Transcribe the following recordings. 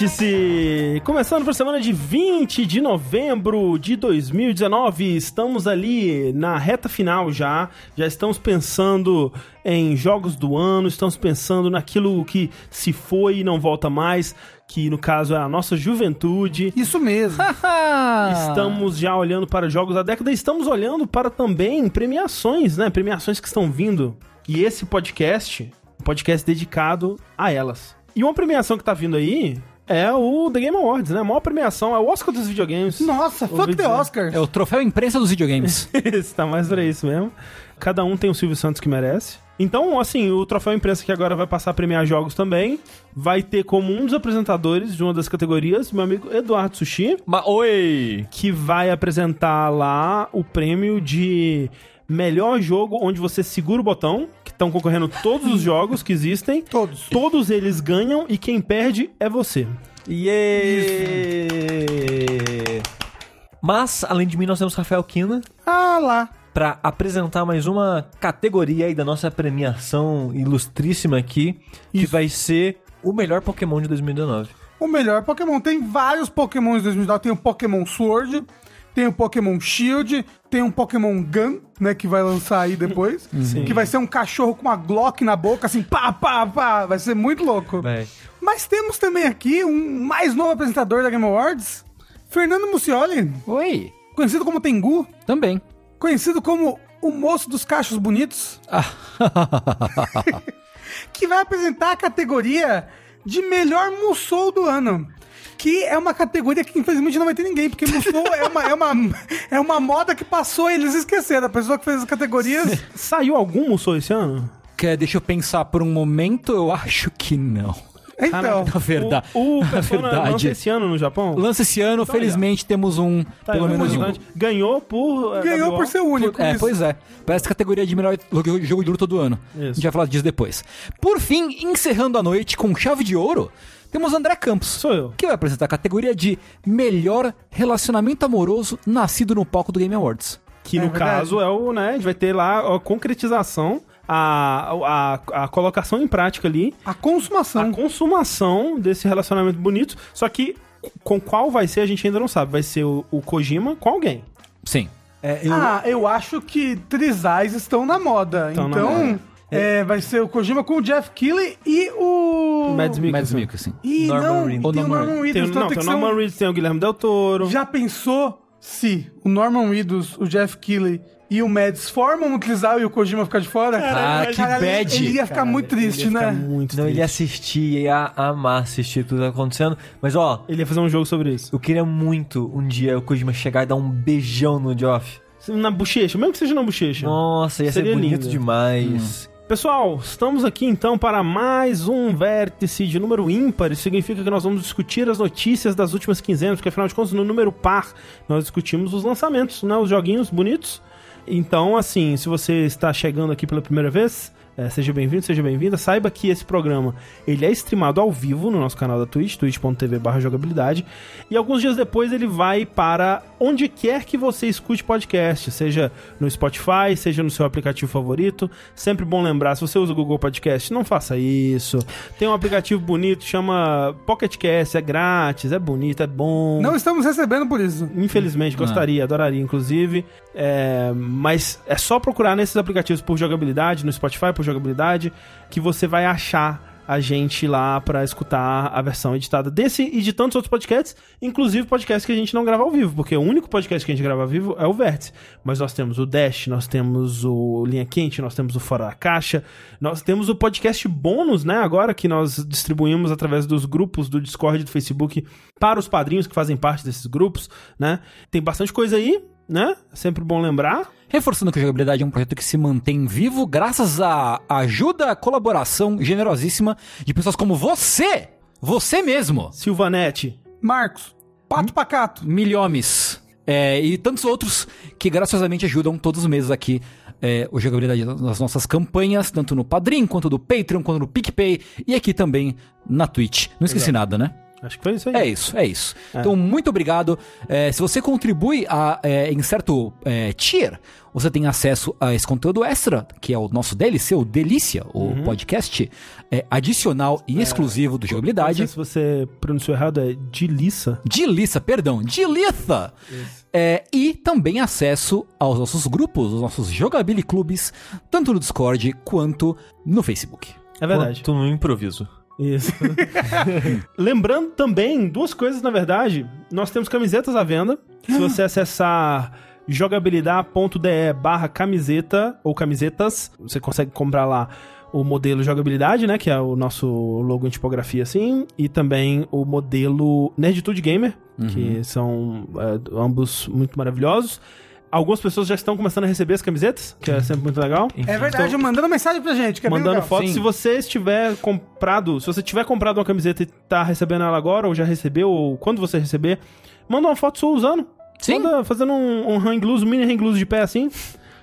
Vértice! Começando por semana de 20 de novembro de 2019, estamos ali na reta final já, já estamos pensando em jogos do ano, estamos pensando naquilo que se foi e não volta mais, que no caso é a nossa juventude. Isso mesmo. Estamos já olhando para jogos da década e estamos olhando para também premiações, né? Premiações que estão vindo. E esse podcast, um podcast dedicado a elas. E uma premiação que tá vindo aí é o The Game Awards, né? A maior premiação é o Oscar dos videogames. Nossa, fuck Ouvi the. Oscars. É o troféu imprensa dos videogames. Esse tá mais pra isso mesmo. Cada um tem o Silvio Santos que merece. Então, assim, o Troféu Imprensa que agora vai passar a premiar jogos também, vai ter como um dos apresentadores de uma das categorias, meu amigo Eduardo Sushi, Mas, oi! que vai apresentar lá o prêmio de melhor jogo onde você segura o botão, que estão concorrendo todos os jogos que existem. Todos. Todos eles ganham e quem perde é você. Yeah! Mas, além de mim, nós temos Rafael Kina Ah lá. para apresentar mais uma categoria aí da nossa premiação ilustríssima aqui, que vai ser o melhor Pokémon de 2019. O melhor Pokémon. Tem vários Pokémon de 2009. Tem o Pokémon Sword, tem o Pokémon Shield, tem um Pokémon Gun, né, que vai lançar aí depois. Sim. Que vai ser um cachorro com uma Glock na boca, assim, pá, pá, pá. Vai ser muito louco. Vai. Mas temos também aqui um mais novo apresentador da Game Awards, Fernando Muccioli, Oi. conhecido como Tengu, Também. conhecido como o moço dos cachos bonitos, que vai apresentar a categoria de melhor Musou do ano. Que é uma categoria que infelizmente não vai ter ninguém, porque Musou é uma, é, uma, é uma moda que passou e eles esqueceram. A pessoa que fez as categorias. Saiu algum Musou esse ano? Quer, deixa eu pensar por um momento, eu acho que não. Então, Na verdade. O, o verdade. lança esse ano no Japão? Lança esse ano, Então, felizmente temos um, Tá, pelo é menos um. Ganhou por. eh, ganhou WO. por ser o único. É, isso. pois é. Parece categoria de melhor jogo de luta todo ano. A Isso. gente vai falar disso depois. Por fim, encerrando a noite com chave de ouro, temos André Campos. Sou eu. Que vai apresentar a categoria de melhor relacionamento amoroso nascido no palco do Game Awards. Que É no verdade. caso é o, né? A gente vai ter lá a concretização, a, a, a colocação em prática ali, A consumação. a consumação desse relacionamento bonito. Só que com qual vai ser, a gente ainda não sabe. Vai ser o, o Kojima com alguém. Sim. É, eu, Ah, eu acho que trisais estão na moda. Estão na então, moda. é, vai ser o Kojima com o Jeff Keighley e o... Mads Mads Mikkelsen. Mikkelsen. Ih, Norman não, Reedus. tem O Norman Norman Tem, Reedus. o- então não, tem tem o ser um- Norman Reedus, tem o Guilherme Del Toro. Já pensou se o Norman Reedus, o Jeff Keighley e o Mads formam um trisal e o Kojima ficar de fora? Ah, que Cara, bad. Ele ia ficar muito triste, Ele ia ficar né? muito não, ele ia assistir, ia amar assistir tudo acontecendo. Mas, ó, Ele ia fazer um jogo sobre isso. eu queria muito um dia o Kojima chegar e dar um beijão no Geoff. Na bochecha, mesmo que seja na bochecha. Nossa, ia Seria ser bonito lindo. demais. Pessoal, estamos aqui então para mais um vértice de número ímpar. Isso significa que nós vamos discutir as notícias das últimas quinzenas, porque afinal de contas, no número par, nós discutimos os lançamentos, né? Os joguinhos bonitos. Então, assim, se você está chegando aqui pela primeira vez, é, seja bem-vindo, seja bem-vinda. Saiba que esse programa ele é streamado ao vivo no nosso canal da Twitch, twitch.tv jogabilidade. E alguns dias depois ele vai para onde quer que você escute podcast, seja no Spotify, seja no seu aplicativo favorito. Sempre bom lembrar, se você usa o Google Podcast, não faça isso. Tem um aplicativo bonito, chama Pocket Cast, é grátis, é bonito, é bom. Não estamos recebendo por isso. Infelizmente, gostaria, adoraria, inclusive. É, mas é só procurar nesses aplicativos por jogabilidade, no Spotify por jogabilidade, que você vai achar a gente lá pra escutar a versão editada desse e de tantos outros podcasts, inclusive podcasts que a gente não grava ao vivo, porque o único podcast que a gente grava ao vivo é o Vértice. Mas nós temos o Dash, nós temos o Linha Quente, nós temos o Fora da Caixa, nós temos o podcast bônus, né, agora que nós distribuímos através dos grupos do Discord e do Facebook para os padrinhos que fazem parte desses grupos, né? Tem bastante coisa aí, né? Sempre bom lembrar. Reforçando que a jogabilidade é um projeto que se mantém vivo graças à ajuda, colaboração generosíssima de pessoas como você, você mesmo, Silvanete, Marcos, pato pacato. milhomes, é, e tantos outros que graciosamente ajudam todos os meses aqui é, o jogabilidade nas nossas campanhas, tanto no Padrim, quanto no Patreon, quanto no PicPay e aqui também na Twitch. Não esqueci nada, né? Acho que foi isso aí. É isso, é isso. Então, muito obrigado. É, se você contribui a, é, em certo é, tier, você tem acesso a esse conteúdo extra, que é o nosso DLC, o Delícia, o podcast é, adicional e exclusivo do Não Jogabilidade. sei se você pronunciou errado, é Dilissa. Dilissa, perdão, Dilitha! É, e também acesso aos nossos grupos, os nossos Jogabili Clubes, tanto no Discord quanto no Facebook. É verdade. Quanto no improviso. Isso. Lembrando também, duas coisas na verdade. Nós temos camisetas à venda. Se você acessar jogabilidade.de barra camiseta ou camisetas, você consegue comprar lá o modelo jogabilidade, né? Que é o nosso logo em tipografia assim. E também o modelo Nerditude Gamer, que são é, ambos muito maravilhosos. Algumas pessoas já estão começando a receber as camisetas, que é sempre muito legal. É verdade, mandando mensagem pra gente, que é Mandando legal. foto. Sim. Se você estiver comprado, se você tiver comprado uma camiseta e tá recebendo ela agora, ou já recebeu, ou quando você receber, manda uma foto sua usando. Sim. Manda fazendo um, um hang loose, um mini hang loose de pé assim.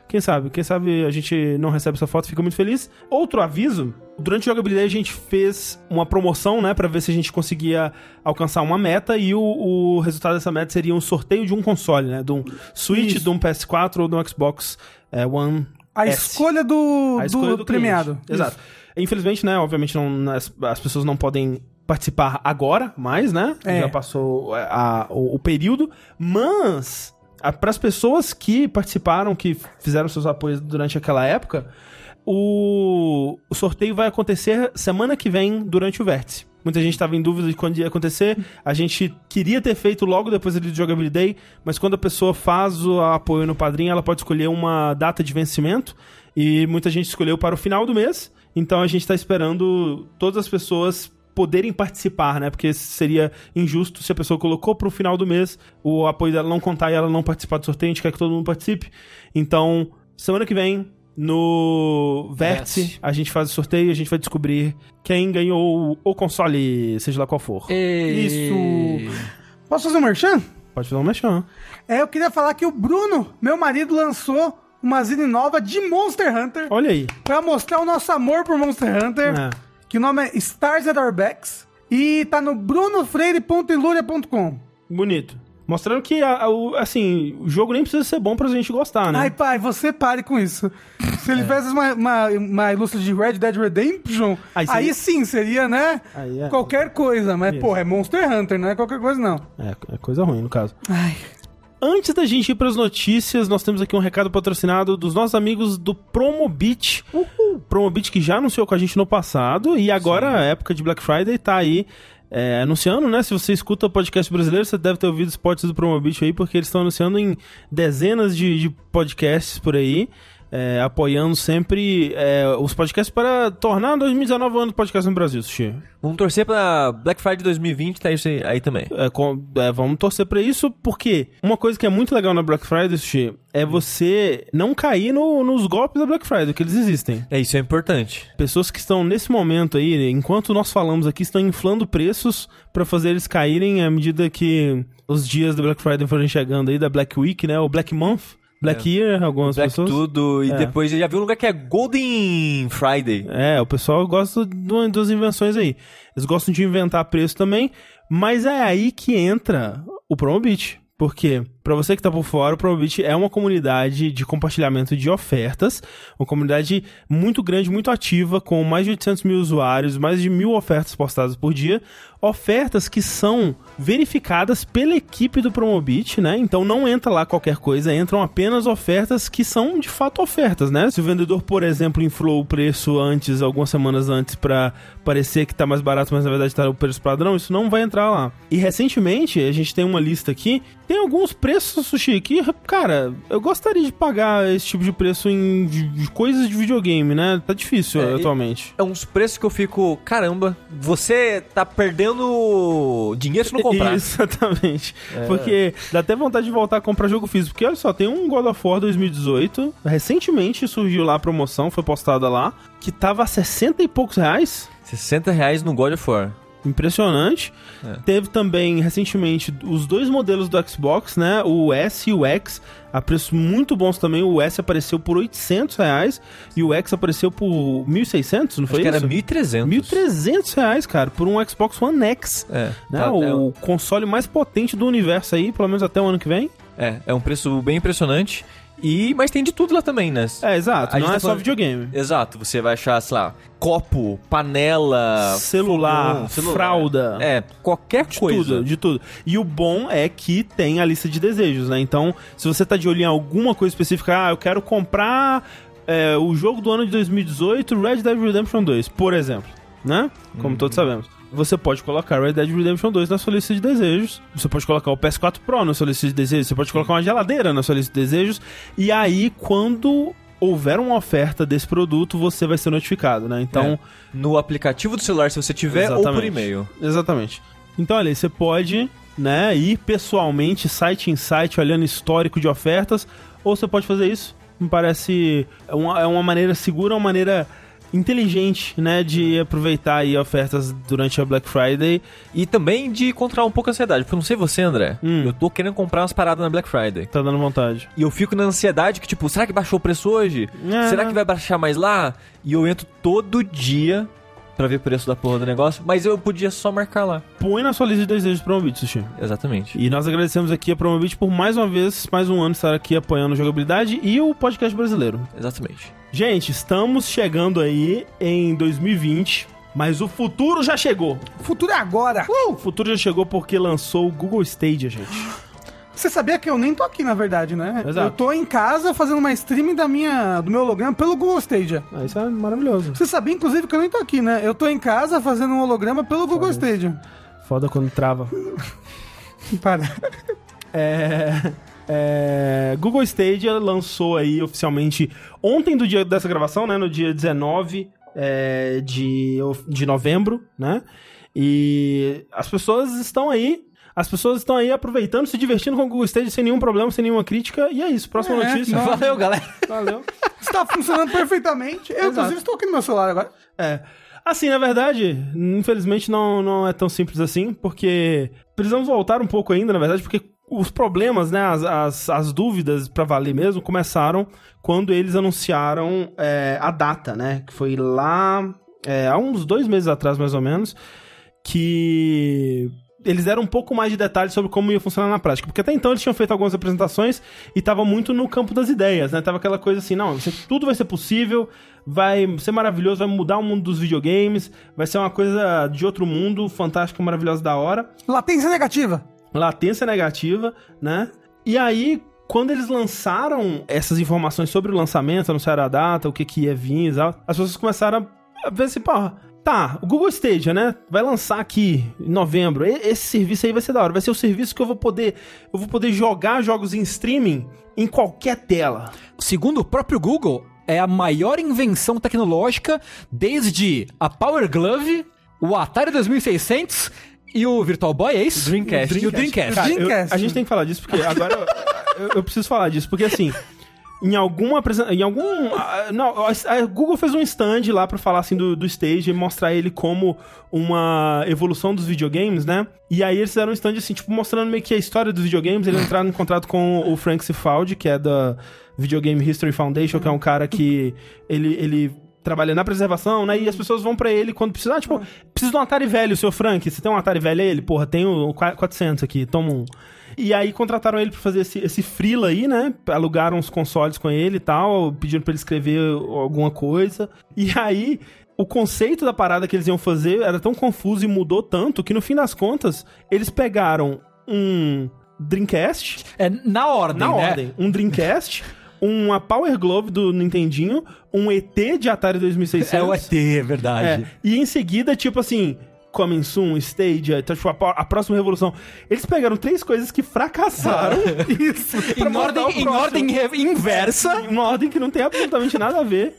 Quem sabe? Quem sabe a gente não recebe essa foto, fica muito feliz. Outro aviso, durante a jogabilidade a gente fez uma promoção, né, Pra ver se a gente conseguia alcançar uma meta e o, o resultado dessa meta seria um sorteio de um console, né, de um Switch, Isso. de um PS4 ou de um Xbox é, One A S. escolha do, A escolha do, premiado. Exato. Infelizmente, né, obviamente não, as, as pessoas não podem participar agora mais, né? É. Já passou é, a- o, o período, mas para as pessoas que participaram, que fizeram seus apoios durante aquela época, o, o sorteio vai acontecer semana que vem durante o vértice. Muita gente estava em dúvida de quando ia acontecer. A gente queria ter feito logo depois do Jogability Day, mas quando a pessoa faz o apoio no padrinho, ela pode escolher uma data de vencimento. E muita gente escolheu para o final do mês. Então a gente está esperando todas as pessoas poderem participar, né? Porque seria injusto se a pessoa colocou para o final do mês o apoio dela não contar e ela não participar do sorteio. A gente quer que todo mundo participe. Então, semana que vem, no Vértice, Vértice. a gente faz o sorteio e a gente vai descobrir quem ganhou o console, seja lá qual for. Isso. Posso fazer um merchan? Pode fazer um mexão. É, eu queria falar que o Bruno, meu marido, lançou uma zine nova de Monster Hunter Olha aí. pra mostrar o nosso amor por Monster Hunter, É. que o nome é Stars at Our Backs, e tá no brunofreire.iluria.com. Bonito. Mostrando que, assim, o jogo nem precisa ser bom pra gente gostar, né? Ai, pai, você pare com isso. Se É. ele fizesse uma, uma, uma ilustra de Red Dead Redemption, Aí aí, seria- sim seria, né? Aí é. Qualquer coisa, mas, Isso. porra, é Monster Hunter, não é qualquer coisa, não. É, é coisa ruim, no caso. Ai. Antes da gente ir para as notícias, nós temos aqui um recado patrocinado dos nossos amigos do Promobit. Promobit que já anunciou com a gente no passado e agora, a época de Black Friday, tá aí é, anunciando, né? Se você escuta o podcast brasileiro, você deve ter ouvido spots do Promobit aí, porque eles estão anunciando em dezenas de, de podcasts por aí. É, apoiando sempre é, os podcasts para tornar 2019 o ano do podcast no Brasil, Sushi. Vamos torcer pra Black Friday 2020, tá isso aí, aí também. É, com- é, vamos torcer pra isso, porque uma coisa que é muito legal na Black Friday, Sushi, é você não cair no- nos golpes da Black Friday, que eles existem. É, isso é importante. Pessoas que estão nesse momento aí, enquanto nós falamos aqui, estão inflando preços pra fazer eles caírem à medida que os dias da Black Friday forem chegando aí, da Black Week, né? O Black Month, Black Year, algumas Black pessoas. tudo, e É. depois já vi um lugar que é Golden Friday. É, o pessoal gosta de das invenções aí. Eles gostam de inventar preço também, mas é aí que entra o Promobit. Porque, pra você que tá por fora, o Promobit é uma comunidade de compartilhamento de ofertas, uma comunidade muito grande, muito ativa, com mais de 800 mil usuários, mais de mil ofertas postadas por dia, ofertas que são verificadas pela equipe do Promobit, né? Então não entra lá qualquer coisa, entram apenas ofertas que são de fato ofertas, né? Se o vendedor, por exemplo, inflou o preço antes, algumas semanas antes, pra parecer que tá mais barato, mas na verdade tá o preço padrão, isso não vai entrar lá. E recentemente, a gente tem uma lista aqui, tem alguns preços, Sushi, que, cara, eu gostaria de pagar esse tipo de preço em de- de coisas de videogame, né? Tá difícil É, atualmente. É uns preços que eu fico, caramba, você tá perdendo dinheiro se não comprar. Exatamente. Porque dá até vontade de voltar a comprar jogo físico. Porque olha só, tem um God of War 2018. Recentemente surgiu lá a promoção, foi postada lá. Que tava a 60 e poucos reais. 60 reais no God of War. Impressionante. É. Teve também, recentemente, os dois modelos do Xbox, né? O S e o X, a preços muito bons também. O S apareceu por 800 reais e o X apareceu por 1.600, não Acho foi que isso? era 1.300. 1.300 reais, cara, por um Xbox One X. É, Né? tá- o console mais potente do universo aí, pelo menos até o ano que vem. é, é um preço bem impressionante. E, mas tem de tudo lá também, né? É, exato. A não gente é tá só falando- videogame. Exato, você vai achar, sei lá, copo, panela, Celular, fogão, celular. fralda. É, qualquer De coisa. tudo, de tudo. E o bom é que tem a lista de desejos, né? Então, se você tá de olho em alguma coisa específica, ah, eu quero comprar é, o jogo do ano de 2018, Red Dead Redemption 2, por exemplo, né? Como todos sabemos. Você pode colocar Red Dead Redemption 2 na sua lista de desejos. Você pode colocar o PS4 Pro na sua lista de desejos. Você pode colocar uma geladeira na sua lista de desejos. E aí, quando houver uma oferta desse produto, você vai ser notificado, né? Então, É. No aplicativo do celular, se você tiver, ou por Exatamente. e-mail. Exatamente. Então, olha aí, você pode, né, ir pessoalmente, site em site, olhando histórico de ofertas, ou você pode fazer isso. Me parece é uma, é uma maneira segura, uma maneira inteligente, né, de aproveitar aí ofertas durante a Black Friday. E também de controlar um pouco a ansiedade. Porque eu não sei você, André. Hum. Eu tô querendo comprar umas paradas na Black Friday. Tá dando vontade. E eu fico na ansiedade que, tipo, será que baixou o preço hoje? É. Será que vai baixar mais lá? E eu entro todo dia pra ver o preço da porra do negócio. Mas eu podia só marcar lá. Põe na sua lista de desejos Promobit, Sushi. Exatamente. E nós agradecemos aqui a Promobit por mais uma vez, mais um ano estar aqui apoiando a jogabilidade e o podcast brasileiro. Exatamente. Gente, estamos chegando aí em 2020, mas o futuro já chegou. O futuro é agora. Uh, o futuro já chegou porque lançou o Google Stadia, gente. Você sabia que eu nem tô aqui, na verdade, né? Exato. Eu tô em casa fazendo uma streaming da minha, do meu holograma pelo Google Stadia. Ah, isso é maravilhoso. Você sabia, inclusive, que eu nem tô aqui, né? Eu tô em casa fazendo um holograma pelo Google Stadia. Foda quando trava. Para. É, é, Google Stadia lançou aí oficialmente ontem do dia dessa gravação, né? No dia 19 é, de, de novembro, né? E as pessoas estão aí. As pessoas estão aí aproveitando, se divertindo com o Google Stadia sem nenhum problema, sem nenhuma crítica. E é isso. Próxima É, notícia. não. Valeu, galera. Valeu. Está funcionando perfeitamente. Eu, Exato. inclusive, estou aqui no meu celular agora. É. Assim, na verdade, infelizmente não, não é tão simples assim, porque precisamos voltar um pouco ainda, na verdade, porque os problemas, né, as, as, as dúvidas pra valer mesmo, começaram quando eles anunciaram é, a data, né, que foi lá é, há uns dois meses atrás, mais ou menos, que eles deram um pouco mais de detalhes sobre como ia funcionar na prática. Porque até então eles tinham feito algumas apresentações e tava muito no campo das ideias, né? Tava aquela coisa assim, não, tudo vai ser possível, vai ser maravilhoso, vai mudar o mundo dos videogames, vai ser uma coisa de outro mundo, fantástica, maravilhosa, da hora. Latência negativa. Latência negativa, né? E aí, quando eles lançaram essas informações sobre o lançamento, anunciaram a data, o que que ia vir e tal, as pessoas começaram a ver assim, porra, tá, o Google Stadia, né, vai lançar aqui em novembro, e- esse serviço aí vai ser da hora, vai ser o serviço que eu vou poder, eu vou poder jogar jogos em streaming em qualquer tela. Segundo o próprio Google, é a maior invenção tecnológica desde a Power Glove, o Atari 2600 e o Virtual Boy, é isso? Dreamcast. E o Dreamcast. Cara, eu- Dreamcast. a gente tem que falar disso porque agora eu- eu preciso falar disso porque assim, em alguma em algum ah, não, a Google fez um stand lá pra falar assim do, do stage e mostrar ele como uma evolução dos videogames, né? E aí eles fizeram um stand assim, tipo mostrando meio que a história dos videogames, eles entraram em contato com o Frank Cifaldi, que é da Video Game History Foundation, que é um cara que ele ele trabalha na preservação, né? E as pessoas vão pra ele quando precisar, tipo, preciso de um Atari velho, seu Frank, você tem um Atari velho aí? Ele, porra, tenho 400 aqui, toma um. E aí contrataram ele pra fazer esse, esse freela aí, né? Alugaram os consoles com ele e tal, pediram pra ele escrever alguma coisa. E aí, o conceito da parada que eles iam fazer era tão confuso e mudou tanto que no fim das contas, eles pegaram um Dreamcast, É na ordem, na né? ordem, um Dreamcast, uma Power Glove do Nintendinho, um ET de Atari 2600. É o ET, é verdade. É, e em seguida, tipo assim, Coming Soon, Stadia, então, tipo, a, a próxima revolução. Eles pegaram três coisas que fracassaram. isso. pra Em, ordem, em ordem inversa. Uma ordem que não tem absolutamente nada a ver.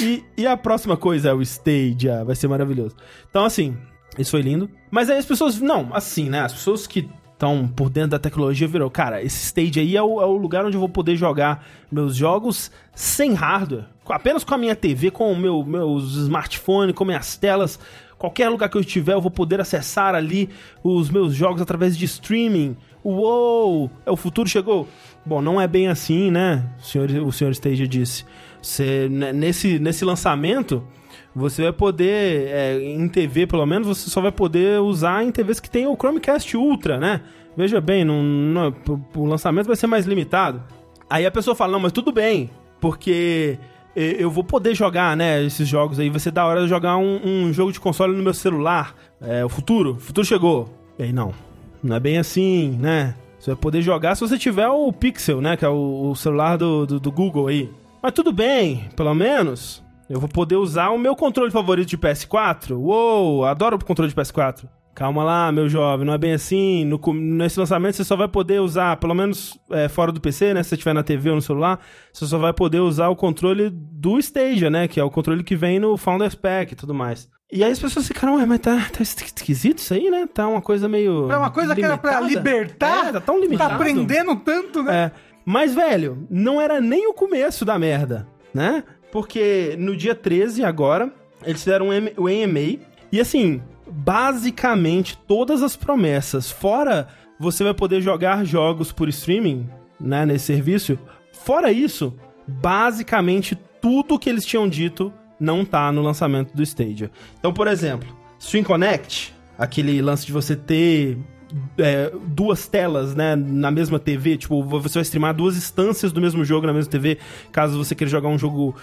E, e a próxima coisa é o Stadia. Vai ser maravilhoso. Então, assim, isso foi lindo. Mas aí as pessoas. Não, assim, né? As pessoas que estão por dentro da tecnologia viram, cara, esse stage aí é o, é o lugar onde eu vou poder jogar meus jogos sem hardware. Apenas com a minha TV, com o meu, meus smartphones, com minhas telas. Qualquer lugar que eu estiver, eu vou poder acessar ali os meus jogos através de streaming. Uou! É o futuro chegou. Bom, não é bem assim, né? O senhor, o senhor Stadia disse. Você, né, nesse, nesse lançamento, você vai poder, é, em TV pelo menos, você só vai poder usar em TVs que tem o Chromecast Ultra, né? Veja bem, não, não, o lançamento vai ser mais limitado. Aí a pessoa fala, não, mas tudo bem, porque eu vou poder jogar, né, esses jogos aí. Vai ser da hora de jogar um, um jogo de console no meu celular. É, o futuro, o futuro chegou. E aí, não, não é bem assim, né? Você vai poder jogar se você tiver o Pixel, né, que é o, o celular do, do, do Google aí. Mas tudo bem, pelo menos eu vou poder usar o meu controle favorito de PS4. Uou, adoro o controle de PS4. Calma lá, meu jovem, não é bem assim. No, nesse lançamento você só vai poder usar, pelo menos é, fora do PC, né? Se você estiver na TV ou no celular, você só vai poder usar o controle do Stadia, né? Que é o controle que vem no Founders Pack e tudo mais. E aí as pessoas ficaram, ué, mas tá, tá esquisito isso aí, né? Tá uma coisa meio. É uma coisa limitada. que era pra libertar. É, tá tão limitado. Tá aprendendo tanto, né? É. Mas, velho, não era nem o começo da merda, né? Porque no dia 13, agora, eles fizeram o AMA. E assim, basicamente todas as promessas, fora você vai poder jogar jogos por streaming, né, nesse serviço. Fora isso, basicamente tudo que eles tinham dito não tá no lançamento do Stadia. Então, por exemplo, Stream Connect, aquele lance de você ter é, duas telas, né, na mesma TV, tipo, você vai streamar duas instâncias do mesmo jogo na mesma TV, caso você queira jogar um jogo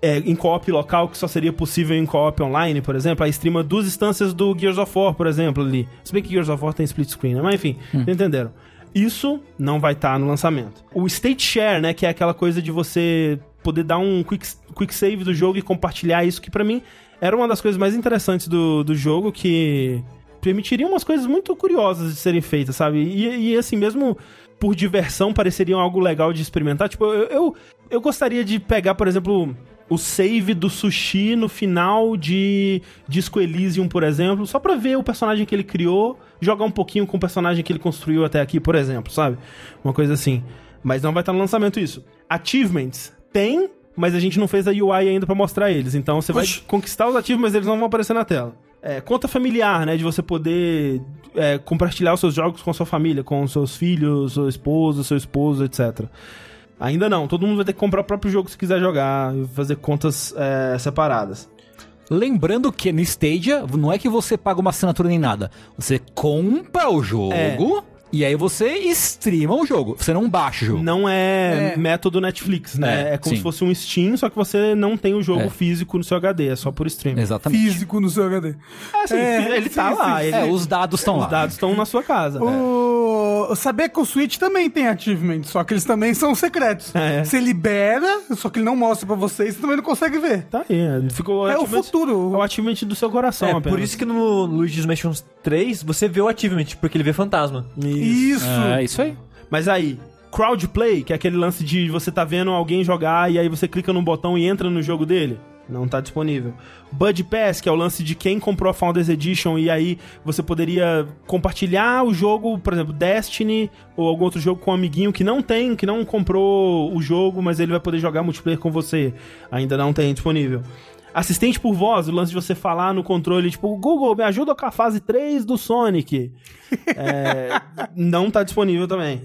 é, em co-op local que só seria possível em co-op online, por exemplo. Aí streama duas instâncias do Gears of War, por exemplo, ali. Se bem que Gears of War tem split screen, né? Mas enfim, hum. entenderam. Isso não vai estar tá no lançamento. O State Share, né, que é aquela coisa de você poder dar um quick, quick save do jogo e compartilhar isso, que para mim era uma das coisas mais interessantes do, do jogo, que permitiria umas coisas muito curiosas de serem feitas, sabe? E, e assim, mesmo por diversão, pareceria algo legal de experimentar. Tipo, eu, eu, eu gostaria de pegar, por exemplo, o save do sushi no final de Disco Elysium, por exemplo, só pra ver o personagem que ele criou, jogar um pouquinho com o personagem que ele construiu até aqui, por exemplo, sabe? Uma coisa assim. Mas não vai estar no lançamento isso. Achievements tem, mas a gente não fez a UI ainda para mostrar eles. Então você vai conquistar os achievements, mas eles não vão aparecer na tela. É, conta familiar, né? De você poder é, compartilhar os seus jogos com a sua família, com seus filhos, sua esposa, seu esposo, etc. Ainda não. Todo mundo vai ter que comprar o próprio jogo se quiser jogar e fazer contas é, separadas. Lembrando que no Stadia, não é que você paga uma assinatura nem nada. Você compra o jogo. É. E aí você streama o jogo. Você não baixa o jogo. Não é, é. método Netflix, né? É, é como sim. se fosse um Steam, só que você não tem o jogo é. físico no seu HD, é só por stream. Exatamente. Físico no seu HD. É, assim, é, ele tá lá. Ele, é, os dados estão lá. Os dados estão na sua casa. O... Saber que o Switch também tem achievement, só que eles também são secretos. É. Você libera, só que ele não mostra pra vocês, você também não consegue ver. Tá aí. Ficou é o futuro. É o achievement do seu coração, É, apenas. por isso que no Luigi's Mansion 3 você vê o achievement, porque ele vê fantasma. Isso. Isso. É isso aí. Mas aí, crowdplay, que é aquele lance de você tá vendo alguém jogar e aí você clica num botão e entra no jogo dele. Não tá disponível. Bud Pass, que é o lance de quem comprou a Founders Edition e aí você poderia compartilhar o jogo, por exemplo, Destiny ou algum outro jogo com um amiguinho que não tem, que não comprou o jogo, mas ele vai poder jogar multiplayer com você. Ainda não tem disponível. Assistente por voz, o lance de você falar no controle, tipo, Google, me ajuda com a fase 3 do Sonic. é, não tá disponível também.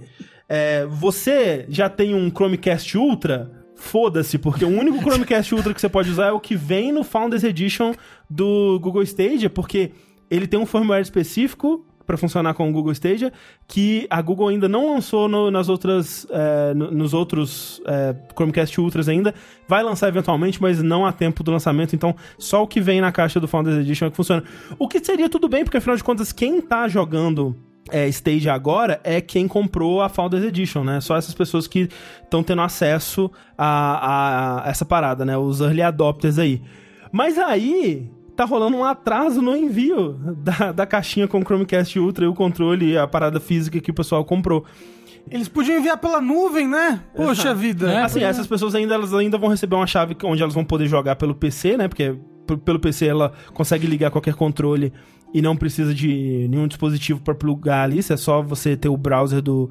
É, você já tem um Chromecast Ultra? Foda-se, porque o único Chromecast Ultra que você pode usar é o que vem no Founders Edition do Google Stadia, porque ele tem um firmware específico para funcionar com o Google Stadia, que a Google ainda não lançou no, nas outras, é, no, nos outros é, Chromecast Ultras ainda. Vai lançar eventualmente, mas não há tempo do lançamento, então só o que vem na caixa do Founders Edition é que funciona. O que seria tudo bem, porque afinal de contas, quem tá jogando é, Stage agora é quem comprou a Founders Edition, né? Só essas pessoas que estão tendo acesso a, a, a, essa parada, né? Os early adopters aí. Mas aí, tá rolando um atraso no envio da, da caixinha com o Chromecast Ultra e o controle, a parada física que o pessoal comprou. Eles podiam enviar pela nuvem, né? Poxa Exato. vida. É, assim, essas pessoas ainda, elas ainda vão receber uma chave onde elas vão poder jogar pelo PC, né? Porque pelo PC ela consegue ligar qualquer controle e não precisa de nenhum dispositivo para plugar ali. é só você ter o browser do,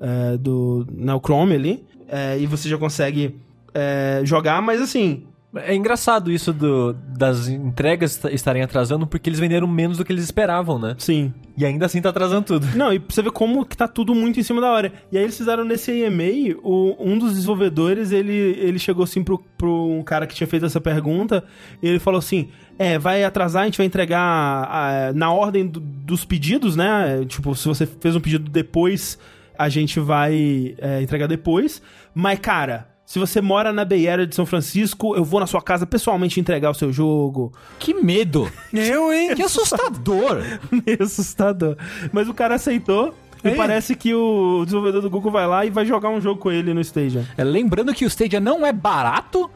é, do né, Chrome ali. É, e você já consegue é, jogar, mas assim, É engraçado isso do, das entregas estarem atrasando porque eles venderam menos do que eles esperavam, né? Sim. E ainda assim tá atrasando tudo. Não, e pra você ver como que tá tudo muito em cima da hora. E aí eles fizeram nesse EMA, o, um dos desenvolvedores, ele, ele chegou assim pro, pro um cara que tinha feito essa pergunta, e ele falou assim, é, vai atrasar, a gente vai entregar ah, na ordem do- dos pedidos, né? Tipo, se você fez um pedido depois, a gente vai é, entregar depois. Mas, cara... Se você mora na Bay Area de São Francisco, eu vou na sua casa pessoalmente entregar o seu jogo. Que medo! Eu, hein? Que assustador! Meio assustador. Mas o cara aceitou. E Ei. parece que o desenvolvedor do Google vai lá e vai jogar um jogo com ele no Stadia. É, lembrando que o Stadia não é barato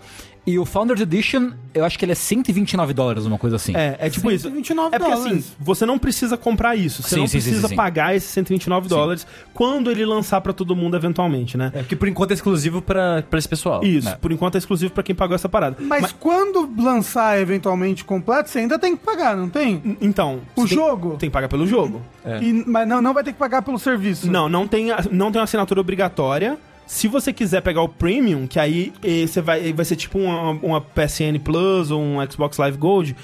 e o Founders Edition, eu acho que ele é 129 dólares, uma coisa assim. É, é tipo isso. 129 É porque dólares. assim, você não precisa comprar isso. Você Sim, não sim, precisa sim, sim. pagar esses 129 dólares quando ele lançar pra todo mundo eventualmente, né? É porque por enquanto é exclusivo pra, pra esse pessoal. Isso, né? por enquanto é exclusivo pra quem pagou essa parada. Mas, quando lançar eventualmente completo, você ainda tem que pagar, não tem? Então, O você tem- jogo? tem que pagar pelo jogo. E- mas não, não vai ter que pagar pelo serviço. Não, não tem, não tem uma assinatura obrigatória. Se você quiser pegar o Premium, que aí eh, você vai, vai ser tipo uma, uma PSN Plus ou um Xbox Live Gold,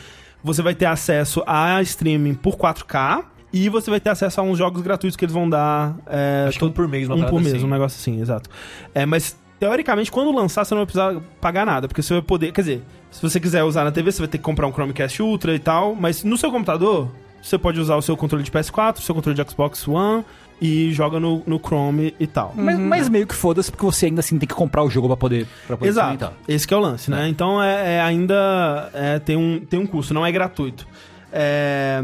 você vai ter acesso a streaming por 4K e você vai ter acesso a uns jogos gratuitos que eles vão dar. eh, Acho que um por mês, uma um por mês, assim. um negócio assim, exato. É, mas teoricamente, quando lançar, você não vai precisar pagar nada, porque você vai poder. Quer dizer, se você quiser usar na TV, você vai ter que comprar um Chromecast Ultra e tal, mas no seu computador, você pode usar o seu controle de PS4, o seu controle de Xbox One e joga no, no Chrome e tal. Mas, mas meio que foda-se, porque você ainda assim tem que comprar o jogo pra poder, pra poder Exato. experimentar. Esse que é o lance, né? Então é, é ainda é, tem, um, tem um custo, não é gratuito. É,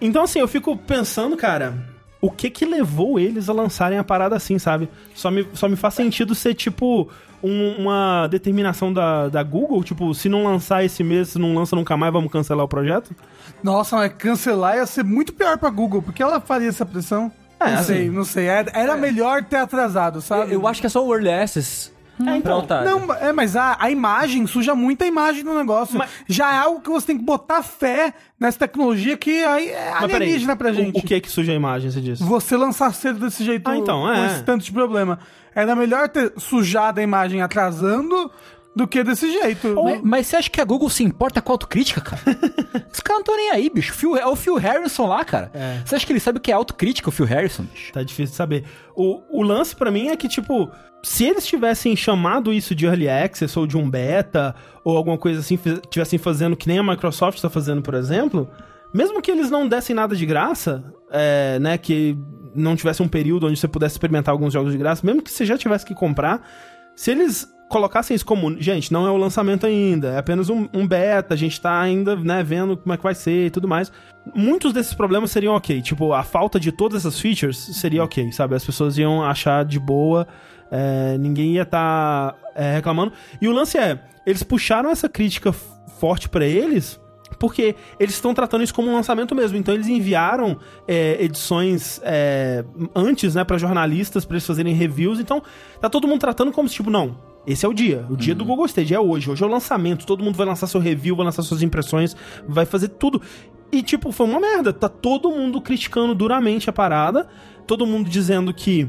Então, assim, eu fico pensando, cara, o que que levou eles a lançarem a parada assim, sabe? Só me, só me faz sentido ser, tipo, um- uma determinação da, da Google, tipo, se não lançar esse mês, se não lança nunca mais, vamos cancelar o projeto? Nossa, mas cancelar ia ser muito pior pra Google, porque ela faria essa pressão. É, não assim, sei, não sei. Era, era melhor ter atrasado, sabe? Eu acho que é só o Early Access É, então, pra. Não, é, mas a, a imagem suja muito a imagem do negócio. Mas- Já é algo que você tem que botar fé nessa tecnologia que aí é alienígena pra o- gente. O, que é que suja a imagem, você disse? Você lançar cedo desse jeito Ah, então, com é. esse tanto de problema. Era melhor ter sujado a imagem atrasando do que desse jeito. Mas, mas você acha que a Google se importa com a autocrítica, cara? Os caras não estão nem aí, bicho. Phil- é o Phil Harrison lá, cara. É. Você acha que ele sabe o que é autocrítica, o Phil Harrison, bicho? Tá difícil de saber. O, o lance pra mim é que, tipo, se eles tivessem chamado isso de Early Access ou de um beta, ou alguma coisa assim, tivessem fazendo que nem a Microsoft tá fazendo, por exemplo, mesmo que eles não dessem nada de graça, é, né, que não tivesse um período onde você pudesse experimentar alguns jogos de graça, mesmo que você já tivesse que comprar, se eles colocassem isso como, gente, não é o lançamento ainda, é apenas um, um beta, a gente tá ainda, né, vendo como é que vai ser e tudo mais. Muitos desses problemas seriam ok, tipo, a falta de todas essas features seria ok, sabe? As pessoas iam achar de boa, é, ninguém ia estar reclamando. E o lance é, eles puxaram essa crítica forte pra eles porque eles estão tratando isso como um lançamento mesmo. Então eles enviaram é, edições é, antes, né, para jornalistas, para eles fazerem reviews. Então tá todo mundo tratando como se, tipo, não, esse é o dia. O dia do Google Stage é hoje. Hoje é o lançamento. Todo mundo vai lançar seu review, vai lançar suas impressões, vai fazer tudo. E, tipo, foi uma merda. Tá todo mundo criticando duramente a parada. Todo mundo dizendo que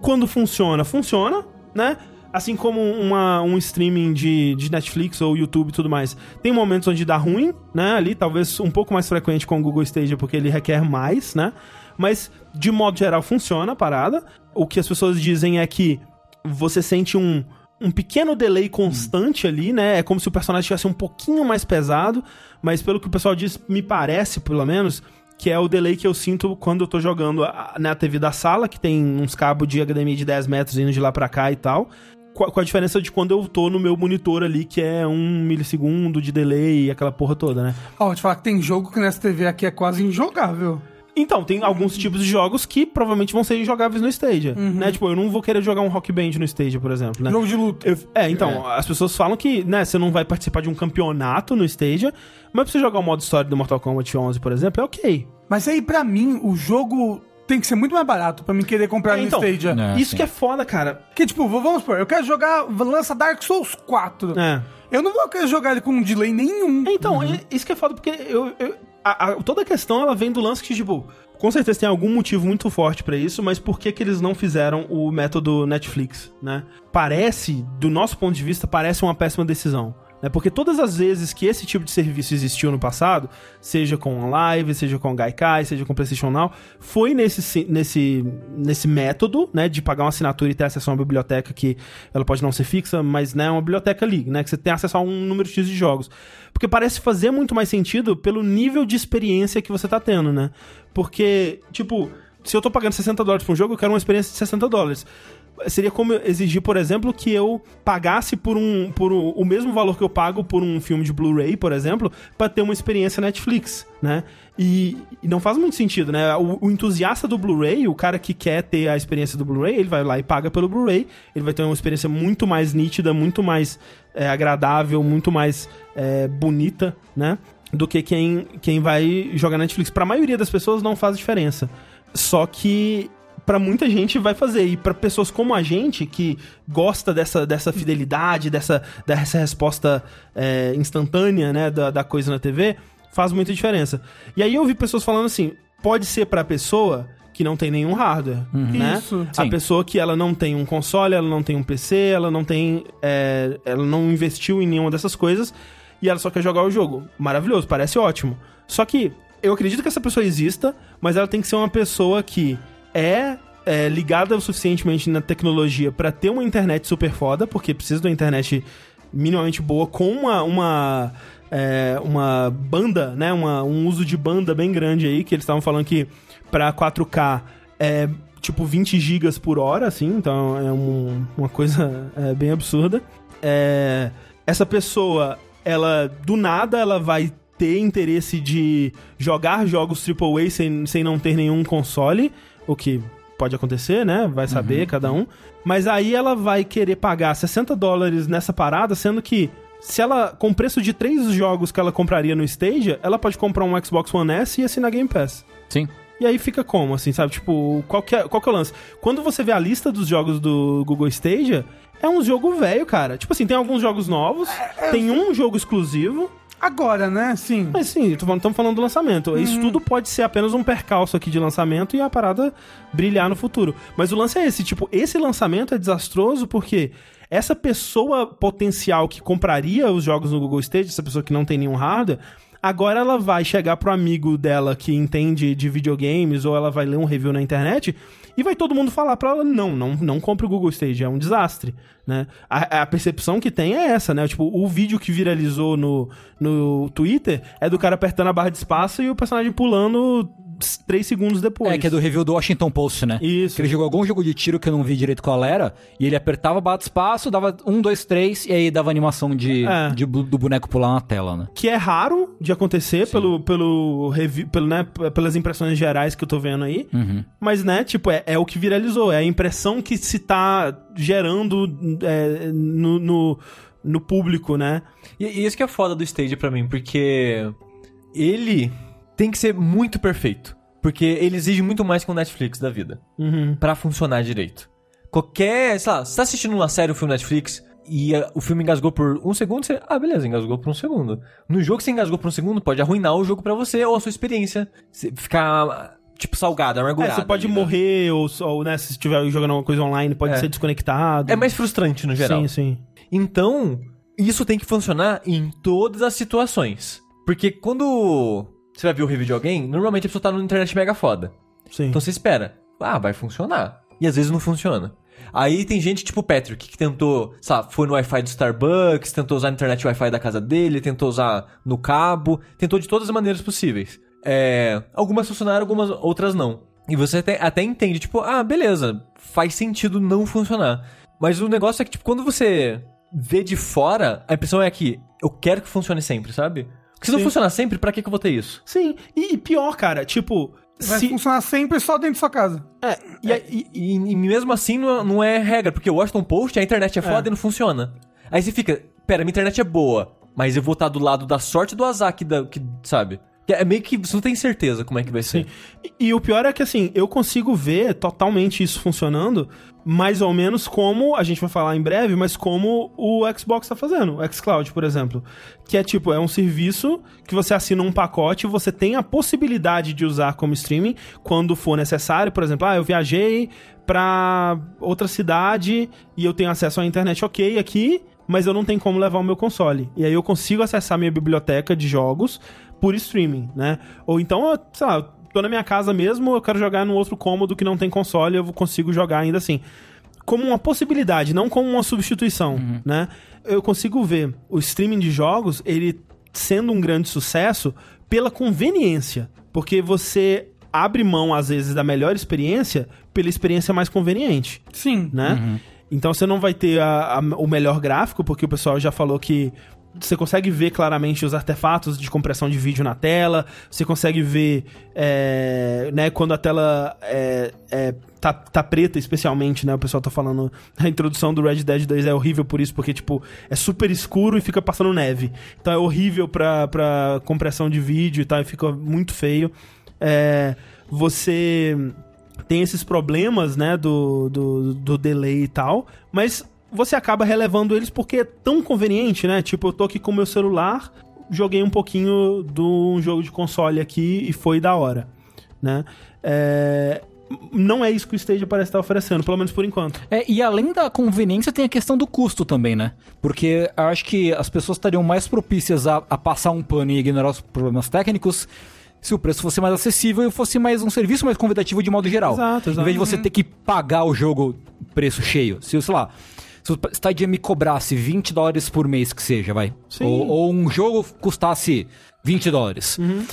quando funciona, funciona, né? Assim como uma, um streaming de, de Netflix ou YouTube e tudo mais. Tem momentos onde dá ruim, né? Ali, talvez um pouco mais frequente com o Google Stadia, porque ele requer mais, né? Mas, de modo geral, funciona a parada. O que as pessoas dizem é que você sente um, um pequeno delay constante ali, né? É como se o personagem estivesse um pouquinho mais pesado, mas pelo que o pessoal diz, me parece, pelo menos, que é o delay que eu sinto quando eu tô jogando na TV da sala, que tem uns cabos de HDMI de 10 metros indo de lá pra cá e tal. Com a, diferença de quando eu tô no meu monitor ali, que é um milissegundo de delay e aquela porra toda, né? Ó, vou te falar que tem jogo que nessa TV aqui é quase injogável. Então, tem alguns tipos de jogos que provavelmente vão ser injogáveis no Stadia, Uhum. né? Tipo, eu não vou querer jogar um Rock Band no Stadia, por exemplo, né? Jogo de luta. Eu- é, então, as pessoas falam que, né, você não vai participar de um campeonato no Stadia, mas pra você jogar o modo história do Mortal Kombat 11, por exemplo, é ok. Mas aí, pra mim, o jogo tem que ser muito mais barato pra mim querer comprar É, no então, Stadia. né? Isso sim. que é foda, cara. Porque, tipo, vamos supor, eu quero jogar, lança Dark Souls 4. É. Eu não vou querer jogar ele com um delay nenhum. Então, é- isso que é foda, porque eu, eu- a- a- toda a questão ela vem do lance que, tipo, com certeza tem algum motivo muito forte pra isso, mas por que, que eles não fizeram o método Netflix, né? Parece, do nosso ponto de vista, parece uma péssima decisão. Né? Porque todas as vezes que esse tipo de serviço existiu no passado, seja com Live, seja com Gaikai, seja com PlayStation Now, foi nesse, nesse, nesse método, né, de pagar uma assinatura e ter acesso a uma biblioteca que ela pode não ser fixa, mas né, é uma biblioteca ali, né, que você tem acesso a um número X de jogos. Porque parece fazer muito mais sentido pelo nível de experiência que você tá tendo, né? Porque, tipo, se eu tô pagando 60 dólares por um jogo, eu quero uma experiência de 60 dólares seria como exigir, por exemplo, que eu pagasse por um por o, mesmo valor que eu pago por um filme de Blu-ray, por exemplo, para ter uma experiência Netflix, né? E, e, não faz muito sentido, né? O, o entusiasta do Blu-ray, o cara que quer ter a experiência do Blu-ray, ele vai lá e paga pelo Blu-ray, ele vai ter uma experiência muito mais nítida, muito mais é, agradável, muito mais é, bonita, né? Do que quem, quem vai jogar Netflix. Para a maioria das pessoas não faz diferença. Só que para muita gente vai fazer. E para pessoas como a gente, que gosta dessa, dessa fidelidade, dessa, dessa resposta é, instantânea né, da, da coisa na TV, faz muita diferença. E aí eu vi pessoas falando assim: pode ser pra pessoa que não tem nenhum hardware, uhum. né? Isso. A Sim. pessoa que ela não tem um console, ela não tem um PC, ela não tem, é, ela não investiu em nenhuma dessas coisas e ela só quer jogar o jogo. Maravilhoso, parece ótimo. Só que eu acredito que essa pessoa exista, mas ela tem que ser uma pessoa que é, é ligada o suficientemente na tecnologia para ter uma internet super foda, porque precisa de uma internet minimamente boa com uma, uma, é, uma banda, né? Uma, um uso de banda bem grande aí, que eles estavam falando que para 4K é tipo 20 gigas por hora, assim, então é um, uma coisa é, bem absurda. É, essa pessoa, ela do nada ela vai ter interesse de jogar jogos AAA sem, sem não ter nenhum console o que pode acontecer, né? Vai saber uhum. cada um. Mas aí ela vai querer pagar 60 dólares nessa parada, sendo que se ela, com preço de três jogos que ela compraria no Stadia, ela pode comprar um Xbox One S e assinar Game Pass. Sim. E aí fica como, assim, sabe? Tipo, qual que, é, qual que é o lance? Quando você vê a lista dos jogos do Google Stadia, é um jogo velho, cara. Tipo assim, tem alguns jogos novos, é, é... tem um jogo exclusivo, agora, né? Sim. Mas sim, estamos falando do lançamento. Uhum. Isso tudo pode ser apenas um percalço aqui de lançamento e a parada brilhar no futuro. Mas o lance é esse, tipo, esse lançamento é desastroso porque essa pessoa potencial que compraria os jogos no Google Stage, essa pessoa que não tem nenhum hardware, agora ela vai chegar pro amigo dela que entende de videogames ou ela vai ler um review na internet e vai todo mundo falar pra ela, não, não, não compre o Google Stage, é um desastre, né? A, a percepção que tem é essa, né? Tipo, o vídeo que viralizou no, no Twitter é do cara apertando a barra de espaço e o personagem pulando três segundos depois. É, que é do review do Washington Post, né? Isso. Que ele jogou algum jogo de tiro que eu não vi direito qual era, e ele apertava bate espaço, dava um, dois, três, e aí dava animação de, é. de do boneco pular na tela, né? Que é raro de acontecer pelo, pelo review, pelo, né, pelas impressões gerais que eu tô vendo aí. Uhum. Mas, né, tipo, é, é o que viralizou, é a impressão que se tá gerando é, no, no, no público, né? E, e isso que é foda do Stage para mim, porque ele tem que ser muito perfeito. Porque ele exige muito mais que o Netflix da vida. Uhum. para funcionar direito. Qualquer. Sei lá, você tá assistindo uma série, um filme Netflix, e o filme engasgou por um segundo, você. Ah, beleza, engasgou por um segundo. No jogo que você engasgou por um segundo, pode arruinar o jogo para você ou a sua experiência. Ficar. Tipo, salgada, amargurada. É, você pode morrer, ou, ou né, se estiver jogando alguma coisa online, pode é. ser desconectado. É mais frustrante no geral. Sim, sim. Então, isso tem que funcionar em todas as situações. Porque quando você vai ver o review de alguém, normalmente a pessoa tá na internet mega foda. Sim. Então você espera. Ah, vai funcionar. E às vezes não funciona. Aí tem gente tipo o Patrick, que tentou, sabe, foi no Wi-Fi do Starbucks, tentou usar a internet Wi-Fi da casa dele, tentou usar no cabo, tentou de todas as maneiras possíveis. É, algumas funcionaram, algumas outras não. E você até, até entende, tipo, ah, beleza, faz sentido não funcionar. Mas o negócio é que, tipo, quando você vê de fora, a impressão é que eu quero que funcione sempre, sabe? Porque se não funciona sempre, pra que, que eu vou ter isso? Sim, e, e pior, cara, tipo. Vai se... funcionar sempre só dentro da sua casa. É, e, é, e, e, e mesmo assim não, não, é regra, porque o Washington Post, a internet é foda é. e não funciona. Aí você fica, pera, minha internet é boa, mas eu vou estar do lado da sorte do azar que, da, que sabe? É meio que você não tem certeza como é que vai ser. E, e, o pior é que assim, eu consigo ver totalmente isso funcionando, mais ou menos como, a gente vai falar em breve, mas como o Xbox tá fazendo, o xCloud, por exemplo. Que é tipo, é um serviço que você assina um pacote, você tem a possibilidade de usar como streaming quando for necessário. Por exemplo, ah, eu viajei pra outra cidade e eu tenho acesso à internet ok aqui, mas eu não tenho como levar o meu console. E aí eu consigo acessar minha biblioteca de jogos por streaming, né? Ou então, eu, sei lá, tô na minha casa mesmo, eu quero jogar no outro cômodo que não tem console, eu consigo jogar ainda assim. Como uma possibilidade, não como uma substituição, né? Eu consigo ver o streaming de jogos, ele sendo um grande sucesso pela conveniência. Porque você abre mão, às vezes, da melhor experiência pela experiência mais conveniente Sim. né? Então você não vai ter a- a- o melhor gráfico, porque o pessoal já falou que você consegue ver claramente os artefatos de compressão de vídeo na tela, você consegue ver, é, né, quando a tela é, é, tá, tá preta, especialmente, né, o pessoal tá falando, a introdução do Red Dead 2 é horrível por isso, porque, tipo, é super escuro e fica passando neve. Então é horrível pra, pra compressão de vídeo e tal, e fica muito feio. É, você tem esses problemas, né, do, do, do delay e tal, mas você acaba relevando eles porque é tão conveniente, né? Tipo, eu tô aqui com o meu celular, joguei um pouquinho de um jogo de console aqui e foi da hora, né? É, Não é isso que o Stadia parece estar oferecendo, pelo menos por enquanto. É, e além da conveniência, tem a questão do custo também, né? Porque eu acho que as pessoas estariam mais propícias a, a passar um pano e ignorar os problemas técnicos se o preço fosse mais acessível e fosse mais um serviço mais convidativo de modo geral. Exato, exato. Em vez de você ter que pagar o jogo preço cheio. Se, sei lá, se o Stadia me cobrasse 20 dólares por mês que seja, vai. Sim. Ou, ou um jogo custasse 20 dólares. Uhum.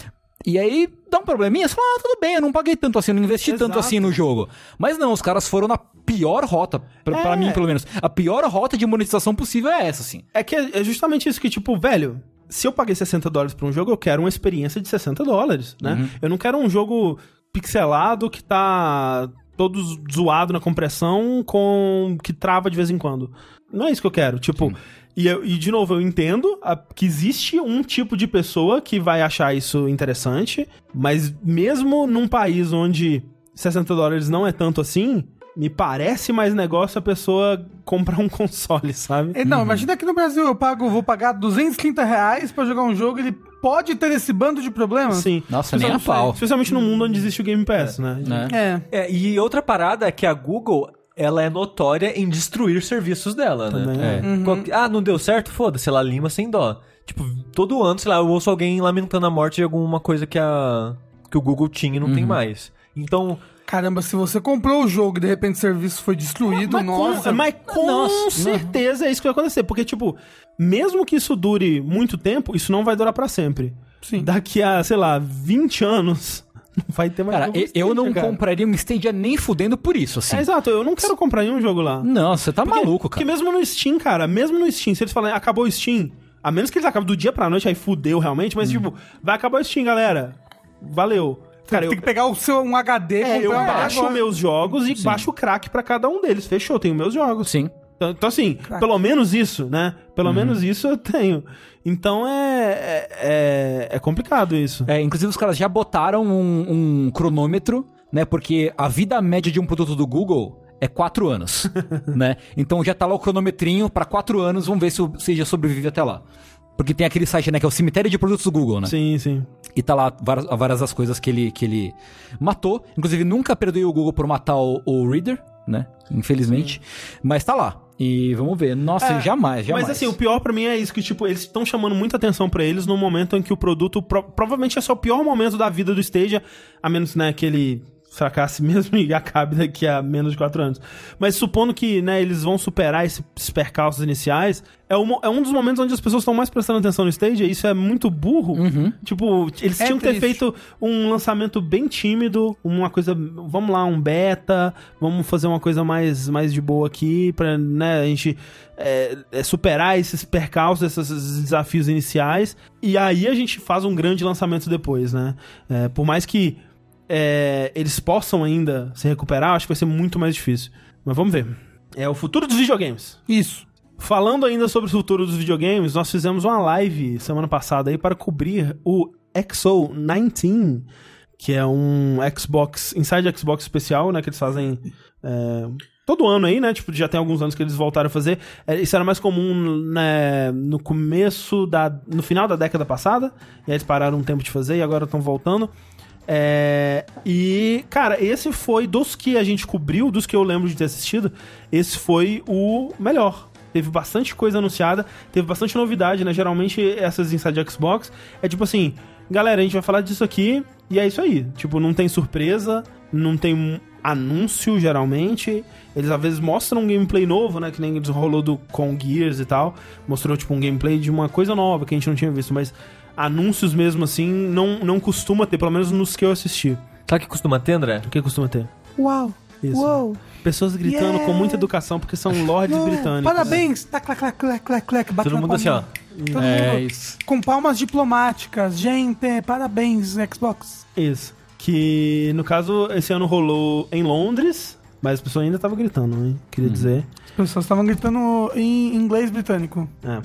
E aí dá um probleminha, você fala, ah, tudo bem, eu não paguei tanto assim, eu não investi tanto Exato. assim no jogo. Mas não, os caras foram na pior rota, pra, pra É. mim pelo menos. A pior rota de monetização possível é essa, assim. É que é é justamente isso que, tipo, velho, se eu paguei 60 dólares por um jogo, eu quero uma experiência de 60 dólares, né? Eu não quero um jogo pixelado que tá todo zoado na compressão com que trava de vez em quando. Não é isso que eu quero. Tipo, e, eu- e de novo, eu entendo a- que existe um tipo de pessoa que vai achar isso interessante, mas mesmo num país onde 60 dólares não é tanto assim, me parece mais negócio a pessoa comprar um console, sabe? É, Não, imagina que no Brasil eu pago, vou pagar 230 reais pra jogar um jogo, ele pode ter esse bando de problemas? Sim. Nossa, nem a Especialmente- pau. Especialmente no mundo onde existe o Game Pass, né? Né? É. É, e outra parada é que a Google, ela é notória em destruir serviços dela, né? Também é. Qual- Ah, não deu certo? Foda-se, ela lima sem dó. Tipo, todo ano, sei lá, eu ouço alguém lamentando a morte de alguma coisa que a que o Google tinha e não tem mais. Então, Caramba, se você comprou o jogo e de repente o serviço foi destruído, Mas nossa. com, mas com Nossa. certeza é isso que vai acontecer. Porque, tipo, mesmo que isso dure muito tempo, isso não vai durar pra sempre. Sim. Daqui a, sei lá, 20 anos, não vai ter mais Cara, jogo eu- eu não Stadia, cara. compraria um Stadia nem fudendo por isso, assim. É, exato, eu não quero comprar nenhum jogo lá. Não, você tá Porque- maluco, Porque cara. mesmo no Steam, cara, mesmo no Steam, se eles falarem, acabou o Steam, a menos que eles acabem do dia pra noite, aí fudeu realmente, Hum. mas, tipo, vai acabar o Steam, galera. Valeu. Cara, eu, Tem que pegar o seu um HD, é, eu baixo agora. meus jogos e baixo o crack pra cada um deles. Fechou, tenho meus jogos. Sim. Então, então, assim, pelo menos isso, né? Uhum. Pelo menos isso eu tenho. Então é, é, é, é complicado isso. É, inclusive os caras já botaram um, um cronômetro, né? Porque a vida média de um produto do Google é quatro anos, né? Então já tá lá o cronometrinho pra quatro anos, vamos ver se o Stadia sobrevive até lá. Porque tem aquele site, né, que é o cemitério de produtos do Google, né? Sim, sim. E tá lá várias, várias das coisas que ele, que ele matou. Inclusive, nunca perdoei o Google por matar o, o Reader, né? Infelizmente. Mas tá lá. E vamos ver. Nossa, É, jamais, jamais. Mas assim, o pior pra mim é isso, que tipo, eles estão chamando muita atenção pra eles no momento em que o produto pro- provavelmente é só o pior momento da vida do Stadia, a menos, né, que ele fracasse mesmo e acabe daqui a menos de quatro anos. Mas supondo que, né, eles vão superar esse- esses percalços iniciais, é, um é um dos momentos onde as pessoas estão mais prestando atenção no Stadia, e isso é muito burro. Tipo, eles É tinham que ter feito um lançamento bem tímido, uma coisa, vamos lá, um beta, vamos fazer uma coisa mais, mais de boa aqui pra, né, a gente é, é, superar esses percalços, esses, esses desafios iniciais, e aí a gente faz um grande lançamento depois, né? É, por mais que é, eles possam ainda se recuperar, acho que vai ser muito mais difícil. Mas vamos ver. É o futuro dos videogames. Isso. Falando ainda sobre o futuro dos videogames, nós fizemos uma live semana passada aí para cobrir o XO19, que é um Xbox, Inside Xbox especial, né, que eles fazem é, todo ano aí, né, tipo, já tem alguns anos que eles voltaram a fazer. É, isso era mais comum, né, no começo da, no final da década passada, e aí eles pararam um tempo de fazer e agora estão voltando. É, e, cara, esse foi dos que a gente cobriu, dos que eu lembro de ter assistido, esse foi o melhor. teve bastante coisa anunciada, teve bastante novidade, né? Geralmente essas inside Xbox é tipo assim, galera, a gente vai falar disso aqui e é isso aí. Tipo, não tem surpresa, não tem anúncio geralmente. Eles às vezes mostram um gameplay novo, né? Que nem rolou do com Gears e tal. Mostrou tipo um gameplay de uma coisa nova que a gente não tinha visto, mas anúncios mesmo assim não, não costuma ter, pelo menos nos que eu assisti. Sabe o que costuma ter, André? O que costuma ter? Uau! Isso. Uou! Pessoas gritando Yeah. com muita educação porque são lords Uou, britânicos. Parabéns! Tá, clac, clac, clac, clac, clac, Todo mundo assim, ó. Todo É mundo isso. com palmas diplomáticas. Gente, parabéns, Xbox. Isso. Que no caso esse ano rolou em Londres, mas as pessoas ainda estavam gritando, hein? Queria dizer. As pessoas estavam gritando em inglês britânico. É.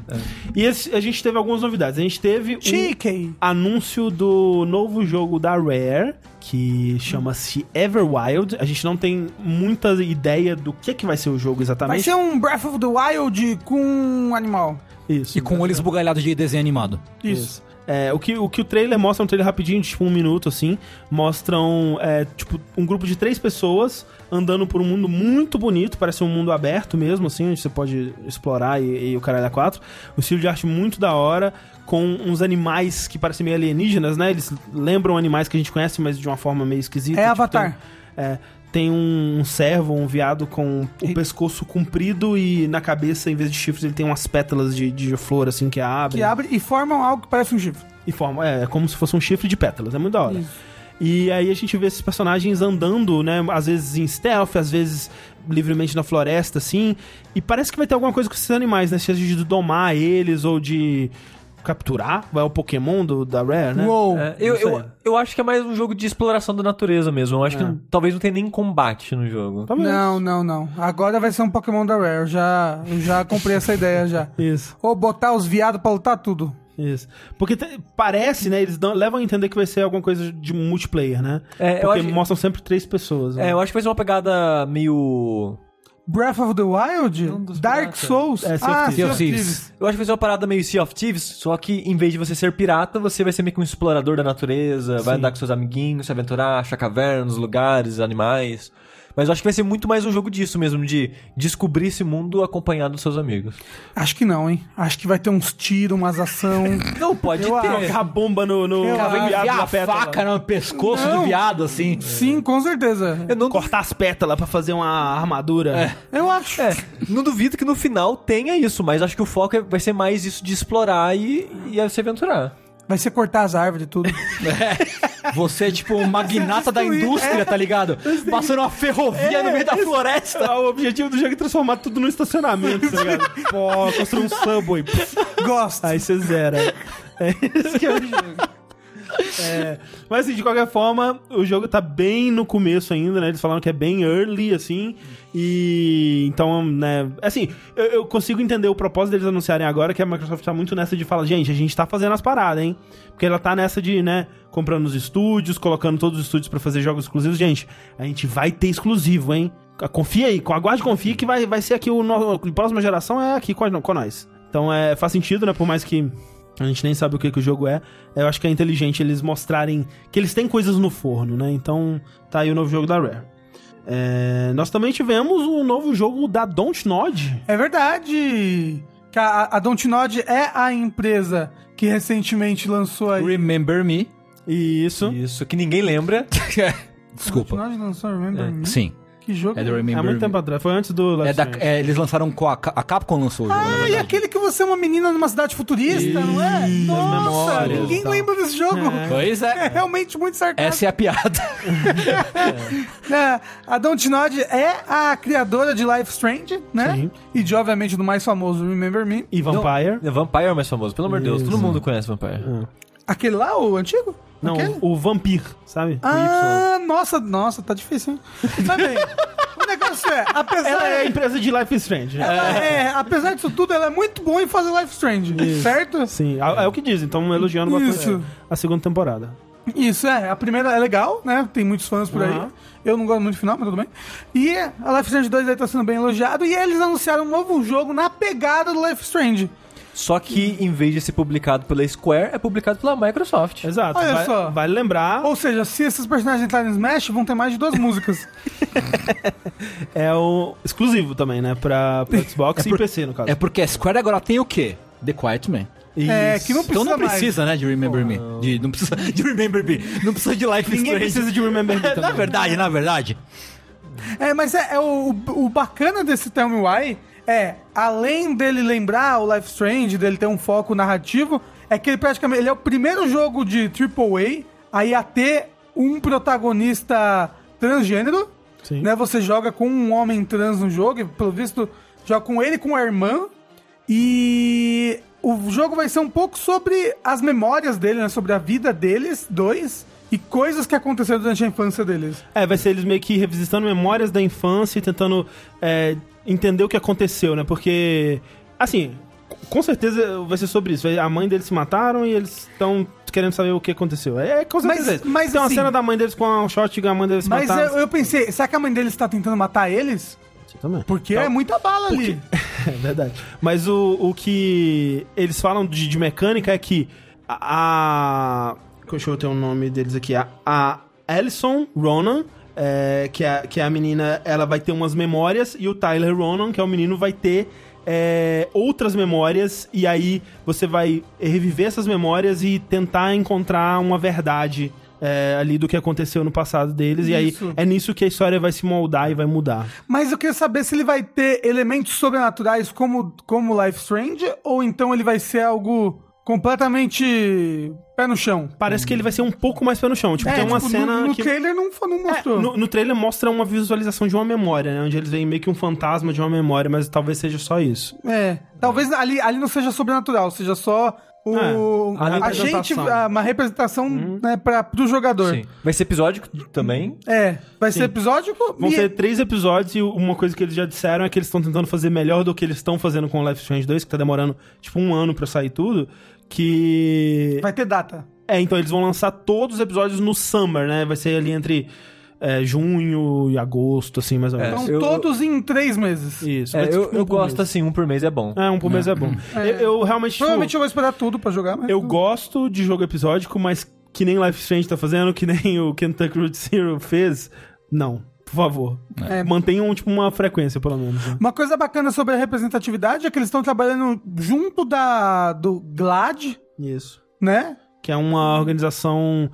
E esse- a gente teve algumas novidades. A gente teve um Chique! anúncio do novo jogo da Rare, que chama-se Everwild. A gente não tem muita ideia do que, que vai ser o jogo Vai exatamente. ser um Breath of the Wild com um animal. Isso. E com olhos bugalhados de desenho animado. Isso. É, o, que, o que o trailer mostra, um trailer rapidinho, de, tipo um minuto assim, mostram é, tipo um grupo de três pessoas andando por um mundo muito bonito, parece um mundo aberto mesmo, assim, onde você pode explorar e, e o caralho a quatro. O estilo de arte muito da hora, com uns animais que parecem meio alienígenas, né? Eles lembram animais que a gente conhece, mas de uma forma meio esquisita. É tipo, Avatar. tem- é, tem um, um servo, um viado com o pescoço comprido e na cabeça, em vez de chifres, ele tem umas pétalas de, de flor, assim, que abrem. Que abre e formam algo que parece um chifre. E forma, é, é como se fosse um chifre de pétalas, é muito da hora. Isso. E aí a gente vê esses personagens andando, né, às vezes em stealth, às vezes livremente na floresta, assim, e parece que vai ter alguma coisa com esses animais, né, seja de domar eles ou de capturar, vai o Pokémon do, da Rare, né? Uou! É, eu, eu, eu acho que é mais um jogo de exploração da natureza mesmo. Eu acho que É. não- talvez não tenha nem combate no jogo. Talvez. Não, não, não. Agora vai ser um Pokémon da Rare. Eu já, eu já comprei essa ideia já. Isso, Ou botar os viados pra lutar tudo. isso. Porque te- parece, né, eles dão- levam a entender que vai ser alguma coisa de multiplayer, né? É, eu Porque acho- mostram sempre três pessoas. né? É, eu acho que vai ser uma pegada meio. Breath of the Wild? Um Dark piratas. Souls? É, Sea of ah. Sea of Sea of Thieves. Eu acho que vai ser uma parada meio Sea of Thieves, só que em vez de você ser pirata, você vai ser meio que um explorador da natureza, vai Sim. andar com seus amiguinhos, se aventurar, achar cavernas, lugares, animais. Mas eu acho que vai ser muito mais um jogo disso mesmo, de descobrir esse mundo acompanhado dos seus amigos. Acho que não, hein? Acho que vai ter uns tiros, umas ação. Não, pode Eu ter. Jogar a bomba no, no, Eu viado a pétala. faca no pescoço Não. do viado, assim. Sim, com certeza. Eu não, Cortar as pétalas pra fazer uma armadura. Eu acho. é, não duvido que no final tenha isso, mas acho que o foco é- vai ser mais isso de explorar e, e se aventurar. Vai ser cortar as árvores e tudo. Você é tipo um magnata da destruir, indústria, tá ligado? Passando uma ferrovia no meio da floresta. Ah, O objetivo do jogo é transformar tudo num estacionamento, tá ligado? Pô, construir um subway. Pff, Gosto. Aí você zera. É isso que é o jogo. É, mas assim, de qualquer forma, o jogo tá bem no começo ainda, né? Eles falaram que é bem early, assim. E então, né? Assim, eu, eu consigo entender o propósito deles anunciarem agora que a Microsoft tá muito nessa de falar, gente, a gente tá fazendo as paradas, hein? Porque ela tá nessa de, né, comprando os estúdios, colocando todos os estúdios pra fazer jogos exclusivos. Gente, a gente vai ter exclusivo, hein? Confia aí, aguarde confia que vai, vai ser aqui o no, a próxima geração é aqui com, a- com nós. Então é, faz sentido, né? Por mais que a gente nem sabe o que, que o jogo é. Eu acho que é inteligente eles mostrarem que eles têm coisas no forno, né? Então tá aí o novo jogo da Rare. É, nós também tivemos o novo jogo da Dontnod. É verdade. Que a, a Dontnod é a empresa que recentemente lançou aí. Remember Me. E isso. Isso, que ninguém lembra. Desculpa. Dontnod lançou Remember Me? Sim. Que jogo? É do Há Remember muito Me. tempo atrás. Foi antes do Life É da, é, eles lançaram com a, a Capcom lançou o jogo. Ah, e aquele que você é uma menina numa cidade futurista, não é? Nossa, memórias ninguém tal. lembra desse jogo. Pois É é. realmente muito sarcástico. Essa é a piada. É, a Dontnod é a criadora de Life Strange, né? Sim. E de, obviamente, do mais famoso Remember Me. E Vampire. Não, Vampire é o mais famoso, pelo amor de Deus. Todo mundo conhece Vampire. Aquele lá, o antigo? Não, Aquele? o Vampir, sabe? O. Ah, nossa, nossa, tá difícil, hein? Mas bem, o negócio é, apesar... Ela é a empresa de Life is Strange. ela é, apesar disso tudo, ela é muito boa em fazer Life Strange, certo? Sim, é, é o que dizem. Então elogiando bastante Isso. a segunda temporada. Isso, é. A primeira é legal, né? Tem muitos fãs por aí. Aham. Eu não gosto muito do final, mas tudo bem. E a Life Strange 2 aí tá sendo bem elogiado. E eles anunciaram um novo jogo na pegada do Life Strange. Só que em vez de ser publicado pela Square, é publicado pela Microsoft. Exato. Olha vai- só. Vale lembrar, Ou seja, se esses personagens entrarem no Smash, vão ter mais de duas músicas. é o exclusivo também, né? Pra, pra Xbox É e por- PC, no caso. É porque a Square agora tem o quê? The Quiet Man. É, Isso. que não Então não mais. precisa, né, de Remember Me. De, não precisa de Remember Me. Não precisa de Life is Ninguém Strange. precisa de Remember Me na verdade, na verdade. É, mas é, é o, o bacana desse Tell Me Why é, além dele lembrar o Life Strange, dele ter um foco narrativo, é que ele praticamente ele é o primeiro jogo de AAA aí a ter um protagonista transgênero. Sim. Né, você joga com um homem trans no jogo, e, pelo visto, joga com ele e com a irmã. E o jogo vai ser um pouco sobre as memórias dele, né? Sobre a vida deles, dois, e coisas que aconteceram durante a infância deles. É, vai ser eles meio que revisitando memórias da infância e tentando é, entender o que aconteceu, né? Porque, assim, com certeza vai ser sobre isso. A mãe deles se mataram e eles estão querendo saber o que aconteceu. É, com certeza. Mas- isso. mas Tem uma assim- cena da mãe deles com a shotgun, a mãe deles se Mas mataram. eu, eu pensei, será que a mãe deles está tentando matar eles? Você também. Porque Então, é muita bala ali. É verdade. Mas o, o que eles falam de, de mecânica é que a. a- Deixa eu ter o nome deles aqui. A, a Alison Ronan, é, que, é, que é a menina, ela vai ter umas memórias, e o Tyler Ronan, que é o menino, vai ter. é, outras memórias e aí você vai reviver essas memórias e tentar encontrar uma verdade é, ali do que aconteceu no passado deles e aí Isso. é nisso que a história vai se moldar e vai mudar. Mas eu queria saber se ele vai ter elementos sobrenaturais como, como Life Strange, ou então ele vai ser algo completamente pé no chão. Parece que ele vai ser um pouco mais pé no chão. Tipo, tem uma tipo, cena no, no que. trailer não, não É, mostrou. no, no trailer mostra uma visualização de uma memória, né? Onde eles veem meio que um fantasma de uma memória, mas talvez seja só isso. É, talvez ali, ali não seja sobrenatural, seja só o, É, a a, gente, uma representação né, pra, pro jogador. Sim. Vai ser episódico também. É, vai ser Sim. episódico Vão e- ser três episódios e uma coisa que eles já disseram é que eles estão tentando fazer melhor do que eles estão fazendo com o Life Strange 2, que tá demorando tipo um ano pra sair tudo. Que. vai ter data. É, então eles vão lançar todos os episódios no Summer, né? Vai ser ali entre é, junho e agosto, assim, mais ou É. menos. Então eu- todos em três meses. Isso. É, eu tipo, eu um por gosto mês. assim, um por mês é bom. É, um por mês é bom. Eu, eu realmente. tipo, Provavelmente eu vou esperar tudo pra jogar, mas... Eu gosto de jogo episódico, mas que nem Life Strange tá fazendo, que nem o Kentucky Route Zero fez, não. Por favor. É. Mantenham, tipo, uma frequência, pelo menos. né? Uma coisa bacana sobre a representatividade é que eles estão trabalhando junto da, do GLAD, Isso. né? Que é uma organização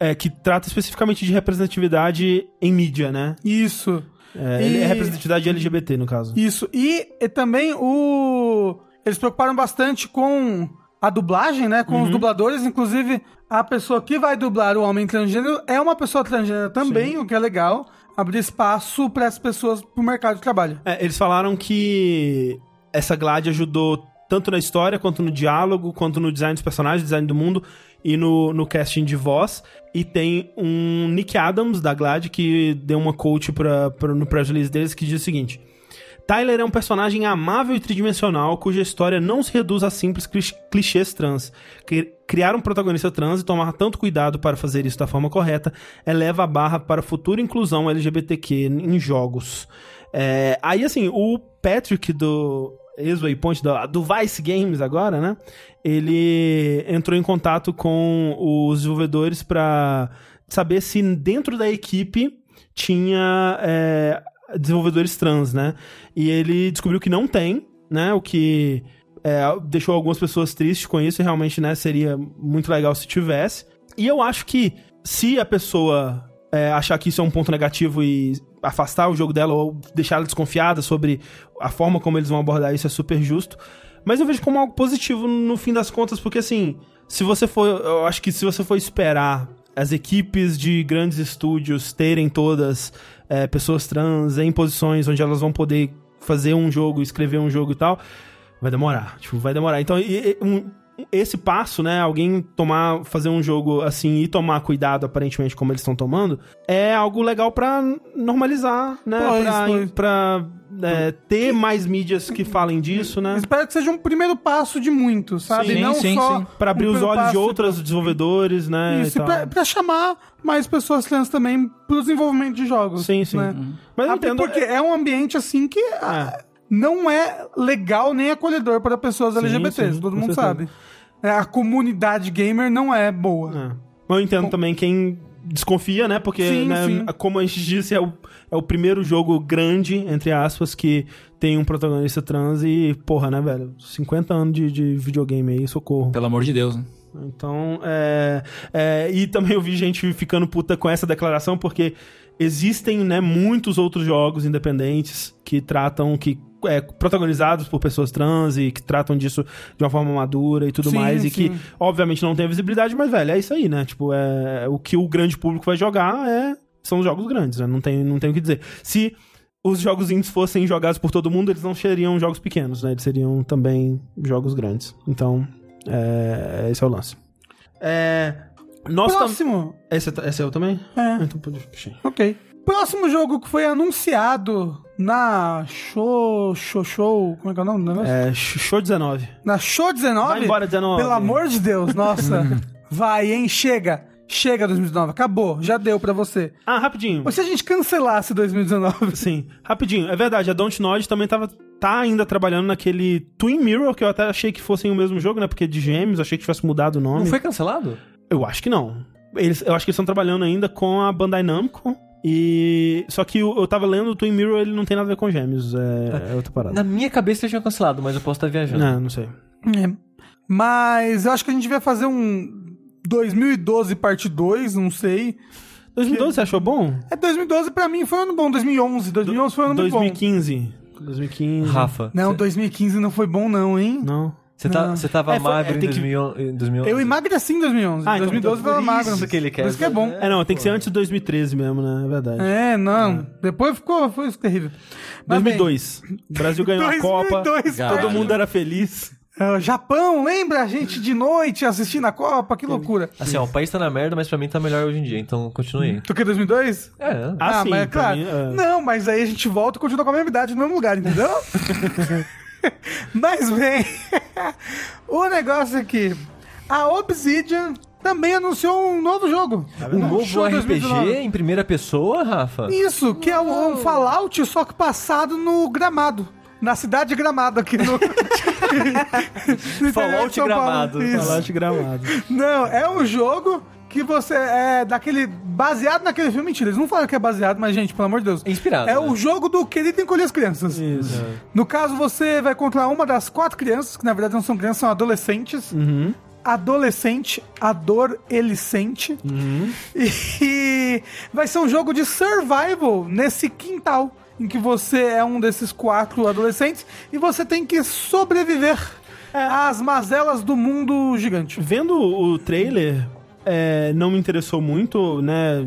é, que trata especificamente de representatividade em mídia, né? Isso. É, E- é representatividade LGBT, no caso. Isso. E, e também o. Eles se preocuparam bastante com a dublagem, né? Com Uhum. os dubladores. Inclusive, a pessoa que vai dublar o homem transgênero é uma pessoa transgênero também, o que é legal. Abrir espaço para as pessoas pro mercado de trabalho. É, eles falaram que essa Glad ajudou tanto na história, quanto no diálogo, quanto no design dos personagens, design do mundo e no, no casting de voz. E tem um Nick Adams, da Glad, que deu uma coach pra, pra, no press release deles, que diz o seguinte... Tyler é um personagem amável e tridimensional cuja história não se reduz a simples clich- clichês trans. Cri- Criar um protagonista trans e tomar tanto cuidado para fazer isso da forma correta eleva a barra para a futura inclusão LGBTQ em jogos. É, aí, assim, o Patrick do ex-waypoint do, do Vice Games agora, né? Ele entrou em contato com os desenvolvedores para saber se dentro da equipe tinha é, desenvolvedores trans, né? E ele descobriu que não tem, né? O que é, deixou algumas pessoas tristes com isso e realmente, né? Seria muito legal se tivesse. E eu acho que se a pessoa é, achar que isso é um ponto negativo e afastar o jogo dela ou deixar ela desconfiada sobre a forma como eles vão abordar isso é super justo. Mas eu vejo como algo positivo no fim das contas, porque assim, se você for. Eu acho que se você for esperar as equipes de grandes estúdios terem todas é, pessoas trans em posições onde elas vão poder fazer um jogo, escrever um jogo e tal, vai demorar. Tipo, vai demorar. Então, e- e- um- esse passo, né? Alguém tomar, fazer um jogo assim e tomar cuidado, aparentemente, como eles estão tomando, é algo legal pra normalizar, né? Pois, pra pois. pra, é, ter mais mídias que falem disso, né? Espero que seja um primeiro passo de muitos, sabe? Sim, Não sim, só sim. Pra abrir um os olhos de outros desenvolvedores, né? Isso, e e pra, pra chamar mais pessoas trans também pro desenvolvimento de jogos. Sim, sim. né? Mas eu Até entendo. porque é um ambiente assim que ah, não é legal nem acolhedor para pessoas Sim, LGBTs, sim, todo mundo certeza. sabe. É, a comunidade gamer não é boa. É. Mas eu entendo também quem desconfia, né? Porque, Sim, né, sim. como a gente disse, é o, é o primeiro jogo grande, entre aspas, que tem um protagonista trans e, porra, né, velho? 50 anos de, de videogame aí, socorro. Pelo amor de Deus, né? Então, é, é, E também eu vi gente ficando puta com essa declaração, porque existem, né, muitos outros jogos independentes que tratam, que é, protagonizados por pessoas trans e que tratam disso de uma forma madura e tudo Sim, mais, e sim. que, obviamente, não tem a visibilidade, mas, velho, é isso aí, né? Tipo, é, o que o grande público vai jogar é, são os jogos grandes, né? Não tem, não tem o que dizer. Se os jogos indies fossem jogados por todo mundo, eles não seriam jogos pequenos, né? Eles seriam também jogos grandes. Então, é, esse é o lance. É. Nós tam- Próximo. esse, é- esse é eu também? É. Então pode. Ok. Próximo jogo que foi anunciado na Show. Show Show. Como é que é o nome do negócio? É, Sh- Show 19. Na Show 19? Vai embora, 19. Pelo amor de Deus, nossa. Vai, hein? Chega. Chega 2019. Acabou. Já deu pra você. Ah, rapidinho. Ou se a gente cancelasse 2019? Sim, rapidinho. É verdade, a Dontnod também tava, tá ainda trabalhando naquele Twin Mirror, que eu até achei que fossem o mesmo jogo, né? Porque de gêmeos, achei que tivesse mudado o nome. Não foi cancelado? Eu acho que não. Eles, eu acho que eles estão trabalhando ainda com a Bandai Namco. E. Só que eu, eu tava lendo o Twin Mirror, ele não tem nada a ver com gêmeos. É, é outra parada. Na minha cabeça eles tinham cancelado, mas eu posso estar viajando. Não, não sei. É. Mas eu acho que a gente devia fazer um 2012 parte 2, não sei. 2012 você achou bom? É 2012 pra mim foi um ano bom, 2011, 2011 foi um ano muito bom. 2015. 2015. Rafa, Não, 2015 não foi bom não, hein? Não. Você, tá, você tava É, foi- magro é, em tem que- 2000 em 2011. Eu emagreci em 2011, Ah, então, 2012 então foi por magro. isso que ele quer Por isso que é bom. É, não, tem que ser antes de 2013 mesmo, né? É verdade. É, não. Depois ficou, foi terrível. Mas bem, 2002. O Brasil ganhou a Copa. 2002, Caralho. Todo mundo era feliz. é, Japão, lembra a gente de noite assistindo a Copa? Que loucura. Assim, ó, o país tá na merda, mas pra mim tá melhor hoje em dia, então continue aí. Tu que 2002? É, Ah, sim, mas é claro. mim, é. Não, mas aí a gente volta e continua com a mesma idade no mesmo lugar, entendeu? mas bem, o negócio é que a Obsidian também anunciou um novo jogo. um novo RPG 2019. em primeira pessoa, Rafa? Isso, que é um, um Fallout, só que passado no Gramado. Na cidade de Gramado, aqui no... Fallout. Gramado. De gramado. Não, é um jogo que você é daquele. Baseado naquele filme. Mentira, eles não falam que é baseado, mas, gente, pelo amor de Deus. É inspirado, É né? o jogo do Querido Encolher as Crianças. Isso. No caso, você vai controlar uma das quatro crianças, que na verdade não são crianças, são adolescentes. Uhum. Adolescente, adorecente. Uhum. E vai ser um jogo de survival nesse quintal. Em que você é um desses quatro adolescentes e você tem que sobreviver às mazelas do mundo gigante. Vendo o trailer, é, não me interessou muito, né?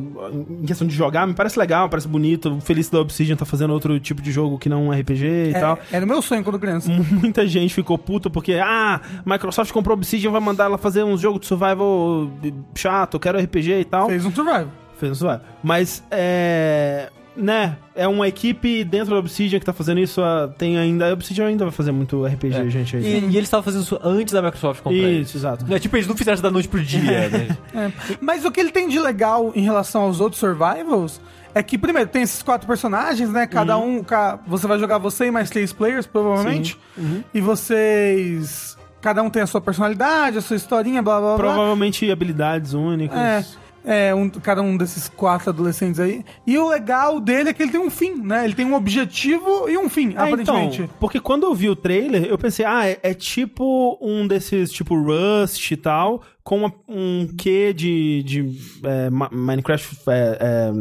Em questão de jogar, me parece legal, parece bonito. Feliz da Obsidian tá fazendo outro tipo de jogo que não um RPG e tal. É, era o meu sonho quando criança. Muita gente ficou puta porque, ah, Microsoft comprou a Obsidian, vai mandar ela fazer um jogo de survival chato, eu quero RPG e tal. Fez um survival. Fez um survival. Mas, é. Né, é uma equipe dentro da Obsidian que tá fazendo isso. Tem ainda. A Obsidian ainda vai fazer muito RPG, gente. Aí. E, e eles estavam fazendo isso antes da Microsoft comprar. Isso, exato. É, tipo, eles não fizeram isso da noite pro dia, né? É. Mas o que ele tem de legal em relação aos outros survivals é que, primeiro, tem esses quatro personagens, né? Cada Uhum. um. Você vai jogar você e mais três players, provavelmente. Uhum. E vocês. Cada um tem a sua personalidade, a sua historinha, blá blá blá. Provavelmente habilidades únicas. É. É, um, cada um desses quatro adolescentes aí. E o legal dele é que ele tem um fim, né? Ele tem um objetivo e um fim, É, aparentemente. então, porque quando eu vi o trailer, eu pensei, ah, é, é tipo um desses, tipo Rust e tal, com uma- um quê de, de é, Minecraft, é,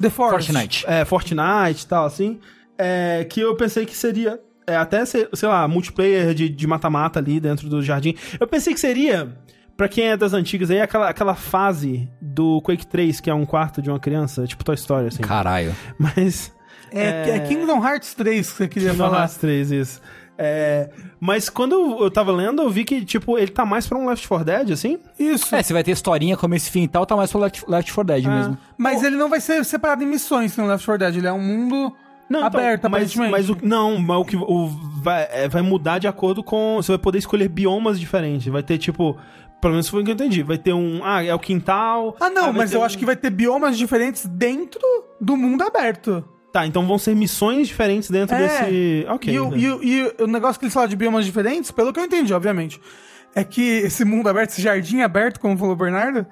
The Forest. Fortnite. é, é, Fortnite e tal, assim, é, que eu pensei que seria é, até, sei, sei lá, multiplayer de de mata-mata ali dentro do jardim. Eu pensei que seria... Pra quem é das antigas aí, aquela, aquela fase do Quake 3, que é um quarto de uma criança, tipo Toy Story, assim. Caralho. Mas. É, é Kingdom Hearts 3 que você queria Kingdom falar. Hearts 3, isso. É, mas quando eu tava lendo, eu vi que, tipo, ele tá mais pra um Left 4 Dead, assim. Isso. É, você vai ter historinha, começo e fim e tal, tá mais pro Left, Left 4 Dead mesmo. Mas ele não vai ser separado em missões no Left 4 Dead. Ele é um mundo aberto, então, mas, mas o, não, mas o que o, vai, é, vai mudar de acordo com. Você vai poder escolher biomas diferentes. Vai ter, tipo. Pelo menos foi o que eu entendi. Vai ter um. Ah, é o quintal. Ah, não, vai mas eu um- acho que vai ter biomas diferentes dentro do mundo aberto. Tá, então vão ser missões diferentes dentro É. desse. Ok. E, o, né? e o- e o negócio que eles falam de biomas diferentes, pelo que eu entendi, obviamente, é que esse mundo aberto, esse jardim aberto, como falou o Bernardo,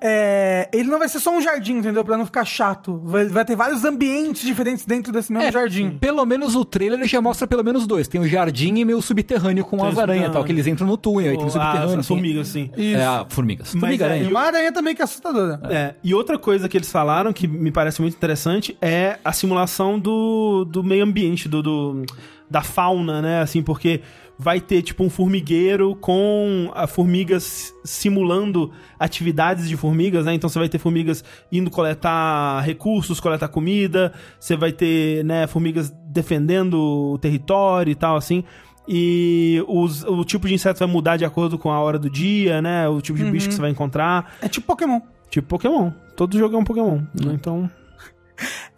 é, ele não vai ser só um jardim, entendeu? Pra não ficar chato. Vai, vai ter vários ambientes diferentes dentro desse mesmo É, jardim. Pelo menos o trailer já mostra pelo menos dois. Tem o jardim e meio subterrâneo com Tem as aranhas tal, que eles entram no túnel, aí tem o Ah, subterrâneo. as tem- formigas, sim. Isso. É, formigas. Mas Formiga é, aranha. E uma aranha também que é assustadora. É, e outra coisa que eles falaram que me parece muito interessante é a simulação do, do meio ambiente, do, do- da fauna, né? Assim, porque vai ter tipo um formigueiro com a formigas simulando atividades de formigas, né? Então você vai ter formigas indo coletar recursos, coletar comida, você vai ter, né, formigas defendendo o território e tal, assim. E os- o tipo de inseto vai mudar de acordo com a hora do dia, né? O tipo de bicho que você vai encontrar. É tipo Pokémon. Tipo Pokémon. Todo jogo é um Pokémon. né? Então.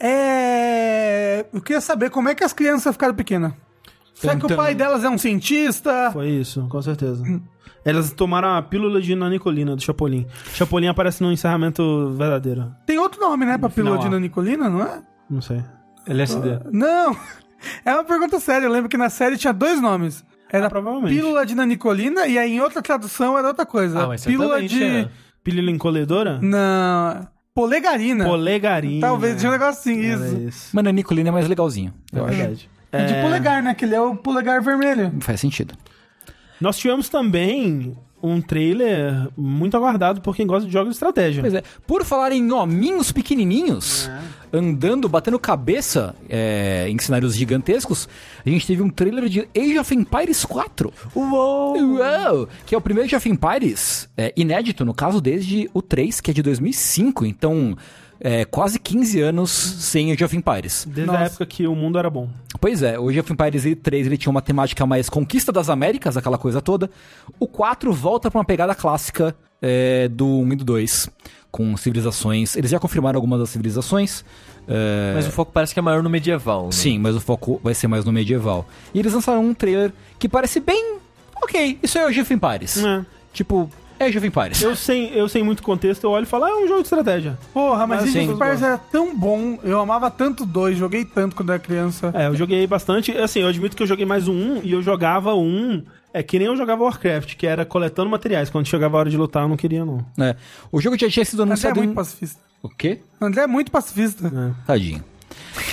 É. Eu queria saber como é que as crianças ficaram pequenas. Será que o pai delas é um cientista? Foi isso, com certeza. Elas tomaram a pílula de nanicolina do Chapolin. Chapolin aparece no encerramento verdadeiro. Tem outro nome, né, pra pílula de ah. nanicolina, não é? Não sei. LSD. Não! É uma pergunta séria. Eu lembro que na série tinha dois nomes. Era Ah, provavelmente. pílula de nanicolina e aí em outra tradução era outra coisa. Ah, mas pílula de. é. Pílula encolhedora? Não. Polegarina. Polegarina. Talvez tinha um negócio assim, isso. isso. Mano, a Nicolina é mais legalzinho. É verdade. É de polegar, né? Que ele é o polegar vermelho. Faz sentido. Nós tivemos também um trailer muito aguardado por quem gosta de jogos de estratégia. Pois é. Por falar em hominhos pequenininhos, andando, batendo cabeça é, em cenários gigantescos, a gente teve um trailer de Age of Empires 4. Uou! Uou! Que é o primeiro Age of Empires é, inédito, no caso, desde o 3, que é de 2005. Então, é, quase 15 anos sem Age of Empires. Desde a Nossa. época que o mundo era bom. Pois é, o Age of Empires 3 ele tinha uma temática mais conquista das Américas, aquela coisa toda. O 4 volta pra uma pegada clássica é, do 1 e do 2, com civilizações. Eles já confirmaram algumas das civilizações. é, Mas o foco parece que é maior no medieval. Né? Sim, mas o foco vai ser mais no medieval. E eles lançaram um trailer que parece bem. Ok, isso é Age of Empires. É. Tipo, é Age of Empires. Eu sem, eu sem muito contexto, eu olho e falo, ah, é um jogo de estratégia. Porra, mas Mas Age of Empires era tão bom. Eu amava tanto dois, joguei tanto quando era criança. É, eu joguei bastante. Assim, eu admito que eu joguei mais 1 e eu jogava 1. É que nem eu jogava Warcraft, que era coletando materiais. Quando chegava a hora de lutar, eu não queria, não. É. O jogo já tinha sido O André é anunciado muito em... pacifista. O quê? O André é muito pacifista. Tadinho.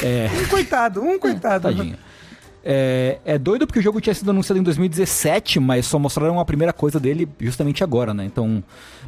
É... Um coitado, um coitado. Tadinho. É, é doido porque o jogo tinha sido anunciado em 2017, mas só mostraram a primeira coisa dele justamente agora, né? Então,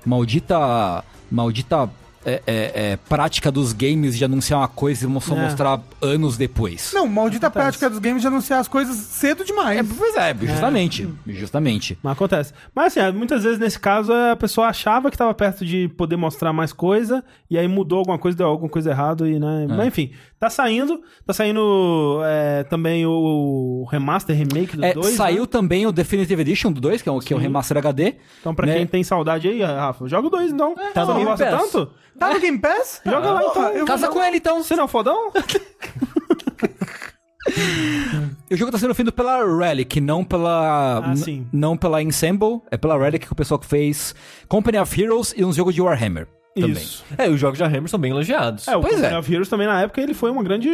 maldita. Maldita é, é, é, prática dos games de anunciar uma coisa e só É. mostrar anos depois. Não, maldita Acontece. prática dos games de anunciar as coisas cedo demais. É, pois é, justamente. Justamente. Mas acontece. Mas assim, muitas vezes nesse caso a pessoa achava que estava perto de poder mostrar mais coisa, e aí mudou alguma coisa, deu alguma coisa errado, e, né? Mas enfim, tá saindo. Tá saindo é, também o remaster, remake do É, 2. saiu né? também o Definitive Edition do 2, que é o, que é o remaster HD. Então, pra né? quem tem saudade aí, Rafa, joga o 2 então. tá Você no não Game gosta Pass. tanto? Tá no Game Pass? Joga lá então. eu Casa vou- com ele então. Você não é um fodão? O jogo tá sendo feito pela Relic, não pela. Ah, sim. Não pela Ensemble, é pela Relic que o pessoal que fez Company of Heroes e um jogo de Warhammer. Também. Isso. É, os jogos de Hammer são bem elogiados. É, o Pois Company é. of Heroes também na época ele foi uma grande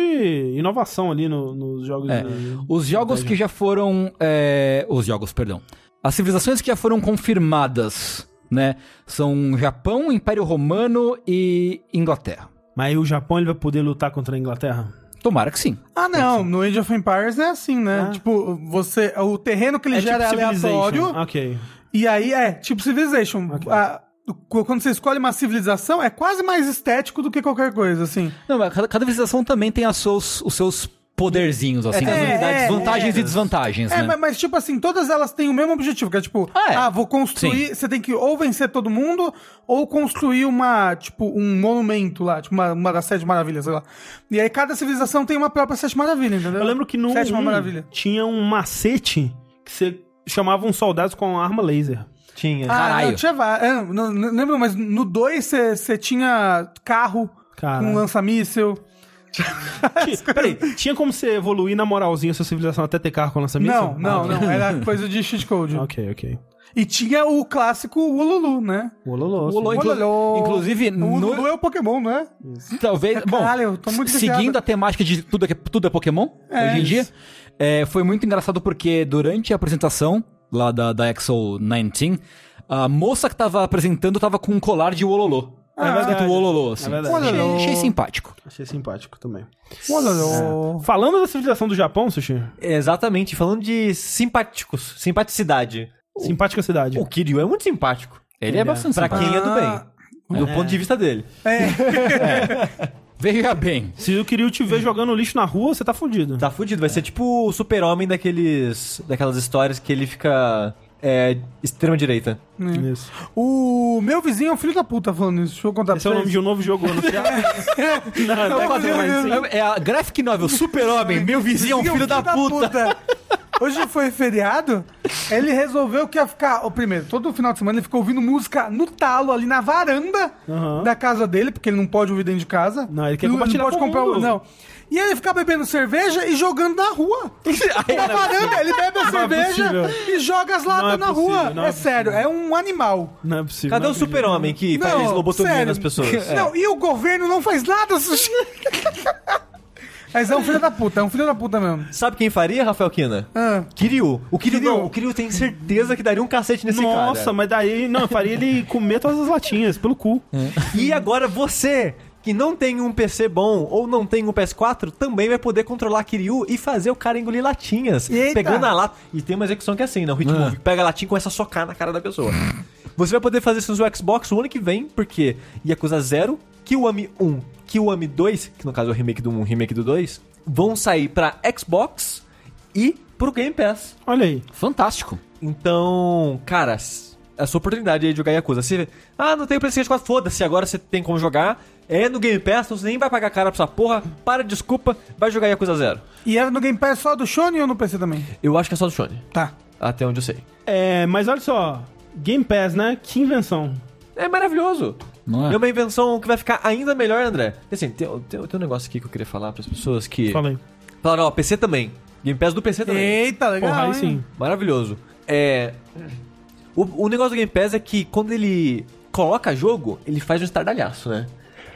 inovação ali no- nos jogos. É. de- Os jogos que já foram. é, Os jogos, perdão. As civilizações que já foram confirmadas, né? São Japão, Império Romano e Inglaterra. Mas aí o Japão ele vai poder lutar contra a Inglaterra? Tomara que sim. Ah, não. No Age of Empires é assim, né? Ah. Tipo, você. O terreno que ele gera é Civilization. aleatório. Ok. E aí é, tipo Civilization. Ok. A- quando você escolhe uma civilização, é quase mais estético do que qualquer coisa, assim. Não, mas cada, cada civilização também tem as seus, os seus poderzinhos, assim, É, as unidades, é, vantagens é. e desvantagens, É, né? mas, mas, tipo assim, todas elas têm o mesmo objetivo, que é tipo, Ah, é. ah, vou construir, você tem que ou vencer todo mundo, ou construir uma, tipo, um monumento lá, tipo, uma, uma das sete maravilhas, sei lá. E aí cada civilização tem uma própria sete maravilha, entendeu? Eu lembro que no Sétima 1 maravilha. tinha um macete que você chamava uns soldados com arma laser. Tinha. Ah, Caralho. não, tinha va- é, não, não lembro, mas no 2 você tinha carro Caralho. com lança-míssel. Tinha- Peraí, tinha como você evoluir na moralzinha sua civilização até ter carro com lança-míssil? Não, não, Ah, ok. não. Era coisa de cheat code. Ok, ok. E tinha o clássico Ululu, né? Inclu- Ololô. inclusive, O no- Ululu é o Pokémon, não é? Talvez. Bom, Caralho, eu tô muito seguindo a temática de tudo é, tudo é Pokémon, É, hoje em dia, isso. é, foi muito engraçado porque durante a apresentação lá da, da Exo 19, a moça que tava apresentando tava com um colar de É verdade. Escrito Ololô, assim. É verdade. Achei, achei simpático. Achei simpático também. Ololô. Falando da civilização do Japão, Sushi, Exatamente, falando de simpáticos, simpaticidade. simpática cidade. O Kiryu é muito simpático. Ele é bastante Pra simpático. quem é do Ah. bem. Do ponto de vista dele. Veja bem. Se eu queria te ver jogando lixo na rua, você tá fudido. Tá fudido, vai ser tipo o super-homem daqueles. daquelas histórias que ele fica. É. extrema direita. Isso. O meu vizinho é um filho da puta falando isso. Deixa eu contar Esse é o pra nome de um novo jogo anunciado. não, Não, não, é mais sim. É a graphic novel Super-Homem, meu vizinho é um filho da puta. Hoje foi feriado, ele resolveu que ia ficar. O primeiro, todo final de semana ele ficou ouvindo música no talo ali na varanda Aham. da casa dele, porque ele não pode ouvir dentro de casa. Não, ele quer compartilhar pode com o comprar mundo. Não. E ele ficar bebendo cerveja e jogando na rua. na varanda, ele bebe a Não é cerveja possível. e joga as Não latas é na possível, rua. não é, é sério, é um animal. Não é possível. Cadê não o acredito. super-homem que faz lobotomia sério. nas pessoas? Não, e o governo não faz nada, Sushi. Mas é um filho da puta, é um filho da puta mesmo. Sabe quem faria, Rafael Kina? Ah. Kiryu. O Kiryu, Kiryu. não, o Kiryu tem certeza que daria um cacete nesse Nossa, cara. mas daí, não, faria ele comer todas as latinhas pelo cu. E agora você, que não tem um PC bom ou não tem um PS4, também vai poder controlar Kiryu e fazer o cara engolir latinhas. Eita. Pegando a lata. E tem uma execução que é assim, né? O Hitmove pega a latinha e começa a socar na cara da pessoa. Você vai poder fazer isso no Xbox o ano que vem, porque Yakuza 0, Kiwami 1, Kiwami 2, que no caso é o remake do 1 remake do 2, vão sair pra Xbox e pro Game Pass. Olha aí. Fantástico. Então, cara, s- a sua oportunidade aí de jogar Yakuza. Você, ah, não tem PlayStation 4, foda-se, agora você tem como jogar. É no Game Pass, então você nem vai pagar cara pra essa porra. Para, desculpa, vai jogar Yakuza 0. E era no Game Pass só do Sony ou no PC também? Eu acho que é só do Sony, Tá. até onde eu sei. É, mas olha só. Game Pass, né? Que invenção. É maravilhoso. Não É é? uma invenção que vai ficar ainda melhor, André. Assim, tem, tem, tem um negócio aqui que eu queria falar pras pessoas que... Fala aí. Falaram, ó, PC também. Game Pass do PC também. Eita, legal. Porra, aí sim. Maravilhoso. É. O, o negócio do Game Pass é que quando ele coloca jogo, ele faz um estardalhaço, né?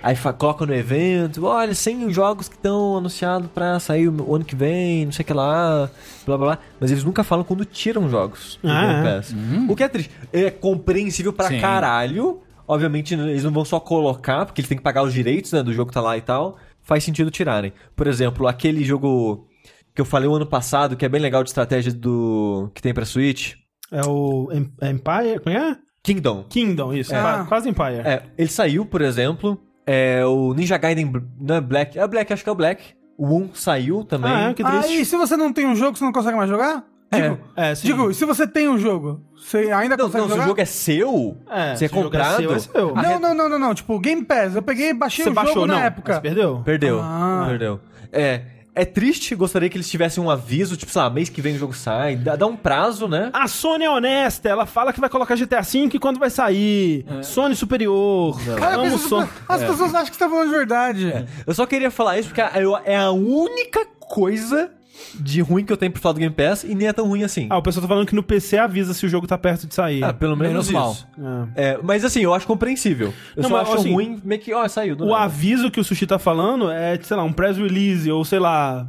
Aí coloca no evento, olha, 100 jogos que estão anunciados pra sair o ano que vem, não sei o que lá, blá blá blá. Mas eles nunca falam quando tiram jogos do Ah, Game é? Pass. O que é triste. É compreensível pra Sim. caralho. Obviamente, eles não vão só colocar, porque eles têm que pagar os direitos né, do jogo que tá lá e tal. Faz sentido tirarem. Por exemplo, aquele jogo que eu falei o ano passado, que é bem legal de estratégia do que tem pra Switch, É o Em- Empire. Como é? Kingdom. Kingdom, isso. É. Qua- Quase Empire. É, ele saiu, por exemplo, é o Ninja Gaiden não é Black, é o Black, acho que é o Black. O 1 saiu também. Ah, é? Que triste. Ah, e se você não tem um jogo, você não consegue mais jogar? Digo, É, sim. digo, se você tem um jogo, você ainda Não, consegue não, se jogar? o jogo é seu, É, você é se o jogo é comprado, seu, é seu. Não, não, não, não, não. Tipo, Game Pass. Eu peguei e baixei Você o jogo baixou, na não. época. Você perdeu? perdeu. Ah. Perdeu. É, é triste, gostaria que eles tivessem um aviso, tipo, sei lá, mês que vem o jogo sai, dá, dá um prazo, né? A Sony é honesta, ela fala que vai colocar GTA V e quando vai sair. Sony superior. Cara, Amo as, Sony. pessoas, as pessoas acham que você tá falando de verdade. Eu só queria falar isso porque eu- é a única coisa de ruim que eu tenho pro falar do Game Pass e nem é tão ruim assim. Ah, o pessoal tá falando que no PC avisa se o jogo tá perto de sair. Ah, pelo menos, Menos mal. isso. É. É, mas assim, eu acho compreensível. Eu Não, só mas, acho assim, ruim, meio que, ó, saiu. do O nada. aviso que o Sushi tá falando é, sei lá, um press release ou sei lá.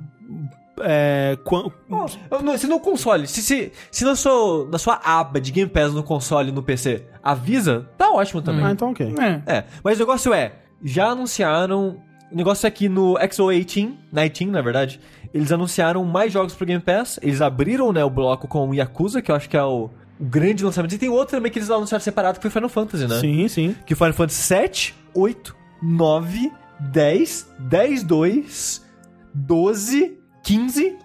É. quan- Eu não- Se no console, se, se, se na, sua, na sua aba de Game Pass no console e no PC avisa, tá ótimo também. Ah, então ok. É. É, mas o negócio é, já anunciaram. O negócio é que no XO18, 19 na verdade, eles anunciaram mais jogos pro Game Pass. Eles abriram né, o bloco com o Yakuza, que eu acho que é o, grande lançamento. E tem outro também que eles anunciaram separado, que foi Final Fantasy, né? Sim, sim. Que Final Fantasy 7, 8, 9, 10, 10, 2, 12, 15.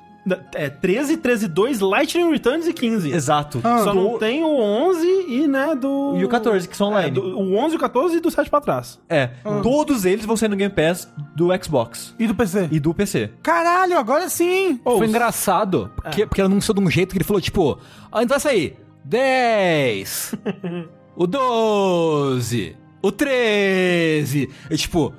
É 13, 13, 2, Lightning Returns e 15. Exato. Ah. Só Do- não tem o 11 e, né, do... E o 14, que são É, online. do- o 11, o 14 e do 7 pra trás. É, todos eles vão sair no Game Pass do Xbox E do PC? e do PC. Caralho, agora sim! Foi engraçado, porque, porque ele anunciou de um jeito que ele falou, tipo, ah, então vai sair 10, o 12, o 13. E tipo,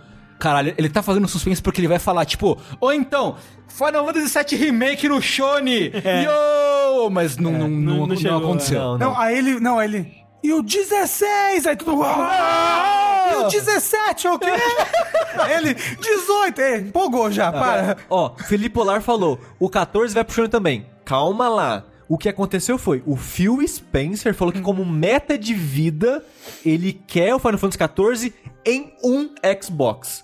caralho, ele tá fazendo suspense porque ele vai falar, tipo, ou então, Final Fantasy VII Remake no Shone! Yo! oh, mas não, não, não, não não chegou, aconteceu. Não, Não, aí ele. Não, aí ele. E o 16! Aí tudo. "Ah!" E o 17, o quê? Ele, 18! Ei, empolgou já, para. Ó, Felipe Polar falou, o 14 vai pro Shone também. Calma lá. O que aconteceu foi, o Phil Spencer falou que como meta de vida, ele quer o Final Fantasy XIV em um Xbox.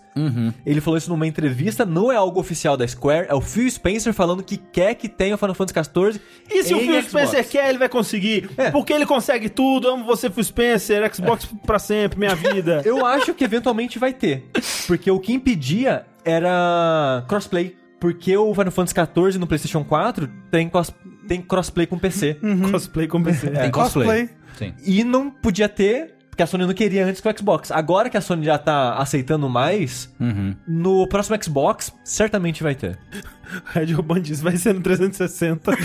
Ele falou isso numa entrevista, não é algo oficial da Square, é o Phil Spencer falando que quer que tenha o Final Fantasy XIV E se o Phil Xbox. Spencer quer, ele vai conseguir. É. Porque ele consegue tudo. Amo você, Phil Spencer. Xbox pra sempre, minha vida. Eu acho que eventualmente vai ter. Porque o que impedia era crossplay. Porque o Final Fantasy XIV no PlayStation 4 tem, cos- tem crossplay com PC. Cosplay com PC. Tem cosplay. Sim. E não podia ter, porque a Sony não queria antes com o Xbox. Agora que a Sony já tá aceitando mais, Uhum. no próximo Xbox, certamente vai ter. Red Urban diz, vai ser no 360.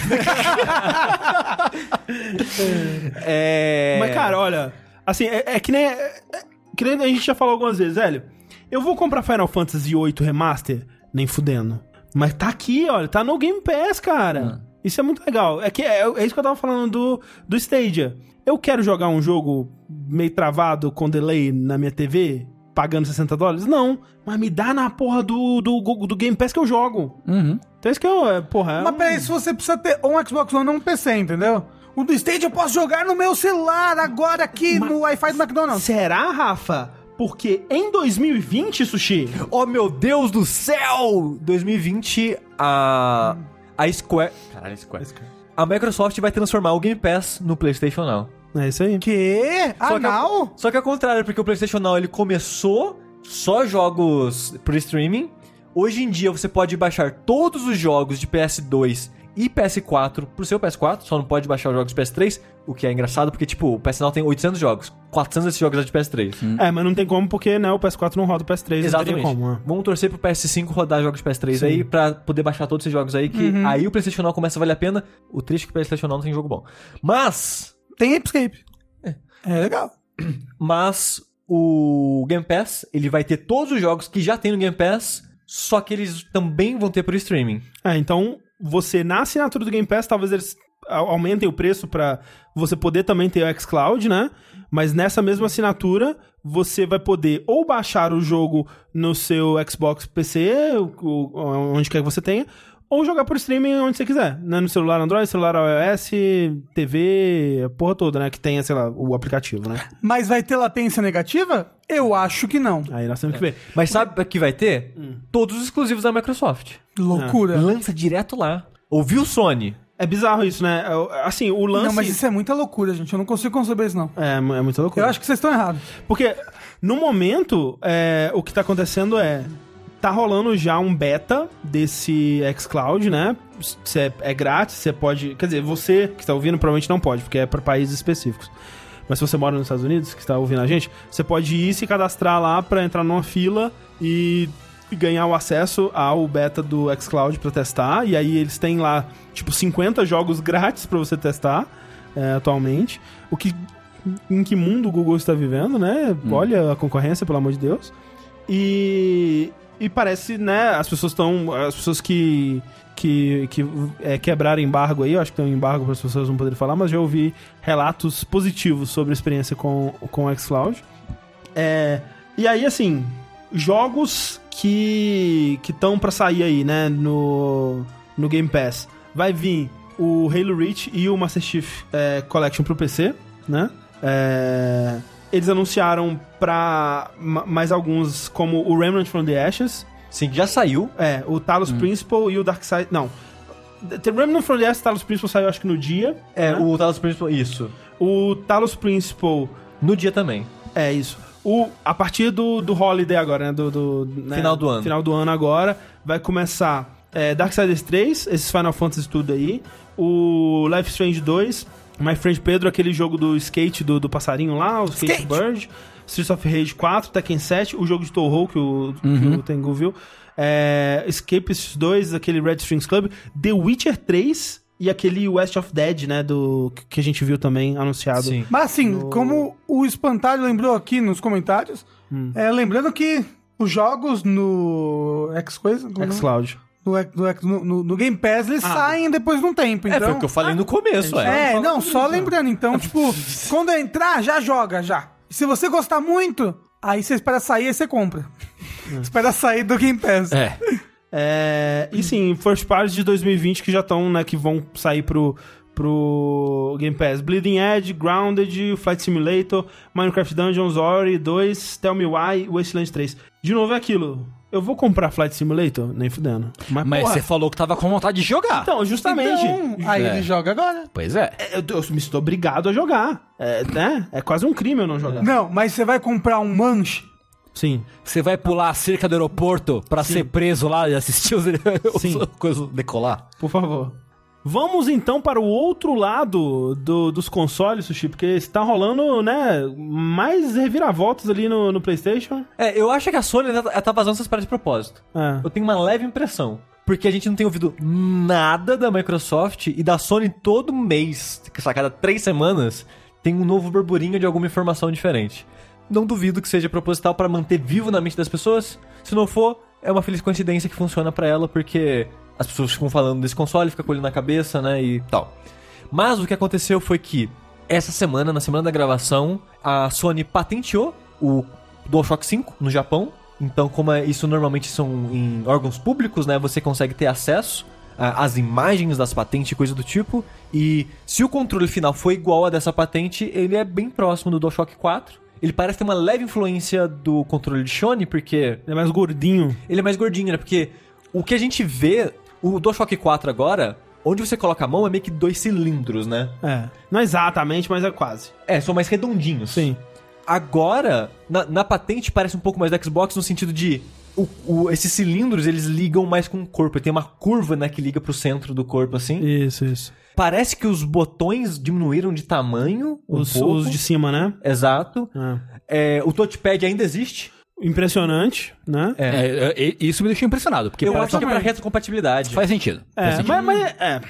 É... Mas, cara, olha, assim, é, é que nem. É, é que nem a gente já falou algumas vezes, velho. Eu vou comprar Final Fantasy VIII Remaster, nem fudendo. Mas tá aqui, olha, tá no Game Pass, cara. Isso é muito legal. É, que é, é isso que eu tava falando do, do Stadia. Eu quero jogar um jogo meio travado com delay na minha TV, pagando 60 dólares? Não. Mas me dá na porra do, do, do Game Pass que eu jogo. Uhum. Então isso que eu. é, Porra, é Mas um- peraí, se você precisa ter um Xbox One ou um PC, entendeu? O do Stage eu posso jogar no meu celular agora aqui no Wi-Fi do McDonald's. Será, Rafa? Porque em 2020, Sushi, Oh, meu Deus do céu! 2020, a... A Square... Caralho, Square. A Microsoft vai transformar o Game Pass no PlayStation Now. é isso aí. Que? Só que, Anal? só que ao contrário, porque o PlayStation Now ele começou só jogos por streaming. Hoje em dia você pode baixar todos os jogos de PS2 e PS4 pro seu PS4, só não pode baixar os jogos de PS3, o que é engraçado porque, tipo, o PS Now tem 800 jogos, 400 desses jogos é de PS3. É, mas não tem como porque, né, o PS4 não roda o PS3, não Exatamente. teria como, né? Vamos torcer pro PS5 rodar jogos de PS3 Sim. aí pra poder baixar todos esses jogos aí, que aí o PlayStation Now começa a valer a pena. O triste é que o PlayStation Now não tem jogo bom. Mas, Tem Escape. É. legal. mas o Game Pass, ele vai ter todos os jogos que já tem no Game Pass, só que eles também vão ter por streaming. É, então, você, na assinatura do Game Pass, talvez eles aumentem o preço pra você poder também ter o xCloud, né? Mas nessa mesma assinatura, você vai poder ou baixar o jogo no seu Xbox PC, onde quer que você tenha, ou jogar por streaming onde você quiser, né? No celular Android, celular iOS, TV, a porra toda, né? Que tenha, sei lá, o aplicativo, né? Mas vai ter latência negativa? Eu acho que não. Aí nós temos que ver. Mas sabe o que vai ter? Todos os exclusivos da Microsoft. Loucura. Lança direto lá. Ouviu, Sony? É bizarro isso, né? É, Assim, o lance... Não, mas isso é muita loucura, gente. Eu não consigo conceber isso, não. É, é muita loucura. Eu acho que vocês estão errados. Porque, no momento, é, o que tá acontecendo é. Tá rolando já um beta desse xCloud, né? Cê é, grátis, você pode. Quer dizer, você que está ouvindo provavelmente não pode, porque é para países específicos. Mas se você mora nos Estados Unidos, que está ouvindo a gente, você pode ir se cadastrar lá para entrar numa fila e ganhar o acesso ao beta do xCloud para testar. E aí eles têm lá, tipo, 50 jogos grátis para você testar é, atualmente. O que. Em que mundo o Google está vivendo, né? Olha a concorrência, pelo amor de Deus. E. E parece, né? As pessoas estão. As pessoas que. Que, que é, quebraram embargo aí, eu acho que tem um embargo para as pessoas não poderem falar, mas já ouvi relatos positivos sobre a experiência com, com o xCloud. É, e aí, assim, jogos que estão para sair aí, né, no, no Game Pass. Vai vir o Halo Reach e o Master Chief é, Collection pro PC, né? É, eles anunciaram pra ma- mais alguns, como o Remnant from the Ashes, Sim, que já saiu. é, o Talos Principal e o Dark Side... Não, The Remnant from the Ashes e Talos Principal saiu acho que no dia. É, né? o Talos Principal. Isso. O Talos Principal... No dia também. É isso. O, a partir do, do Holiday agora, né? Do, do, né, Final do ano. Final do ano agora. Vai começar é, Darksiders 3, esses Final Fantasy tudo aí. O Life Strange 2. My Friend Pedro, aquele jogo do skate do, do passarinho lá, o Skate, Skate. Bird. Streets of Rage 4, Tekken 7, o jogo de Toho que o, que o Tengu viu. É, Escapists 2, aquele Red Strings Club. The Witcher 3 e aquele West of Dead, né? Do, que a gente viu também anunciado. Sim. Mas assim, como o Espantalho lembrou aqui nos comentários, é, lembrando que os jogos no X coisa, xCloud. No, no, no, no Game Pass, eles saem depois de um tempo. Então... É, foi o que eu falei no começo, é. É, não, só lembrando, então, tipo, quando entrar, já joga, já. Se você gostar muito, aí você espera sair e você compra. espera sair do Game Pass. É. É, e sim, First Parties de 2020 que já estão, né, que vão sair pro, pro Game Pass. Bleeding Edge, Grounded, Flight Simulator, Minecraft Dungeons, Ori 2, Tell Me Why, Wasteland 3. De novo é aquilo. Eu vou comprar Flight Simulator? Nem fudendo. Mas, Mas porra, você falou que tava com vontade de jogar. Então, justamente. Então, aí É. ele joga agora. Pois é. Eu, eu me estou obrigado a jogar. É, né? é quase um crime eu não jogar. Não, mas você vai comprar um manche. Sim. Você vai pular a cerca do aeroporto pra ser preso lá e assistir os, Sim. os coisas decolar? Por favor. Vamos então para o outro lado do- dos consoles, Sushi, porque está rolando, né, mais reviravoltas ali no, no PlayStation. É, eu acho que a Sony ela tá- ela tá vazando essas paradas de propósito. É. Eu tenho uma leve impressão. Porque a gente não tem ouvido nada da Microsoft e da Sony todo mês, a cada três semanas, tem um novo burburinho de alguma informação diferente. Não duvido que seja proposital para manter vivo na mente das pessoas. Se não for, é uma feliz coincidência que funciona para ela, porque as pessoas ficam falando desse console, fica com ele na cabeça, né, e tal. Mas o que aconteceu foi que essa semana, na semana da gravação, a Sony patenteou o DualShock 5 no Japão. Então, como é- isso normalmente são em órgãos públicos, né, você consegue ter acesso às imagens das patentes e coisa do tipo. E se o controle final for igual a dessa patente, ele é bem próximo do DualShock 4. Ele parece ter uma leve influência do controle de Sony, porque Ele é mais gordinho. ele é mais gordinho, né? Porque o que a gente vê, o DualShock 4 agora, onde você coloca a mão é meio que dois cilindros, né? É. Não exatamente, mas é quase. É, são mais redondinhos. Sim. Agora, na, na patente parece um pouco mais do Xbox no sentido de o- o- esses cilindros eles ligam mais com o corpo. Tem uma curva né, que liga pro centro do corpo assim. Isso, isso. Parece que os botões diminuíram de tamanho. Um Os, pouco. os de cima, né? Exato. É. É, o touchpad ainda existe. Impressionante, né? É. É, é, isso me deixou impressionado, porque Eu acho que é pra que retrocompatibilidade. faz sentido. É, Faz sentido. mas, mas é.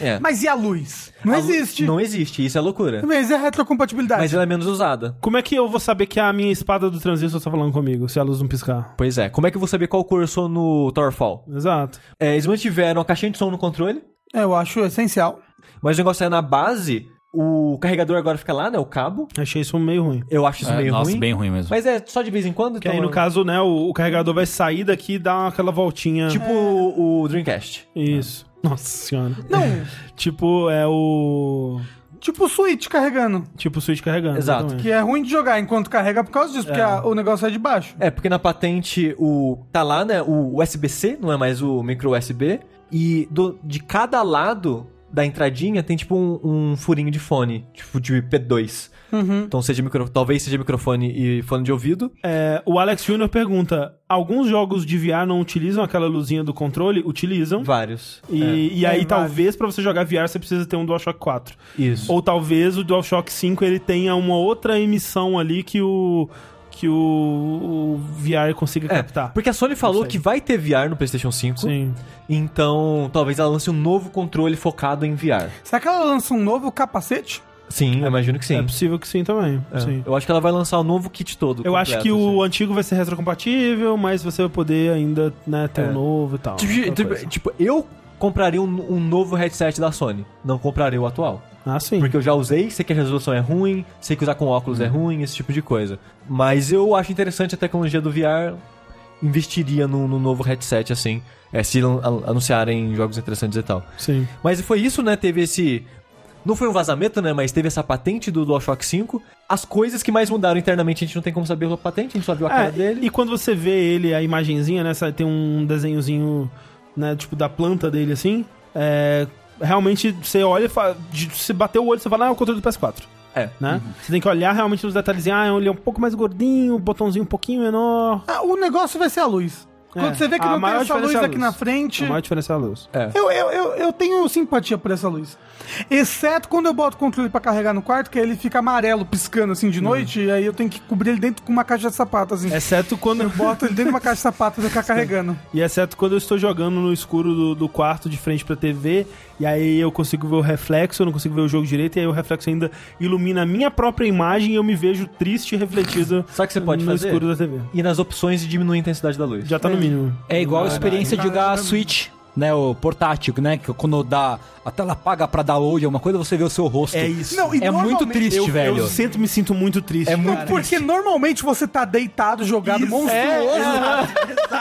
É. Mas e a luz? Não A lu- existe. Não existe, isso é loucura. Mas é retrocompatibilidade. Mas ela é menos usada. Como é que eu vou saber que a minha espada do transistor tá falando comigo, se a luz não piscar? Pois é. Como é que eu vou saber qual cor eu sou no Towerfall? Exato. É, eles mantiveram a caixinha de som no controle, É, eu acho essencial. mas o negócio é na base, o carregador agora fica lá, né? O cabo. Achei isso meio ruim. Eu acho isso É, meio nossa, ruim. bem ruim mesmo. Mas é só de vez em quando, Que então. aí, no caso, né, o, o carregador vai sair daqui e dar aquela voltinha. Tipo o, o Dreamcast. Isso. Nossa senhora. Não, Tipo, é o. tipo o Switch carregando. Tipo o Switch carregando. Exato. exatamente. Que é ruim de jogar enquanto carrega por causa disso, porque a- o negócio é de baixo. É, porque na patente o tá lá, né? O USB-C, não é mais o micro USB. E do- de cada lado da entradinha tem tipo um, um furinho de fone, tipo de P2. Então seja micro, talvez seja microfone e fone de ouvido. É, o Alex Jr. pergunta: alguns jogos de VR não utilizam aquela luzinha do controle? Utilizam. Vários. E, É. e aí, Tem talvez, pra você jogar VR, você precisa ter um DualShock 4. Isso. Ou talvez o DualShock 5 ele tenha uma outra emissão ali que o que o, o VR consiga É, captar. porque a Sony falou que vai ter VR no PlayStation 5. Sim. Então, talvez ela lance um novo controle focado em VR. Será que ela lança um novo capacete? Sim, eu imagino que sim. É possível que sim também. É. Sim. Eu acho que ela vai lançar o novo kit todo. Eu acho que completo, o assim. antigo vai ser retrocompatível, mas você vai poder ainda né, ter É. um novo e tal. Tipo, tipo, tipo, eu compraria um, um novo headset da Sony. Não compraria o atual. Ah, sim. Porque eu já usei, sei que a resolução é ruim, sei que usar com óculos é ruim, esse tipo de coisa. Mas eu acho interessante a tecnologia do VR. Investiria no, no novo headset, assim. É, se anunciarem jogos interessantes e tal. Sim. Mas foi isso, né? Teve esse. Não foi um vazamento, né? Mas teve essa patente do DualShock 5. As coisas que mais mudaram internamente, a gente não tem como saber a patente, a gente só viu a cara É, dele. E quando você vê ele, a imagenzinha, né? Tem um desenhozinho, né? Tipo, da planta dele, assim. É, realmente, você olha e fala... Você bateu o olho, você fala, ah, é o controle do PS4. É. Né? Você tem que olhar realmente nos detalhes. Ah, ele é um pouco mais gordinho, botãozinho um pouquinho menor. Ah, o negócio vai ser a luz. Quando É, você vê que a não tem essa luz é a aqui luz. na frente. A maior diferença é a luz. É. Eu, eu, eu, eu tenho simpatia por essa luz. Exceto quando eu boto o controle pra carregar no quarto, que aí ele fica amarelo piscando assim de noite, e aí eu tenho que cobrir ele dentro com uma caixa de sapato, assim. Exceto quando... Eu boto ele dentro de uma caixa de sapato e ficar carregando. E exceto quando eu estou jogando no escuro do, do quarto de frente pra TV, e aí eu consigo ver o reflexo, eu não consigo ver o jogo direito, e aí o reflexo ainda ilumina a minha própria imagem e eu me vejo triste e refletido Sabe que você pode no fazer? escuro da TV. E nas opções de diminuir a intensidade da luz. Já tá no mínimo. É igual a experiência de jogar. Switch né, o portátil, né, que quando dá a tela paga pra download alguma coisa, você vê o seu rosto. É isso. Não, É muito triste, eu, velho. Eu sempre me sinto muito triste. É muito cara. Porque normalmente você tá deitado, jogado Isso, monstruoso.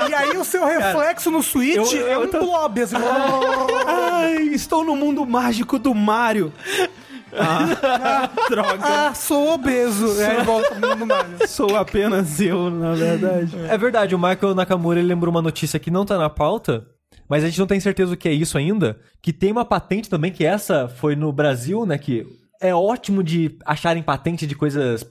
é, e aí o seu reflexo no Switch eu- eu é um tô- blob, assim. Ai, estou no mundo mágico do Mario. Ah, droga. ah, sou obeso. Volta mundo Mario. Sou apenas eu, na verdade. É verdade, o Michael Nakamura ele lembrou uma notícia que não tá na pauta, mas a gente não tem certeza o que é isso ainda. Que tem uma patente também, que essa foi no Brasil, né? Que é ótimo de acharem patente de coisas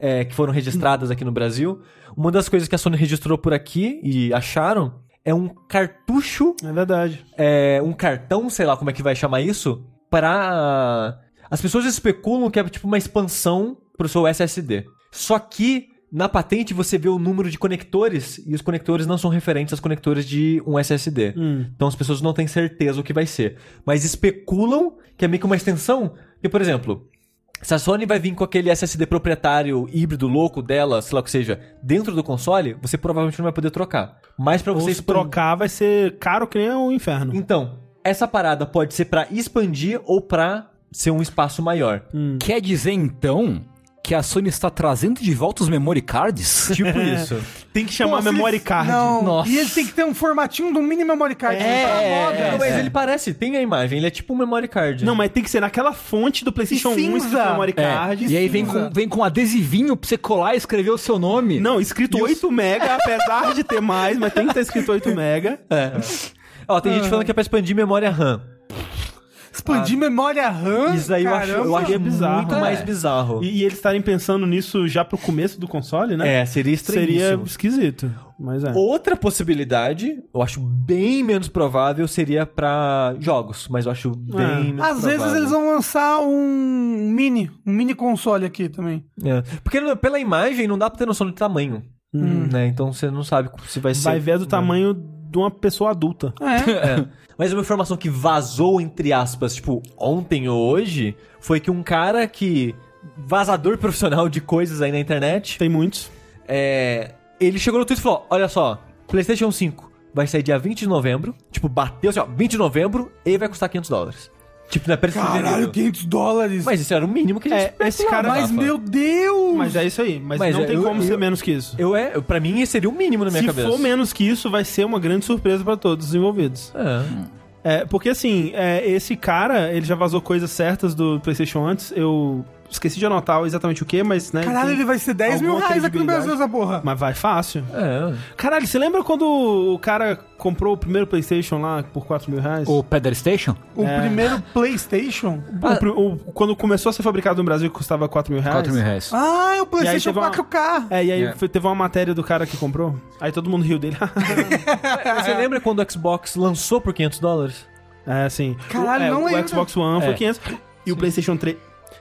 é, que foram registradas aqui no Brasil. Uma das coisas que a Sony registrou por aqui e acharam é um cartucho, É verdade. é, um cartão, sei lá como é que vai chamar isso, para as pessoas especulam que é tipo uma expansão pro seu SSD. Só que na patente você vê o número de conectores e os conectores não são referentes aos conectores de um SSD. Hum. Então as pessoas não têm certeza o que vai ser, mas especulam que é meio que uma extensão. E por exemplo, se a Sony vai vir com aquele SSD proprietário híbrido louco dela, sei lá o que seja, dentro do console, você provavelmente não vai poder trocar. Mas pra Ou você se trocar vai ser caro que nem o inferno. então, essa parada pode ser pra expandir ou pra ser um espaço maior. Quer dizer, então, que a Sony está trazendo de volta os memory cards? Tipo isso. Tem que chamar memory eles- card. Não, Nossa. e ele tem que ter um formatinho do mini memory card. É, Tá é, moda. é. Mas ele parece, tem a imagem, ele é tipo um memory card. Não, mas tem que ser naquela fonte do PlayStation 1 cinza. escrito memory É, card. e aí vem com, vem com um adesivinho pra você colar e escrever o seu nome. Não, escrito 8 mega, apesar de ter mais, mas tem que estar escrito 8 mega. Ó, tem gente falando que é pra expandir memória RAM. Expandir memória RAM. Isso aí eu acho, eu caramba. acho é bizarro. muito É. mais bizarro. E, e eles estarem pensando nisso já pro começo do console, né? É, seria Seria estranhíssimo. esquisito. Mas é. Outra possibilidade, eu acho bem menos provável, seria pra jogos, mas eu acho bem É. menos Às vezes provável. eles vão lançar um mini, um mini console aqui também. É. Porque pela imagem não dá pra ter noção do tamanho. Né? Então você não sabe se vai ser. Vai ver do tamanho de uma pessoa adulta. É. É. Mas uma informação que vazou, entre aspas, tipo, ontem ou hoje, foi que um cara que. vazador profissional de coisas aí na internet. Tem muitos. É, ele chegou no Twitter e falou: Olha só, PlayStation 5 vai sair dia 20 de novembro. Tipo, bateu assim, ó, 20 de novembro e vai custar 500 dólares. Tipo, não é preço Caralho, sugerido. 500 dólares. Mas isso era o mínimo que a gente É, esse cara- Mas, Rafa. meu Deus! Mas é isso aí. Mas, Mas não é, tem eu- como eu- ser menos que isso. Eu é, pra mim seria o mínimo na minha Se cabeça. for menos que isso, vai ser uma grande surpresa pra todos os envolvidos. É. É, porque assim, é, esse cara, ele já vazou coisas certas do PlayStation antes. Eu esqueci de anotar exatamente o que, mas, né? Caralho, ele vai ser 10 mil reais aqui no. Brasil, essa porra. Mas vai fácil. É. Caralho, você lembra quando o cara comprou o primeiro PlayStation lá por 4 mil reais? O Pedal Station? O É. primeiro PlayStation. O pri- o- quando começou a ser fabricado no Brasil, custava 4 mil reais. 4 mil reais. Ah, é o PlayStation teve uma- 4K. É, e aí É. foi- teve uma matéria do cara que comprou. Aí todo mundo riu dele. Você lembra quando o Xbox lançou por 500 dólares? é, assim. Caralho, o, é, não o lembro. Xbox One foi É. 500. E o PlayStation 3.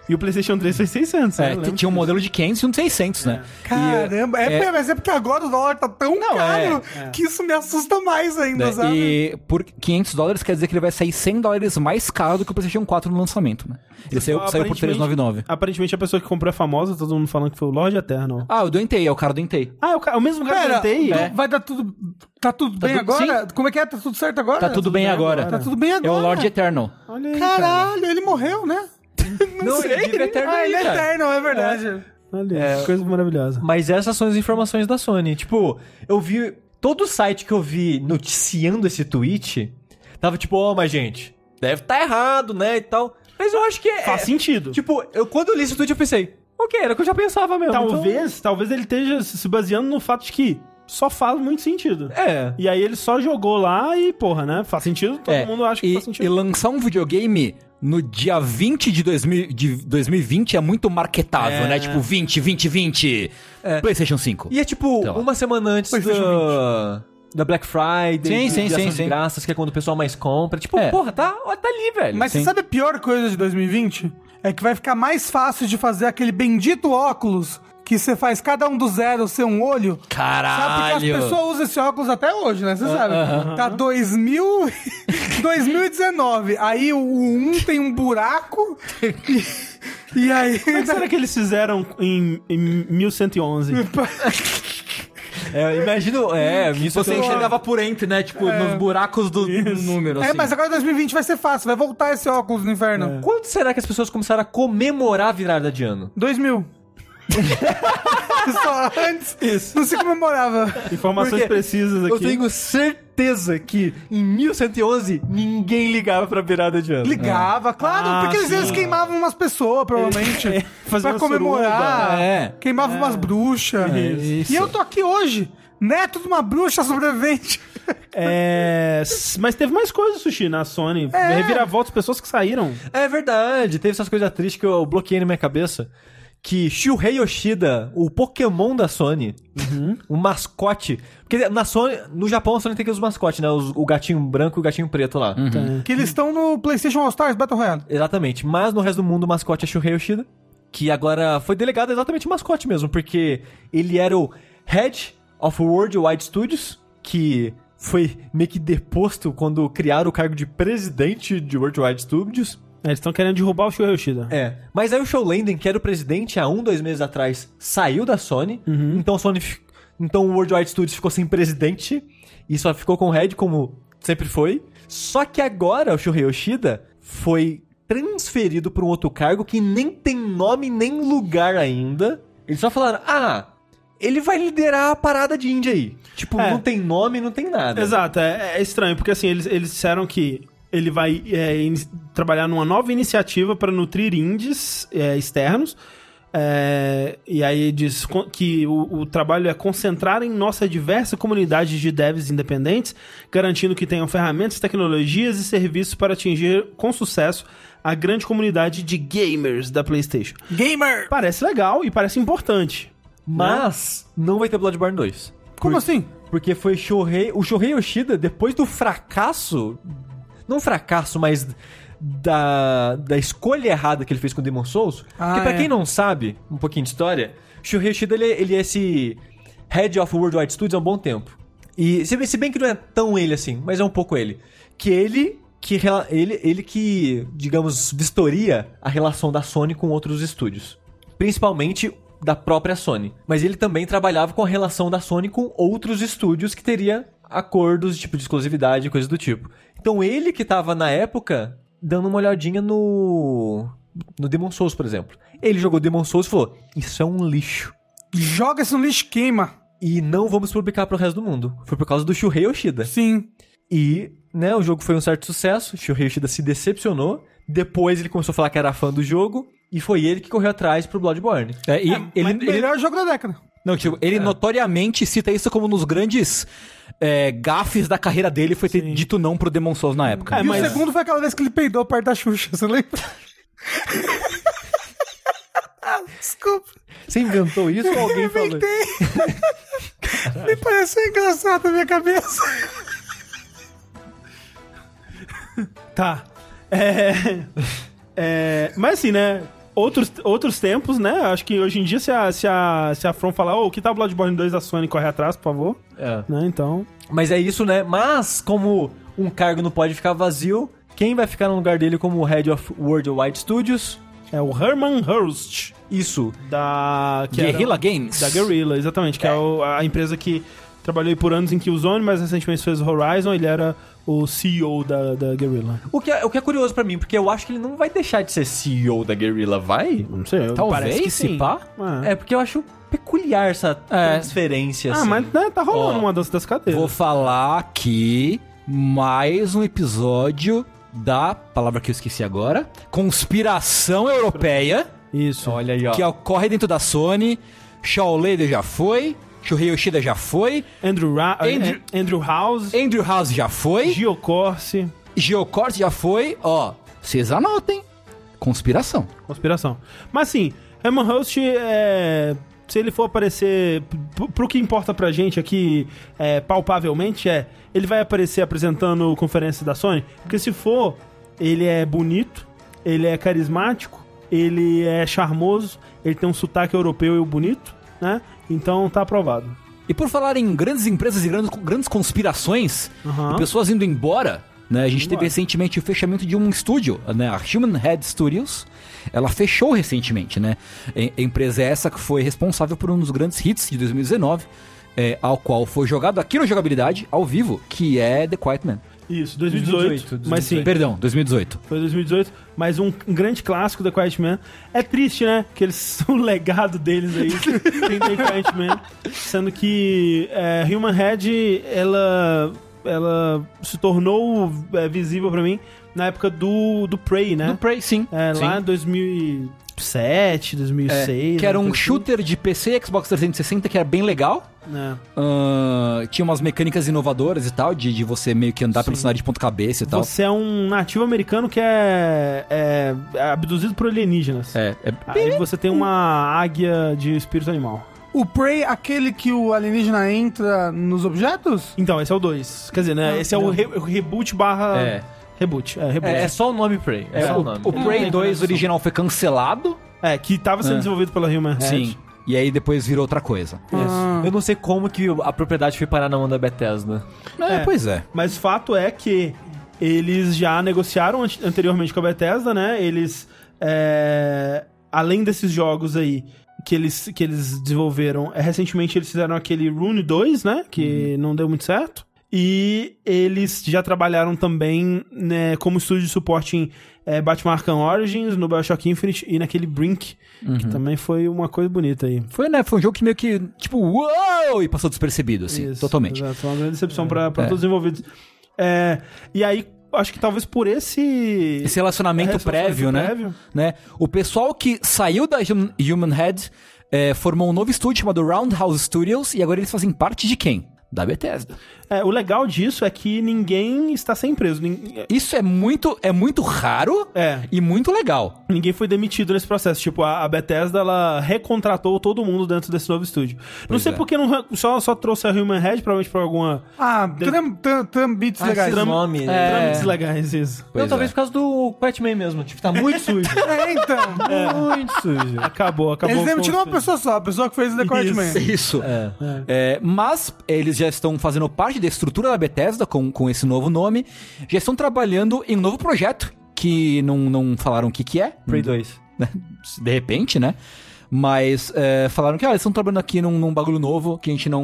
E o PlayStation 3 foi 600. É, né? Eu lembro tinha um modelo de 500 e um de 600, né? Caramba, é, é- mas é porque agora o dólar tá tão Não, caro é, é. que isso me assusta mais ainda, Né? sabe? E por 500 dólares quer dizer que ele vai sair 100 dólares mais caro do que o PlayStation 4 no lançamento, né? Ele saiu, saiu por Aparentemente- 399. Aparentemente a pessoa que comprou é famosa, todo mundo falando que foi o Lord Eternal. Ah, o do Entei, é o cara do Entei. Ah, é o, o mesmo cara Pera, eu tentei? então vai dar tudo. Tá tudo bem tudo- agora? Como é que é? Tá tudo certo agora? Tá tudo bem bem agora. agora. Tá tudo bem É agora. o Lord Eternal. Olha aí, cara. Caralho, ele morreu, né? Não, ele vive eterno Ah, aí, ele é eterno, é verdade. Olha, É. que coisa maravilhosa. Mas essas são as informações da Sony. Tipo, eu vi. Todo site que eu vi noticiando esse tweet tava tipo, ó, mas gente, deve tá errado, né? E tal. Mas eu acho que é. Faz sentido. Tipo, eu, quando eu li esse tweet, eu pensei, ok, era o que eu já pensava mesmo. talvez, talvez ele esteja se baseando no fato de que só faz muito sentido. Então, é. E aí ele só jogou lá e, porra, né? Faz sentido, todo É, mundo acha que e, faz e sentido. lançar um videogame no dia 20 de, 2000, de 2020 é muito marketável, É. né? Tipo, 20, 20, 20. PlayStation 5. E é tipo, lá. uma semana antes PlayStation da, da Black Friday, Sim, sim, de sim, sim. de graças, que é quando o pessoal mais compra. Tipo, É. porra, tá, tá ali, velho. Mas Sim. você sabe a pior coisa de 2020? É que vai ficar mais fácil de fazer aquele bendito óculos que você faz cada um do zero ser um olho. Sabe? Porque Caralho! as pessoas usam esse óculos até hoje, né? Você sabe. Tá 2000, 2019. Aí o 1 tem um buraco. E, e aí. Como é que será que eles fizeram em, em 1111? É, imagino, é, isso Você enxergava por entre, né? Tipo, nos buracos do, do número, É, assim. mas agora 2020 vai ser fácil, vai voltar esse óculos no inferno. Quando será que as pessoas começaram a comemorar a virada de ano? 2000. Só antes não se comemorava. Informações Porque precisas aqui. Eu tenho certeza que em 1111 ninguém ligava pra virada de ano. Ligava, claro, Ah, porque eles, sim. eles queimavam umas pessoas, provavelmente. É, fazer pra uma comemorar. suruba. É. Queimavam umas bruxas. Isso. E eu tô aqui hoje, neto de uma bruxa sobrevivente. É, s- mas teve mais coisas, Sushi, na Sony. É. Reviravoltas, pessoas que saíram. É verdade, teve essas coisas tristes que eu bloqueei na minha cabeça. Que Shuhei Yoshida, o Pokémon da Sony, o mascote. Porque na Sony, no Japão a Sony tem aqueles mascotes, né? Os- o gatinho branco e o gatinho preto lá. Que eles estão no PlayStation All Stars Battle Royale. Exatamente. Mas no resto do mundo o mascote é Shuhei Yoshida. Que agora foi delegado exatamente o mascote mesmo, porque ele era o Head of Worldwide Studios, que foi meio que deposto quando criaram o cargo de presidente de Worldwide Studios. É, Eles estão querendo derrubar o Shuhei Yoshida. É. Mas aí o Show Lenden, que era o presidente há um, dois meses atrás, saiu da Sony. Então a Sony. Então o Worldwide Studios ficou sem presidente. E só ficou com o Red, como sempre foi. Só que agora o Shuhei Yoshida foi transferido para um outro cargo que nem tem nome nem lugar ainda. Eles só falaram: ah, ele vai liderar a parada de Índia aí. Tipo, É. não tem nome, não tem nada. Exato, é, é estranho, porque assim, eles, eles disseram que ele vai é, ini- trabalhar numa nova iniciativa para nutrir indies é, externos. é, e aí diz que o, o trabalho é concentrar em nossa diversa comunidade de devs independentes, garantindo que tenham ferramentas, tecnologias e serviços para atingir com sucesso a grande comunidade de gamers da PlayStation. Gamer! Parece legal e parece importante. Mas não vai ter Bloodborne 2. Como Por- assim? Porque foi Shohei, o Shohei Yoshida, depois do fracasso, não fracasso, mas da, da escolha errada que ele fez com Demon Souls. Ah, porque pra é. quem não sabe, um pouquinho de história, Shohei Yoshida ele, ele é esse Head of Worldwide Studios há um bom tempo. E se, bem- se bem que não é tão ele assim, mas é um pouco ele. Que ele que ele, ele que, digamos, vistoria a relação da Sony com outros estúdios. Principalmente da própria Sony. Mas ele também trabalhava com a relação da Sony com outros estúdios que teria acordos tipo de exclusividade e coisas do tipo. Então ele que tava na época dando uma olhadinha no no Demon Souls, por exemplo. Ele jogou Demon Souls e falou: "Isso é um lixo". Joga isso no lixo queima. E não vamos publicar pro resto do mundo. Foi por causa do Shuhei Yoshida. Sim. E, né, o jogo foi um certo sucesso, o Shuhei Yoshida se decepcionou. Depois ele começou a falar que era fã do jogo. E foi ele que correu atrás pro Bloodborne. É, e É, ele, mas ele- melhor jogo da década. não, tipo, ele notoriamente cita isso como um dos grandes é, gafes da carreira dele foi ter dito não pro Demon Souls na época. É, e mas- o segundo foi aquela vez que ele peidou perto da Xuxa, você lembra? Desculpa, Você inventou isso ou alguém falou? inventei. Me pareceu engraçado na minha cabeça. Tá. É, é, mas assim, né? Outros, outros tempos, né? Acho que hoje em dia, se a, se a, se a From falar, ô, que tal Bloodborne 2 da Sony corre atrás, por favor? É. Né? Então. Mas é isso, né? Mas, como um cargo não pode ficar vazio, quem vai ficar no lugar dele como Head of Worldwide Studios? É o Herman Hurst, Isso. da. Guerrilla Games. Da Guerrilla, exatamente. Que é, o- a empresa que trabalhou aí por anos em Killzone, mas recentemente fez o Horizon. Ele era o CEO da, da Guerrilla. O que, é, o que é curioso pra mim, porque eu acho que ele não vai deixar de ser CEO da Guerrilla, vai? Não sei, Talvez, parece que se sim. pá. É. É, porque eu acho peculiar essa transferência, Ah, assim. mas né, tá rolando Ó, uma dança das cadeiras. Vou falar aqui mais um episódio da palavra que eu esqueci agora, conspiração europeia, Isso. Olha aí, ó. que ocorre dentro da Sony. Shaw Leder já foi, Shuhei Yoshida já foi, Andrew, Ra Andrew- Andrew... Andrew House, Andrew House já foi, Geocorse, Geocorte já foi, ó, vocês anotem. Conspiração. conspiração. Mas assim, Herman Host, é, se ele for aparecer, pro que importa pra gente aqui, é, palpavelmente, é, ele vai aparecer apresentando conferência da Sony, porque se for, ele é bonito, ele é carismático, ele é charmoso, ele tem um sotaque europeu e bonito, né? Então tá aprovado. E por falar em grandes empresas e grandes, grandes conspirações, e pessoas indo embora, né? A gente teve recentemente o fechamento de um estúdio, né? A Human Head Studios. Ela fechou recentemente, né? A a empresa é essa que foi responsável por um dos grandes hits de 2019, é, ao qual foi jogado aqui no Jogabilidade, ao vivo, que é The Quiet Man. Isso, 2018. 2018, Mas sim, Perdão, 2018. foi 2018. Mas um, grande clássico da Quiet Man. É triste, né? Que eles, o legado deles aí tem The Quiet Man. Sendo que é, Human Head, ela, ela se tornou é, visível pra mim na época do, do Prey, né? No Prey, sim. É, Sim. lá em 2007, 2006. que era um coisa shooter de PC e Xbox 360 que era bem legal. assim. É. Ahn, tinha umas mecânicas inovadoras e tal, de, de você meio que andar pelo Sim. cenário de ponta cabeça e tal. Você é um nativo americano que é, é, é abduzido por alienígenas. É, é Aí você tem uma águia de espírito animal. O Prey, aquele que o alienígena entra nos objetos? Então, esse é o 2. Quer dizer, né? Ah, esse é o, não. re- o reboot barra. É. Reboot. É, reboot. É, É, é só o nome Prey. É, É, só o, o nome. o Prey tem 2 conexão. original foi cancelado. que tava sendo É. desenvolvido pela Human Head. Sim. E aí depois virou outra coisa. Ah. Eu não sei como que a propriedade foi parar na mão da Bethesda. É, É. pois é. Mas o fato é que eles já negociaram ante- anteriormente com a Bethesda, né? Eles. é, além desses jogos aí que eles, que eles desenvolveram, é, recentemente eles fizeram aquele Rune 2, né? Que não deu muito certo. E eles já trabalharam também né, como estúdio de suporte em é, Batman Arkham Origins, no Bioshock Infinite e naquele Brink, que também foi uma coisa bonita aí. Foi, né? Foi um jogo que meio que, tipo, uou! E passou despercebido, assim, Isso, totalmente. Exato, foi uma grande decepção pra, pra É. todos os envolvidos. É, e aí, acho que talvez por esse... Esse relacionamento É, prévio, né? prévio. né? O pessoal que saiu da Hum- Human Head é, formou um novo estúdio chamado Roundhouse Studios e agora eles fazem parte de quem? Da Bethesda. É, o legal disso é que ninguém está sem preso. nin- Isso é muito, é muito raro É. e muito legal. Ninguém foi demitido nesse processo. Tipo, a, a Bethesda, ela recontratou todo mundo dentro desse novo estúdio. não sei é. por que não, só, só trouxe a Human Head, provavelmente por alguma... Ah, tram, tram, trambites Ah, legais. esses nomes, né? Trâmites legais, isso. Pois Não, talvez é. por causa do Batman mesmo. Tipo, tá muito sujo. É, então. Muito sujo. Acabou, acabou. Eles demitiram uma pessoa só, a pessoa que fez o The Isso. Man. Isso. É. É, mas eles já estão fazendo parte da estrutura da Bethesda com, com esse novo nome. Já estão trabalhando em um novo projeto que não, não falaram o que, que é. Prey 2. né? De repente, né? Mas é, falaram que ah, eles estão trabalhando aqui num, num bagulho novo que a gente não,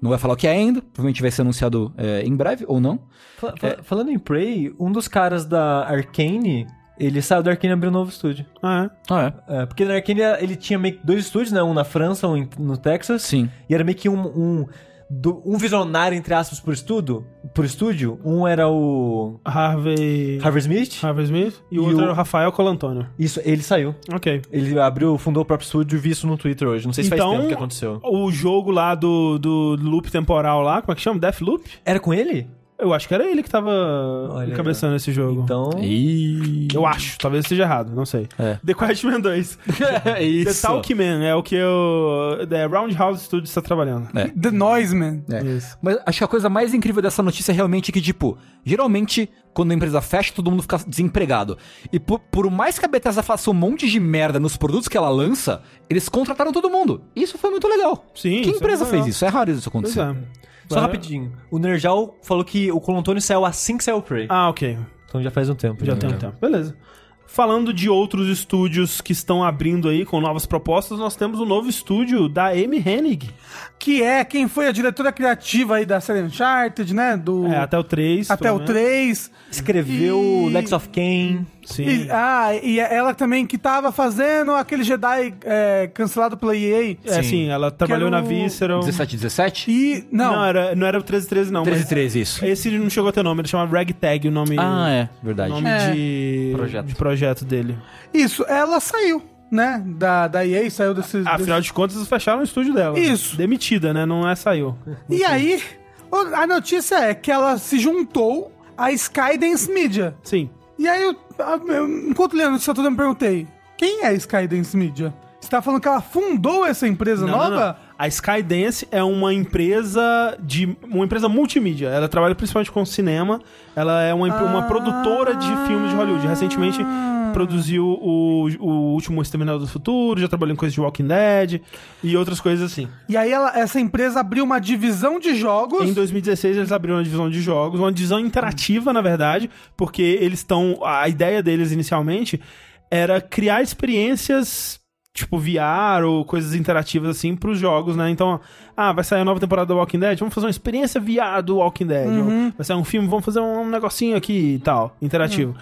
não vai falar o que é ainda. Provavelmente vai ser anunciado é, em breve, ou não. Fa- fa- Falando em Prey, um dos caras da Arkane, ele saiu da Arkane e abriu um novo estúdio. Ah, é? Ah, é? É, porque na Arkane ele tinha meio que dois estúdios, né? Um na França, um no Texas. Sim. E era meio que um, um, do- um visionário, entre aspas, por estudo, por estúdio. Um era o Harvey... Harvey Smith. Harvey Smith. E o E outro o- era o Rafael Colantônio. Isso, ele saiu. Ok. Ele abriu, fundou o próprio estúdio e vi isso no Twitter hoje. Não sei se faz Então, tempo que aconteceu. O jogo lá do, do loop temporal lá, como é que chama? Deathloop? Era com ele? Eu acho que era ele que tava Olha, encabeçando esse jogo. Então. E... Eu acho, talvez esteja errado, não sei. É. The Quiet Man 2. The Isso. Talk Man é o que o The Roundhouse Studios está trabalhando. É. The Noise Man. É. Isso. Mas acho que a coisa mais incrível dessa notícia é realmente que, tipo, geralmente, quando a empresa fecha, todo mundo fica desempregado. E por, por mais que a Bethesda faça um monte de merda nos produtos que ela lança, eles contrataram todo mundo. Isso foi muito legal. Sim, Que isso é empresa muito fez legal. isso? É raro isso Pois acontecer. é. Só rapidinho. O Nerjal falou que o Colantônio saiu assim que saiu o Prey. Ah, ok. Então já faz um tempo. Já né? tem um tempo. Beleza. Falando de outros estúdios que estão abrindo aí com novas propostas, nós temos o novo estúdio da Amy Hennig. Que é quem foi a diretora criativa aí da série Uncharted, né? Do... É, até o 3. até o pelo menos. 3. Escreveu E- Lex of Kain. Sim. E, ah, e ela também que tava fazendo aquele Jedi é, cancelado pela EA. É, Sim. ela trabalhou na o Visceral. 17, 17? E. Não, Não, era, não era o 1313, não. 13, mas 13, isso. Esse não chegou a ter nome, ele chama Ragtag, o nome, Ah, é, o verdade. nome É. de, Projeto. de projeto dele. isso, ela saiu, né? Da, da EA, saiu desse. desse- Afinal de contas, eles fecharam o estúdio dela. Isso. Demitida, né? Não é saiu. E aí, o- a notícia é que ela se juntou à Skydance Media. Sim. E aí, eu, enquanto lendo isso, eu me perguntei: quem é a Skydance Media? Você tá falando que ela fundou essa empresa Não, nova? não, não. A Skydance é uma empresa de uma empresa multimídia. Ela trabalha principalmente com cinema. Ela é uma, empre- uma Ah. produtora de filmes de Hollywood. Recentemente produziu o, o último Exterminador do Futuro, já trabalhou em coisas de Walking Dead e outras coisas assim. E aí, ela- essa empresa abriu uma divisão de jogos. Em 2016 eles abriram uma divisão de jogos, uma divisão interativa, na verdade, porque eles estão. A ideia deles inicialmente era criar experiências tipo VR ou coisas interativas assim pros jogos, né? Então, ah, vai sair a nova temporada do Walking Dead, vamos fazer uma experiência VR do Walking Dead. Uhum. Vai sair um filme, vamos fazer um negocinho aqui e tal, interativo.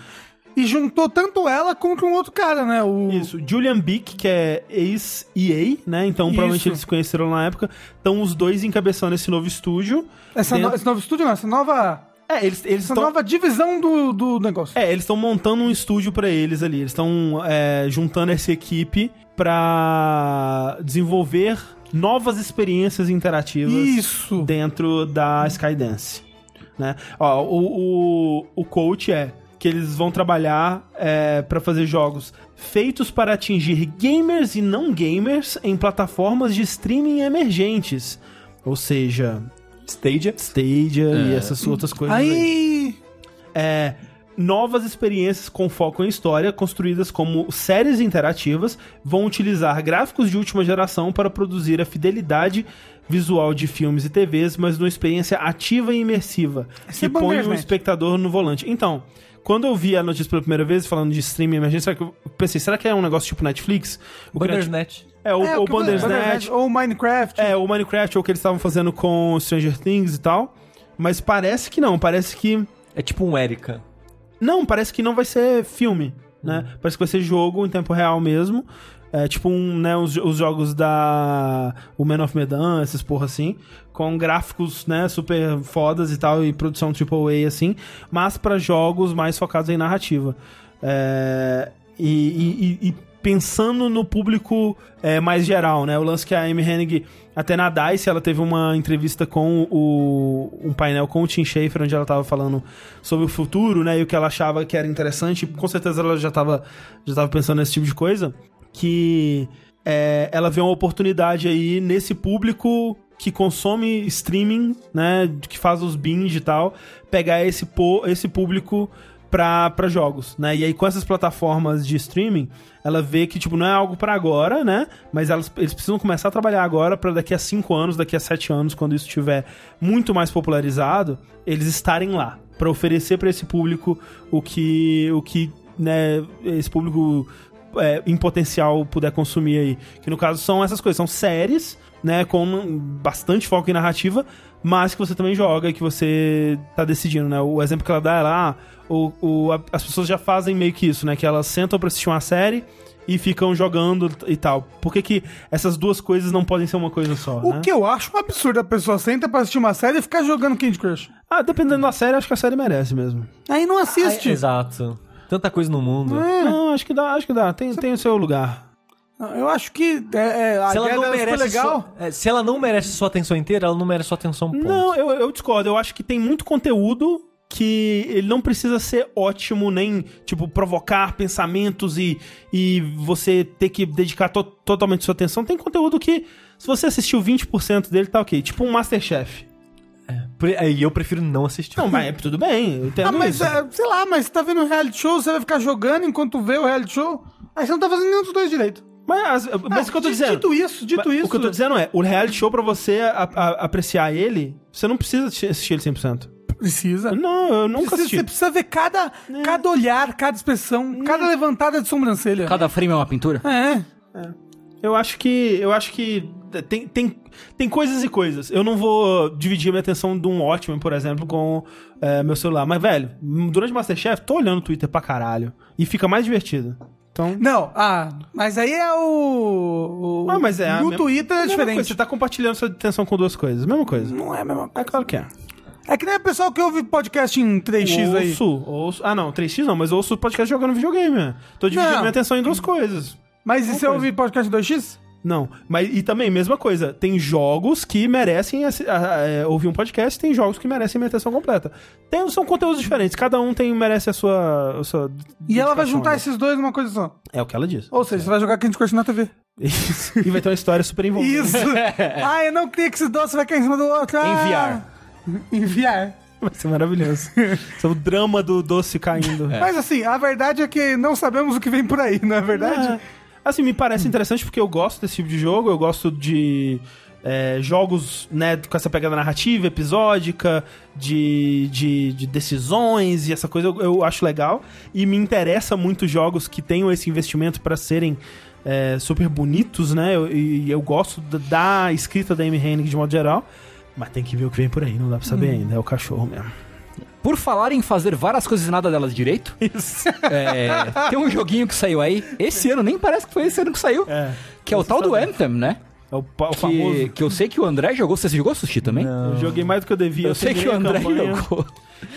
E juntou tanto ela quanto um outro cara, né? O... Isso, Julian Beak, que é ex-EA, né? Então, provavelmente Isso. eles se conheceram na época. Estão os dois encabeçando esse novo estúdio. Essa Dentro- no- esse novo estúdio, não, essa nova, É, eles eles essa estão nova divisão do, do negócio. É, eles estão montando um estúdio pra eles ali. Eles estão é, juntando essa equipe pra desenvolver novas experiências interativas Isso. dentro da Skydance. Né? Ó, o, o, o coach é que eles vão trabalhar é, para fazer jogos feitos para atingir gamers e não gamers em plataformas de streaming emergentes. Ou seja, Stadia. Stadia e essas outras coisas. Aí. é, novas experiências com foco em história, construídas como séries interativas, vão utilizar gráficos de última geração para produzir a fidelidade visual de filmes e TVs, mas numa experiência ativa e imersiva, Esse que é põe o Bandersnatch. espectador no volante. Então, quando eu vi a notícia pela primeira vez, falando de streaming que eu pensei, será que é um negócio tipo Netflix? O criativo- Bandersnatch. É, o, É, o que- Bandersnatch, Ou Minecraft. é, o Minecraft, ou o que eles estavam fazendo com Stranger Things e tal, mas parece que não, parece que... É tipo um Erika. Não, parece que não vai ser filme, né? Parece que vai ser jogo em tempo real mesmo. É tipo um, né, os, os jogos da o Man of Medan, essas porra assim, com gráficos, né, super fodas e tal, e produção AAA assim, mas pra jogos mais focados em narrativa. É, e, e- e- e pensando no público é, mais geral, né? O lance que a Amy Hennig, até na DICE, ela teve uma entrevista com o, um painel com o Tim Schafer, onde ela tava falando sobre o futuro, né? E o que ela achava que era interessante. Com certeza ela já tava, já tava pensando nesse tipo de coisa. Que é, ela vê uma oportunidade aí nesse público que consome streaming, né? Que faz os binge e tal, pegar esse, esse público pra jogos, né? E aí com essas plataformas de streaming, ela vê que, tipo, não é algo pra agora, né? Mas elas, eles precisam começar a trabalhar agora pra daqui a 5 anos, daqui a 7 anos, quando isso estiver muito mais popularizado, eles estarem lá pra oferecer pra esse público o que, o que, né, esse público é, em potencial puder consumir aí. Que no caso são essas coisas, são séries, né, com bastante foco em narrativa, mas que você também joga e que você tá decidindo, né? O exemplo que ela dá é lá, o, o- a- as pessoas já fazem meio que isso, né? Que elas sentam pra assistir uma série e ficam jogando e tal. Por que, que essas duas coisas não podem ser uma coisa só, O né? que eu acho um absurdo. A pessoa senta pra assistir uma série e ficar jogando Candy Crush. Ah, dependendo da série, acho que a série merece mesmo. Aí não assiste. Ah, exato. Tanta coisa no mundo. É. Não, acho que dá, acho que dá. Tem, tem o seu lugar. Eu acho que é, é, a Se ela, não ficou merece legal. sua- é, se ela não merece sua atenção inteira, ela não merece sua atenção ponto. Não, eu, eu discordo. Eu acho que tem muito conteúdo que ele não precisa ser ótimo, nem, tipo, provocar pensamentos e, e você ter que dedicar to- totalmente sua atenção. Tem conteúdo que, se você assistiu 20% dele, tá ok. Tipo um Masterchef. Aí eu prefiro não assistir. Não, mas é tudo bem, eu Ah, mas isso. é, sei lá, mas você tá vendo um reality show, você vai ficar jogando enquanto vê o reality show? Aí você não tá fazendo nenhum dos dois direito. Mas, mas Ah, o que eu tô di- dizendo... Dito isso, dito Mas isso. O que eu tô dizendo é, o reality show, pra você a- a- apreciar ele, você não precisa assistir ele 100%. Precisa. Não, eu nunca Precisa- assisti. Você precisa ver cada, cada olhar, cada expressão, cada levantada de sobrancelha. Cada frame é uma pintura? É. Eu acho que. Eu acho que tem, tem, tem coisas e coisas. Eu não vou dividir minha atenção de um Watchmen, por exemplo, com é, meu celular. Mas, velho, durante Masterchef, tô olhando o Twitter pra caralho. E fica mais divertido. Então. Não, ah, mas aí é o. o Ah, mas é. No mesma- Twitter é diferente. coisa, Você tá compartilhando sua atenção com duas coisas. Mesma coisa. Não é a mesma É claro que é. É que nem o pessoal que ouve podcast em 3x aí. ouço, ouço. Ah, não, 3x não, mas ouço podcast jogando videogame. Tô dividindo Não. minha atenção em duas coisas. Mas e você coisa. ouve podcast em 2x? Não, mas e também, mesma coisa, tem jogos que merecem assi- a- a- é, ouvir um podcast, tem jogos que merecem minha atenção completa. Tem, são conteúdos diferentes, cada um tem, merece a sua. A sua E ela vai juntar né? esses dois numa coisa só. É o que ela diz. Ou seja, você vai jogar Candy Crush na TV. Isso. e vai ter uma história super envolvente. Isso! ah, eu não queria que esses dois vai cair em cima do outro. Ah. Enviar. Enviar. Vai ser maravilhoso. Esse é o drama do doce caindo. Mas assim, a verdade é que não sabemos o que vem por aí, não é verdade? É. Assim, me parece interessante porque eu gosto desse tipo de jogo, eu gosto de é, jogos né, com essa pegada narrativa, episódica, de, de, de decisões e essa coisa eu, eu acho legal. E me interessa muito jogos que tenham esse investimento pra serem é, super bonitos, né? Eu- E eu gosto da, da escrita da Amy Hennig de modo geral. Mas tem que ver o que vem por aí, não dá pra saber ainda. É o cachorro mesmo. Por falar em fazer várias coisas e nada delas direito, Isso. é, tem um joguinho que saiu aí, esse ano, nem parece que foi esse ano que saiu, É. que é o tal do. Anthem, né? É o, o Que, famoso. que eu sei que o André jogou, você jogou Sushi também? Eu joguei mais do que eu devia. Eu sei que o André campanha. jogou.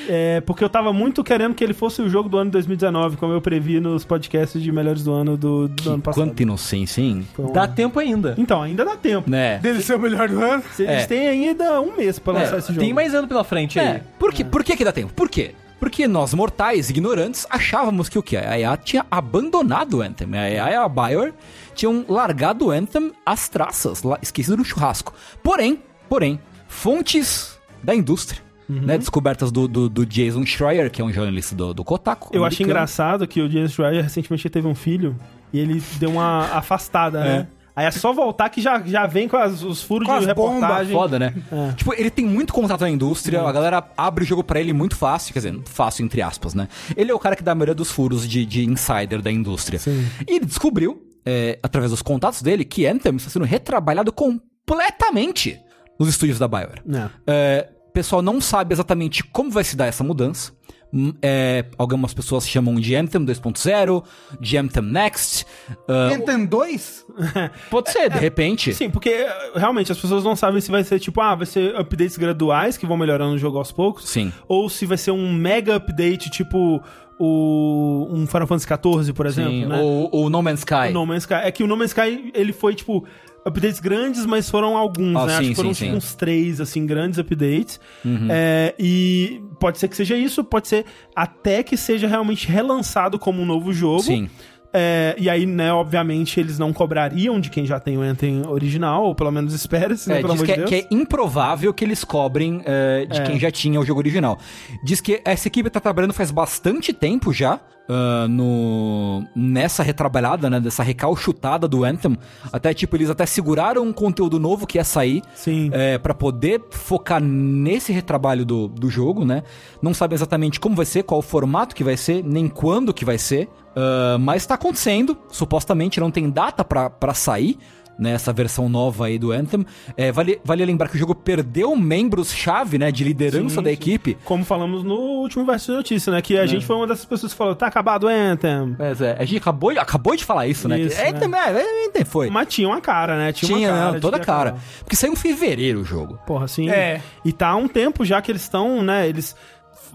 É, porque eu tava muito querendo que ele fosse o jogo do ano de 2019, como eu previ nos podcasts de melhores do ano do, do ano passado. Quanta inocência, hein? Um- Dá tempo ainda. Então, ainda dá tempo. Né? Dele ser o melhor do ano. Eles É. têm ainda um mês pra lançar É, esse jogo. tem mais ano pela frente aí. É. Por, que, por que que dá tempo? Por quê? Porque nós, mortais, ignorantes, achávamos que o quê? A EA tinha abandonado o Anthem. A EA e a Bioware tinham largado o Anthem às traças, lá, esquecido no churrasco. Porém, porém, fontes da indústria, Uhum. né, descobertas do, do, do Jason Schreier, que é um jornalista do, do Kotaku. Eu acho americano. engraçado que o James Schreier recentemente teve um filho e ele deu uma afastada, né? Aí é só voltar que já, já vem com as- os furos Com de reportagem. Foda, né? É. Tipo, ele tem muito contato na indústria, a galera abre o jogo pra ele muito fácil, quer dizer, fácil entre aspas, né? Ele é o cara que dá a maioria dos furos de, de insider da indústria. Sim. E ele descobriu, é, através dos contatos dele, que Anthem está sendo retrabalhado completamente nos estúdios da BioWare. É. É, o pessoal não sabe exatamente como vai se dar essa mudança. Hum, é, algumas pessoas chamam de Anthem 2.0, de Anthem Next. ah, Anthem 2? pode ser, de repente. Sim, porque eh, realmente as pessoas não sabem se vai ser tipo, ah, vai ser updates graduais que vão melhorando o jogo aos poucos. Sim. Ou se vai ser um mega update, tipo o um Final Fantasy XIV, por exemplo, Sim, né? ou, ou No Man's Sky. O No Man's Sky. É que o No Man's Sky, ele foi, tipo, updates grandes, mas foram alguns, Ah, né? sim, Acho que foram, sim, tipo, sim. uns três, assim, grandes updates. Uhum. É, e pode ser que seja isso, pode ser até que seja realmente relançado como um novo jogo. Sim. É, e aí, né, obviamente, eles não cobrariam de quem já tem o Anthem original, ou pelo menos espera-se, né, É, pelo diz amor que de é, Deus. que é improvável que eles cobrem é, de É. quem já tinha o jogo original. Diz que essa equipe tá trabalhando faz bastante tempo já ah, no nessa retrabalhada, né? Dessa recalchutada do Anthem. Até, tipo, eles até seguraram um conteúdo novo que ia sair Sim. é, para poder focar nesse retrabalho do, do jogo, né? Não sabe exatamente como vai ser, qual o formato que vai ser, nem quando que vai ser. Ah, mas tá acontecendo. Supostamente não tem data pra pra sair. Né, essa versão nova aí do Anthem. É, vale, vale lembrar que o jogo perdeu membros-chave, né? De liderança Sim, da sim. equipe. Como falamos no último verso de notícia, né? Que a gente foi uma dessas pessoas que falou, tá acabado o Anthem. Mas é, a gente acabou, acabou de falar isso, né? Isso, Que- é, né? também, é, Anthem foi. Mas tinha uma cara, né? Tinha, Tinha, uma cara. não, toda cara. acabar. Porque saiu em fevereiro o jogo. Porra, assim. É. E tá há um tempo já que eles estão, né? Eles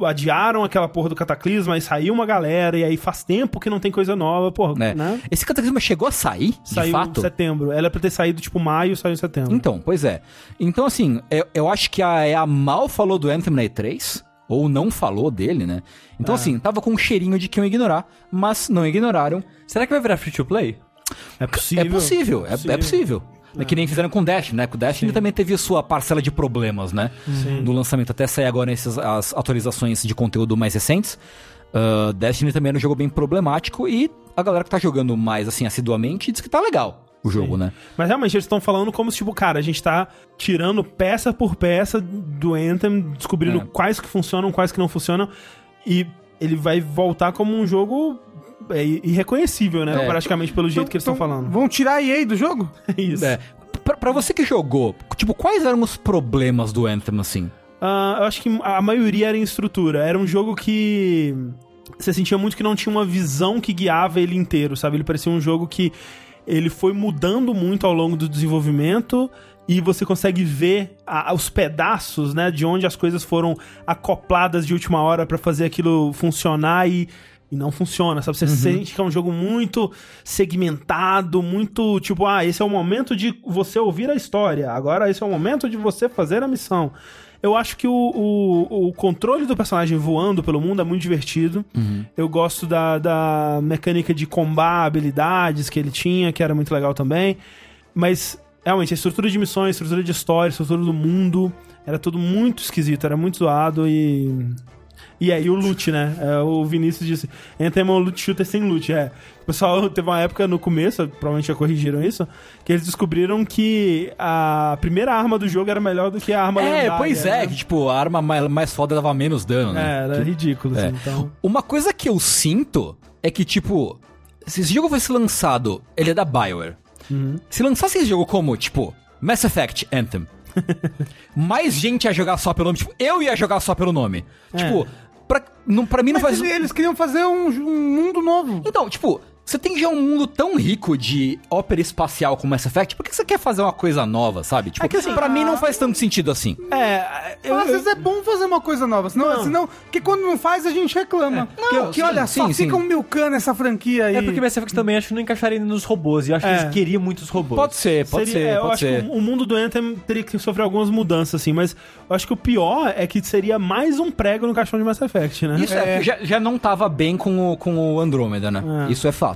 adiaram aquela porra do cataclisma e saiu uma galera, e aí faz tempo que não tem coisa nova, porra, Né? né? Esse cataclisma chegou a sair, Saiu de em fato? setembro. Ela é pra ter saído tipo maio, saiu em setembro. Então, pois é. Então, assim, eu, eu acho que a EA mal falou do Anthem na E3, ou não falou dele, né? Então, assim, tava com um cheirinho de que iam ignorar, mas não ignoraram. Será que vai virar free to play? É possível. É possível, é, é possível. É que nem fizeram com o Dash, né? Com o Dash ele também teve a sua parcela de problemas, né? Do lançamento até sair agora essas, as atualizações de conteúdo mais recentes. Uh, Destiny também era um jogo bem problemático e a galera que tá jogando mais assim assiduamente diz que tá legal o jogo, né? Mas realmente eles estão falando como se, tipo, cara, a gente tá tirando peça por peça do Anthem, descobrindo É. quais que funcionam, quais que não funcionam, e ele vai voltar como um jogo é, irreconhecível, né? É. Praticamente pelo jeito que eles estão Então, falando. Vão tirar a EA do jogo? Isso. É. Pra, pra você que jogou, tipo, quais eram os problemas do Anthem, assim? Ah, eu acho que a maioria era em estrutura. Era um jogo que você sentia muito que não tinha uma visão que guiava ele inteiro, sabe? Ele parecia um jogo que ele foi mudando muito ao longo do desenvolvimento e você consegue ver a- os pedaços, né, de onde as coisas foram acopladas de última hora pra fazer aquilo funcionar e e não funciona, sabe? Você sente que é um jogo muito segmentado, muito tipo, ah, esse é o momento de você ouvir a história, agora esse é o momento de você fazer a missão. Eu acho que o, o, o controle do personagem voando pelo mundo é muito divertido. Eu gosto da, da mecânica de combar habilidades que ele tinha, que era muito legal também. Mas, realmente, a estrutura de missões, a estrutura de história, a estrutura do mundo, era tudo muito esquisito, era muito zoado e. E aí o loot, né? É, o Vinícius disse: Anthem é um loot shooter sem loot. É. O pessoal teve uma época no começo, provavelmente já corrigiram isso, que eles descobriram que a primeira arma do jogo era melhor do que a arma É, pois é, né? que tipo, a arma mais, mais foda dava menos dano, né? É, era ridículo, assim, É. então. Uma coisa que eu sinto é que, tipo, se esse jogo fosse lançado, ele é da BioWare. Se lançasse esse jogo como, tipo, Mass Effect Anthem, mais gente ia jogar só pelo nome. Tipo, eu ia jogar só pelo nome. Tipo, pra, não, pra mim não Mas faz. eles queriam fazer um, um mundo novo. Então, tipo, você tem já um mundo tão rico de ópera espacial como Mass Effect, por que você quer fazer uma coisa nova, sabe? Tipo, É que assim, pra mim não faz tanto sentido assim. É, eu, Às vezes é bom fazer uma coisa nova, senão, Não. senão porque quando não faz a gente reclama. que, Não, que sim, olha só, sim, sim. ficam milcando essa franquia aí. É porque Mass Effect também acho que não encaixaria nos robôs. E eu acho que É. eles queriam muitos robôs. Pode ser, pode seria- ser, é, eu pode acho ser. que o mundo do Anthem teria que sofrer algumas mudanças, assim, mas eu acho que o pior é que seria mais um prego no caixão de Mass Effect, né? Isso é, já, já não tava bem com o, com o Andrômeda, né? É. Isso é fato.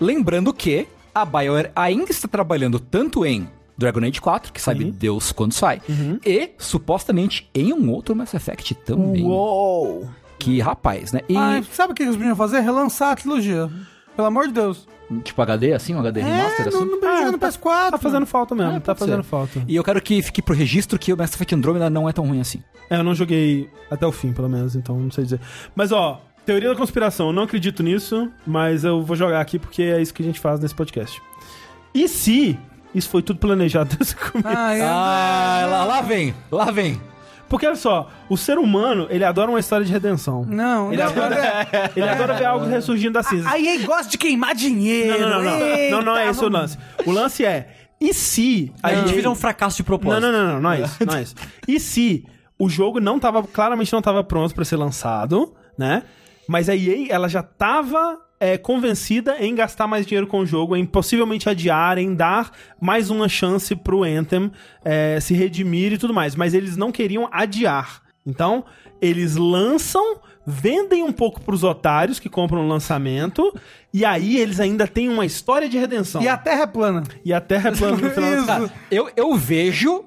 Lembrando que a BioWare ainda está trabalhando tanto em Dragon Age 4, que sabe Sim. Deus quando sai, e supostamente em um outro Mass Effect também. Uou! Que rapaz, né? E Ah, sabe o que eles podiam fazer? Relançar a trilogia. Pelo amor de Deus. tipo HD assim, um HD remaster É, assim. não, não precisa no PS4. Tá fazendo falta mesmo, É, tá fazendo ser. falta. E eu quero que fique pro registro que o Mass Effect Andromeda não é tão ruim assim. É, eu não joguei até o fim, pelo menos, então não sei dizer. Mas ó, teoria da conspiração, eu não acredito nisso, mas eu vou jogar aqui porque é isso que a gente faz nesse podcast. E se isso foi tudo planejado desde o começo? Ah, é. Ah, lá, lá vem, lá vem. Porque olha só, o ser humano, ele adora uma história de redenção. Não, Ele não, adora, ele adora ver algo ressurgindo das cinzas. A EA gosta de queimar dinheiro. Não, não, não, não. Eita, Não, não é esse o vamos- lance. O lance é, e se A gente EA fez um fracasso de propósito. Não, não, não, não, não é isso, não é isso. E se o jogo não tava, claramente não tava pronto pra ser lançado, né? Mas a EA, ela já tava é, convencida em gastar mais dinheiro com o jogo, em possivelmente adiar, em dar mais uma chance pro Anthem é, se redimir e tudo mais. Mas eles não queriam adiar. Então, eles lançam, vendem um pouco pros otários que compram o lançamento, e aí eles ainda têm uma história de redenção. E a Terra é plana. E a Terra é plana no final. Isso. Cara, eu, eu vejo.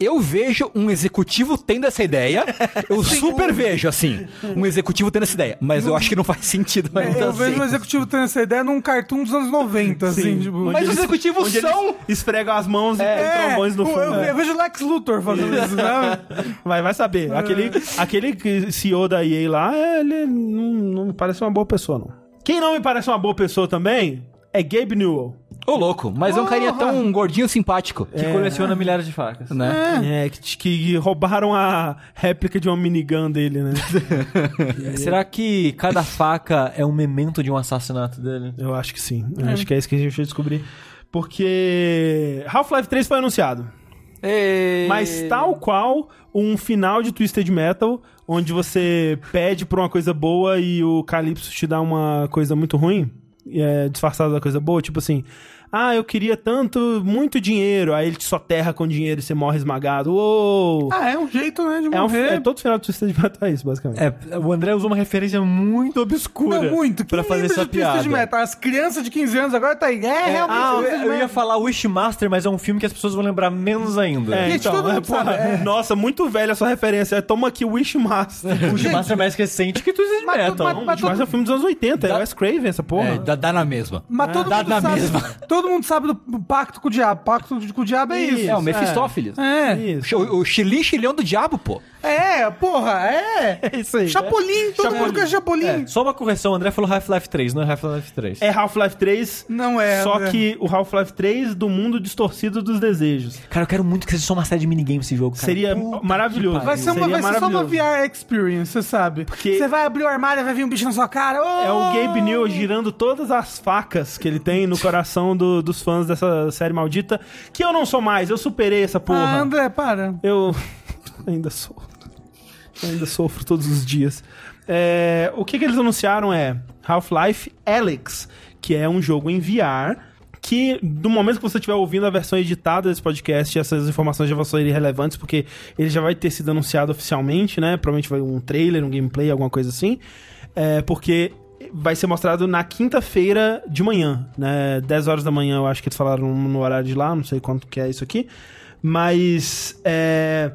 Eu vejo um executivo tendo essa ideia. Eu super vejo, assim, um executivo tendo essa ideia. Mas eu acho que não faz sentido ainda eu assim. vejo um executivo tendo essa ideia num cartoon dos anos 90, assim, tipo... Mas os executivos são. esfregam as mãos e É, tem trombones no eu- fundo. Eu, É. eu vejo Lex Luthor fazendo isso, né? Vai, vai saber. Aquele, aquele que- CEO da EA lá, é, ele não, não me parece uma boa pessoa, não. Quem não me parece uma boa pessoa também é Gabe Newell. Ô, louco, mas é um carinha tão gordinho simpático. Que coleciona milhares de facas. Né? É, que, que roubaram a réplica de uma minigun dele, né? Será que cada faca é um memento de um assassinato dele? Eu acho que sim. Eu acho que é isso que a gente vai descobrir. Porque Half-Life 3 foi anunciado. Mas tal qual um final de Twisted Metal, onde você pede por uma coisa boa e o Calypso te dá uma coisa muito ruim, e é disfarçada da coisa boa, tipo assim. Ah, eu queria tanto, muito dinheiro. Aí ele te soterra com dinheiro e você morre esmagado. Uou! Ah, é um jeito, né, de é, um, morrer. é todo final de Twisted Metal é isso, basicamente. É, o André usou uma referência muito obscura. Não, muito. Pra Quem fazer lembra essa de Twisted piada. Metal? As crianças de 15 anos agora tá aí. É, realmente. Ah, eu, Twisted eu ia falar Wishmaster, mas é um filme que as pessoas vão lembrar menos ainda. É, Gente, então, todo é, mundo porra, sabe, é. Nossa, muito velha a sua referência. Toma aqui Wishmaster. O Wishmaster é mais recente que Twisted Mas- Metal. mas- mas Wishmaster é um filme dos anos 80, é Dá- o Wes Craven, essa porra. É, dá, dá na mesma. Mas todo Dá mundo na sabe. mesma. Todo mundo sabe do pacto com o diabo. Pacto com o diabo é isso. É, o Mephistófeles. É. Isso. O, o Chilim Chilhão do Diabo, pô. É, porra, é. É isso aí. Chapolin, todo mundo conhece Chapolin. É, só uma correção, o André falou Half-Life 3, não é Half-Life 3. É Half-Life 3, Não é. só André. que o Half-Life 3 do mundo distorcido dos desejos. Cara, eu quero muito que seja só uma série de minigames esse jogo, cara. Seria Puta maravilhoso. Vai ser, uma, Seria vai ser só uma. VR experience, você sabe. Porque- Você vai abrir o armário e vai vir um bicho na sua cara. Oh! É o Gabe Newell girando todas as facas que ele tem no coração do- dos fãs dessa série maldita. Que eu não sou mais, eu superei essa Ah, porra. André, para. Eu ainda. Eu ainda sofro todos os dias. É, o que, que eles anunciaram é Half-Life Alyx, que é um jogo em VR. Que do momento que você estiver ouvindo a versão editada desse podcast, essas informações já vão ser irrelevantes, porque ele já vai ter sido anunciado oficialmente, né? Provavelmente vai um trailer, um gameplay, alguma coisa assim. É, porque vai ser mostrado na quinta-feira de manhã, né? 10 horas da manhã, eu acho que eles falaram no horário de lá, não sei quanto que é isso aqui. Mas é,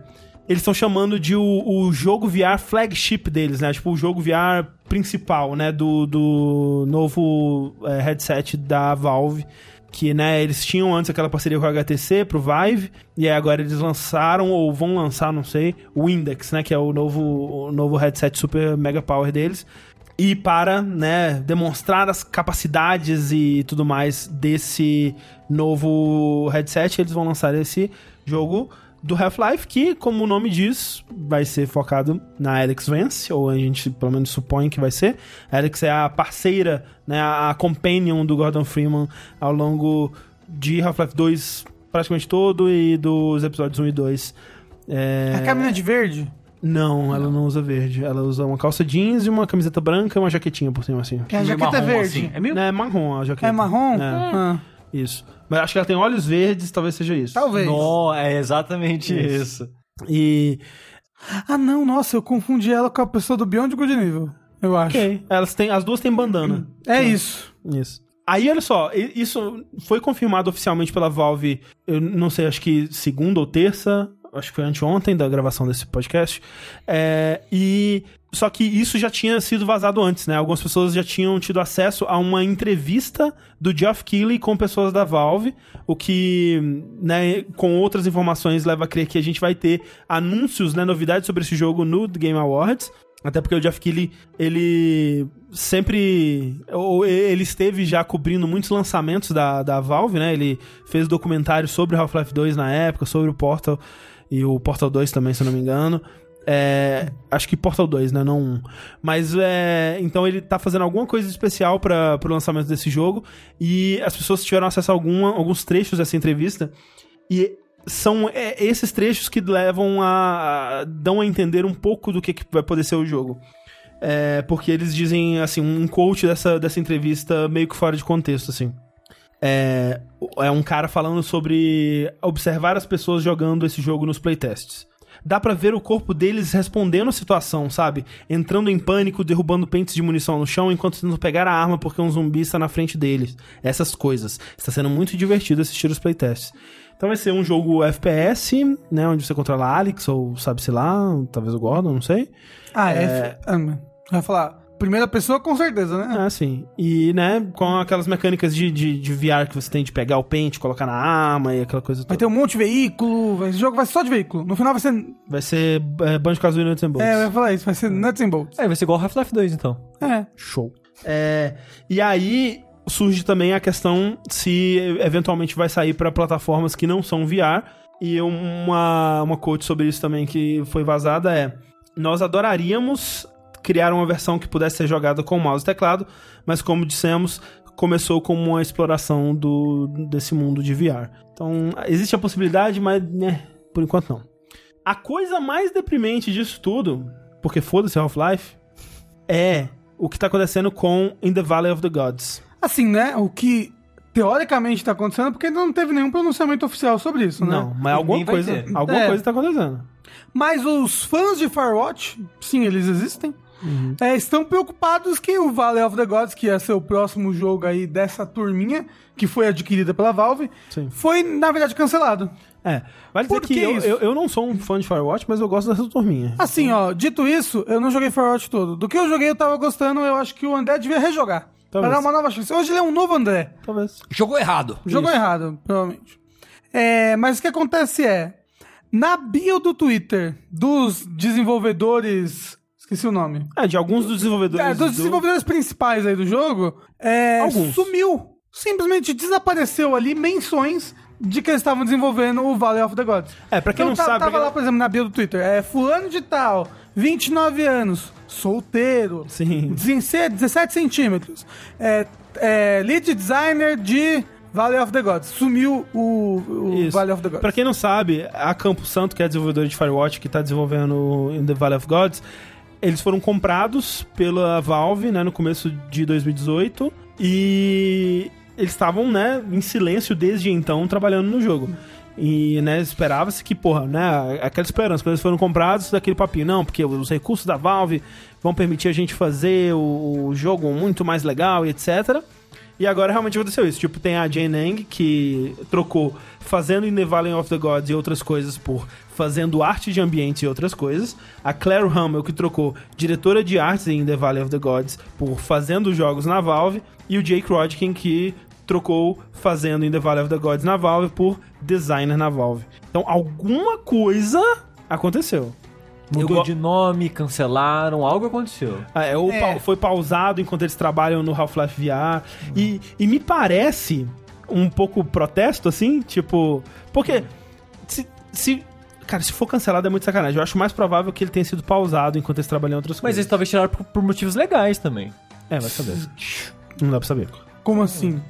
eles estão chamando de o, o jogo VR flagship deles, né? Tipo, o jogo VR principal, né? Do, do novo é, headset da Valve. Que, né, eles tinham antes aquela parceria com a HTC pro Vive, e aí agora eles lançaram, ou vão lançar, não sei, o Index, né? Que é o novo, o novo headset super mega power deles E para, né, demonstrar as capacidades e tudo mais desse novo headset, eles vão lançar esse jogo do Half-Life, que, como o nome diz, vai ser focado na Alex Vance, ou a gente pelo menos supõe que vai ser. A Alex é a parceira, né, a companion do Gordon Freeman ao longo de Half-Life 2 praticamente todo e dos episódios 1 e 2. É... A caminha de verde? Não, ela não usa verde. Ela usa uma calça jeans e uma camiseta branca e uma jaquetinha por cima, assim. Que a Meio jaqueta é marrom, verde. assim. É meio... É marrom a jaqueta. É marrom? É, Ah, isso. Mas acho que ela tem olhos verdes, talvez seja isso. talvez. No, é exatamente Isso. isso. E. Ah, não, nossa, eu confundi ela com a pessoa do Beyond Good Nível. Eu acho. Ok. Elas têm, as duas têm bandana. É isso. Isso. Aí, olha só, isso foi confirmado oficialmente pela Valve, eu não sei, acho que segunda ou terça, acho que foi anteontem da gravação desse podcast. É, e. Só que isso já tinha sido vazado antes, né? Algumas pessoas já tinham tido acesso a uma entrevista do Geoff Keighley com pessoas da Valve, o que, né, com outras informações leva a crer que a gente vai ter anúncios, né, novidades sobre esse jogo no Game Awards. Até porque o Jeff Keighley, ele sempre. ou Ele esteve já cobrindo muitos lançamentos da, da Valve, né? Ele fez documentários sobre Half-Life 2 na época, sobre o Portal e o Portal 2 também, se eu não me engano. É, acho que Portal 2, né? Não 1. Mas é. Então ele tá fazendo alguma coisa especial para o lançamento desse jogo. E as pessoas tiveram acesso a alguma, alguns trechos dessa entrevista. E são é, esses trechos que levam a, a- dão a entender um pouco do que, que vai poder ser o jogo. É, porque eles dizem, assim, um quote dessa, dessa entrevista meio que fora de contexto, assim. É, é um cara falando sobre observar as pessoas jogando esse jogo nos playtests. Dá pra ver o corpo deles respondendo a situação, sabe? Entrando em pânico, derrubando pentes de munição no chão enquanto tentam pegar a arma porque um zumbi está na frente deles. Essas coisas. Está sendo muito divertido assistir os playtests. Então vai ser um jogo FPS, né? Onde você controla Alex, ou sabe-se lá, talvez o Gordon, não sei. Ah, é. Ah, eu ia falar. Primeira pessoa, com certeza, né? Ah, sim. E, né, com aquelas mecânicas de, de, de VR que você tem de pegar o pente, colocar na arma e aquela coisa Vai toda. ter um monte de veículo. vai- Esse jogo vai ser só de veículo. No final vai ser. Vai ser é, Banjo-Kazooie Nuts and Bolts. É, eu ia falar isso. Vai ser Nuts and Bolts. É, vai ser igual Half-Life 2, então. É. Show. É, e aí surge também a questão se eventualmente vai sair para plataformas que não são VR. E uma, uma quote sobre isso também que foi vazada é: Nós adoraríamos criar uma versão que pudesse ser jogada com mouse e teclado, mas como dissemos, começou como uma exploração do, desse mundo de VR. Então, existe a possibilidade, mas né, por enquanto não. A coisa mais deprimente disso tudo, porque foda-se Half-Life, é o que tá acontecendo com In the Valley of the Gods. Assim, né? O que teoricamente tá acontecendo, porque ainda não teve nenhum pronunciamento oficial sobre isso, né? Não, mas alguma coisa, alguma É. coisa tá acontecendo. Mas os fãs de Firewatch, sim, eles existem. Uhum. é, estão preocupados que o Valley of the Gods, que ia ser o próximo jogo aí dessa turminha, que foi adquirida pela Valve, Sim. foi, na verdade, cancelado. É, vale dizer Por que que eu, eu, eu não sou um fã de Firewatch, mas eu gosto dessa turminha. Assim, ó, dito isso, eu não joguei Firewatch todo. Do que eu joguei, eu tava gostando, eu acho que o André devia rejogar. Talvez. Pra dar uma nova chance. Hoje ele é um novo André. Talvez. Jogou errado. Jogou Isso. errado, provavelmente. É, mas o que acontece é, na bio do Twitter dos desenvolvedores... Esqueci o nome. É, de alguns dos desenvolvedores. É, dos do- desenvolvedores principais aí do jogo, é, Alguns. sumiu. Simplesmente desapareceu ali menções de que eles estavam desenvolvendo o Valley of the Gods. É, pra quem Então não tá- sabe. Tava lá, por exemplo, na bio do Twitter, é fulano de tal, 29 anos, solteiro, Sim. 17 17 centímetros, é, é, lead designer de Valley of the Gods. Sumiu o, o Isso. Valley of the Gods. Pra quem não sabe, a Campo Santo, que é a desenvolvedora de Firewatch, que tá desenvolvendo In the Valley of Gods, eles foram comprados pela Valve, né, no começo de 2018, e eles estavam, né, em silêncio desde então, trabalhando no jogo. E, né, esperava-se que, porra, né, aquela esperança, quando eles foram comprados, daquele papinho, não, porque os recursos da Valve vão permitir a gente fazer o, jogo muito mais legal e etc. E agora realmente aconteceu isso. Tipo, tem a Jane Ang, que trocou fazendo In the Valley of the Gods e outras coisas por fazendo arte de ambientes e outras coisas. A Claire Hummel, que trocou diretora de artes em the Valley of the Gods por fazendo jogos na Valve. E o Jake Rodkin, que trocou fazendo In the Valley of the Gods na Valve por designer na Valve. Então, alguma coisa aconteceu. Mudou go- de nome, cancelaram, algo aconteceu. Ah, é, ou É. pa- foi pausado enquanto eles trabalham no Half-Life VR. E, e me parece um pouco protesto, assim, tipo. Porque se, se. Cara, se for cancelado é muito sacanagem. Eu acho mais provável que ele tenha sido pausado enquanto eles trabalham em outras Mas coisas. eles talvez tiraram por, por motivos legais também. É, vai saber. Não dá pra saber. Como assim?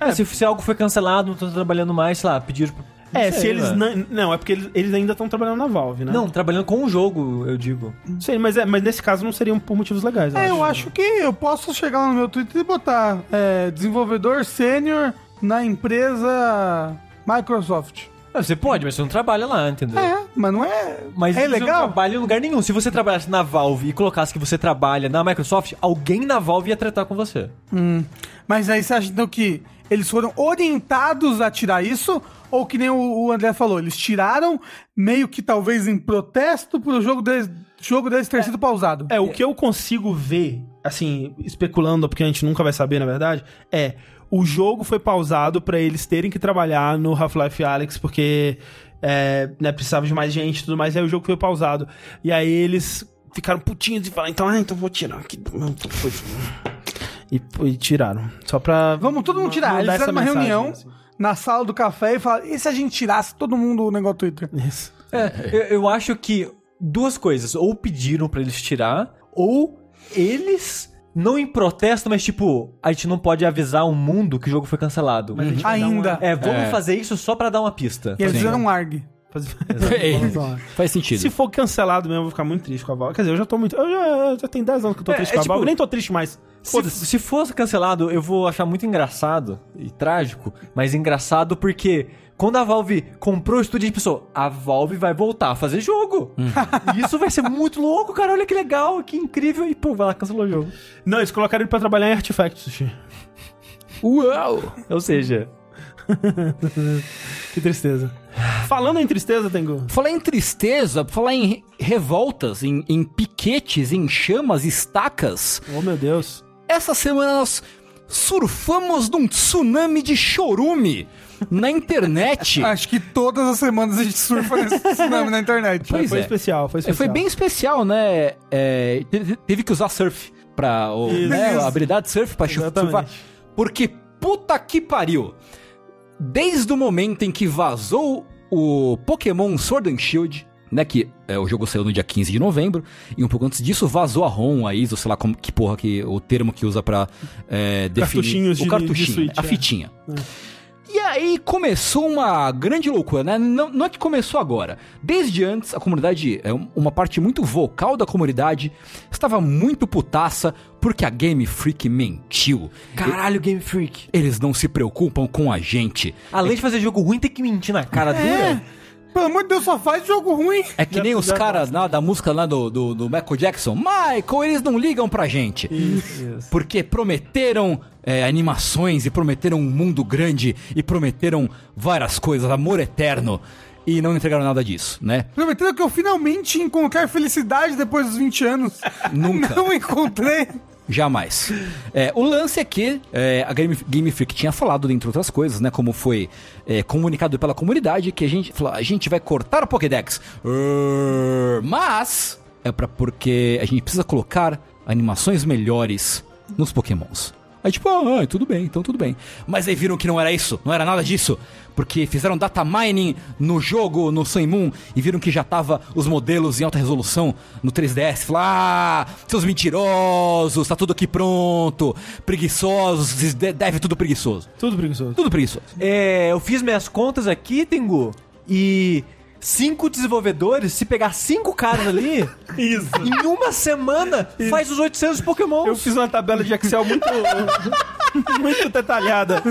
É, se, se algo foi cancelado, não estão trabalhando mais, sei lá, pediram... não É, sei, se eles. Não, não, é porque eles, eles ainda estão trabalhando na Valve, né? Não, trabalhando com o jogo, eu digo. Sei, mas, é, mas nesse caso não seriam por motivos legais. É, eu acho que eu posso chegar lá no meu Twitter e botar é, desenvolvedor sênior na empresa Microsoft. Ah, Você pode, mas você não trabalha lá, entendeu? É, mas não é. Mas é você não legal? trabalha em lugar nenhum. Se você trabalhasse na Valve e colocasse que você trabalha na Microsoft, alguém na Valve ia tratar com você. Hum. Mas aí você acha então que eles foram orientados a tirar isso? Ou que nem o, o André falou, eles tiraram meio que talvez em protesto pro jogo deles, jogo deles ter sido pausado? É, o que eu consigo ver, assim, especulando, porque a gente nunca vai saber, na verdade, é o jogo foi pausado pra eles terem que trabalhar no Half-Life Alyx, porque é, né, precisava de mais gente e tudo mais, e aí o jogo foi pausado. E aí eles ficaram putinhos e falaram, então, ah, então vou tirar aqui. E, e tiraram. Só pra. Vamos todo mundo tirar. Eles essa fizeram uma mensagem, reunião assim. na sala do café e falaram: e se a gente tirasse todo mundo o negócio do Twitter? Isso. É, eu, eu acho que duas coisas. Ou pediram pra eles tirar, ou eles, não em protesto, mas tipo, a gente não pode avisar o mundo que o jogo foi cancelado. Mas a gente vai dar Ainda. uma- É, vamos É. fazer isso só pra dar uma pista. E eles Sim. fizeram um ARG. Fazer- Faz sentido. Se for cancelado mesmo, eu vou ficar muito triste com a Valve. Quer dizer, eu já tô muito. Eu já, já tem 10 anos que eu tô É, triste é com a tipo- Valve. Nem tô triste mais. Se, Foda-se. se fosse cancelado, eu vou achar muito engraçado e trágico, mas engraçado porque quando a Valve comprou o estúdio, a gente pensou, a Valve vai voltar a fazer jogo. E isso vai ser muito louco, cara. Olha que legal, que incrível. E pô, vai lá, cancelou o jogo. Não, eles colocaram ele pra trabalhar em Artifact, Sushi. Uau! Ou seja, Que tristeza. Falando em tristeza, Tengu. Falar em tristeza, falar em re- revoltas, em, em piquetes, em chamas, estacas. Oh, meu Deus. Essa semana nós surfamos num tsunami de chorume na internet. Acho que todas as semanas a gente surfa nesse tsunami na internet. Pois foi é. especial, foi É, especial. Foi bem especial, né? É, te- teve que usar surf pra. O, né, a habilidade surf pra Exatamente. surfar. Porque puta que pariu! Desde o momento em que vazou o Pokémon Sword and Shield, né? Que é, o jogo saiu no dia 15 de novembro, e um pouco antes disso vazou a ROM, a ISO, sei lá como, que porra que o termo que usa pra é, definir. O de- cartuchinho, de a é. E aí começou uma grande loucura, né? Não, não é que começou agora. Desde antes, a comunidade, é um- uma parte muito vocal da comunidade, estava muito putaça porque a Game Freak mentiu. caralho, Game Freak. Eles não se preocupam com a gente. Além de fazer jogo ruim, tem que mentir na cara dura. Pelo amor de Deus, só faz jogo ruim. É que Já nem os caras lá da música lá do, do, do Michael Jackson. Michael, eles não ligam pra gente. Porque prometeram é, animações e prometeram um mundo grande e prometeram várias coisas, amor eterno. E não entregaram nada disso, né? Prometendo que eu finalmente ia encontrar felicidade depois dos 20 anos. Nunca. Não encontrei. Jamais. É, o lance é que é, a Game, Game Freak tinha falado, dentre outras coisas, né? Como foi é, comunicado pela comunidade, que a gente falou, a gente vai cortar a Pokédex. Err, Mas é para porque a gente precisa colocar animações melhores nos Pokémons. Aí tipo, ah, tudo bem, então tudo bem. Mas aí viram que não era isso, não era nada disso. Porque fizeram data mining no jogo, no Sun e Moon, e viram que já tava os modelos em alta resolução no 3DS. Falaram, ah, seus mentirosos, tá tudo aqui pronto. Preguiçosos, deve tudo preguiçoso. Tudo preguiçoso. Tudo preguiçoso. É, eu fiz minhas contas aqui, Tengu, e cinco desenvolvedores, se pegar cinco caras ali, Isso. em uma semana, faz os 800 Pokémon. Eu fiz uma tabela de Excel muito, muito detalhada,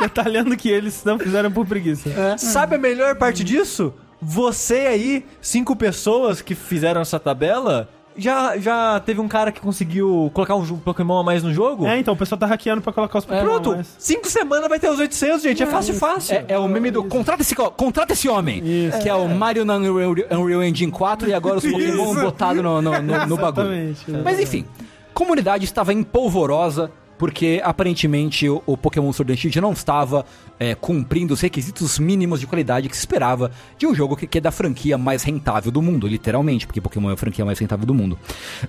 detalhando que eles não fizeram por preguiça. Sabe a melhor parte disso? Você aí, cinco pessoas que fizeram essa tabela, já, já teve um cara que conseguiu colocar um Pokémon a mais no jogo? É, então o pessoal tá hackeando pra colocar os Pokémon. Pronto, mas- cinco semanas vai ter os 800, gente. É fácil, fácil. É, é o meme do contrata esse, co- contrata esse homem. Isso. Que é o Mario na Unreal, Unreal Engine 4 e agora os Pokémon botados no, no, no, no bagulho. Exatamente. Mas enfim, comunidade estava empolvorosa porque aparentemente o, o Pokémon Sword and Shield não estava é, cumprindo os requisitos mínimos de qualidade que se esperava de um jogo que, que é da franquia mais rentável do mundo, literalmente, porque Pokémon é a franquia mais rentável do mundo.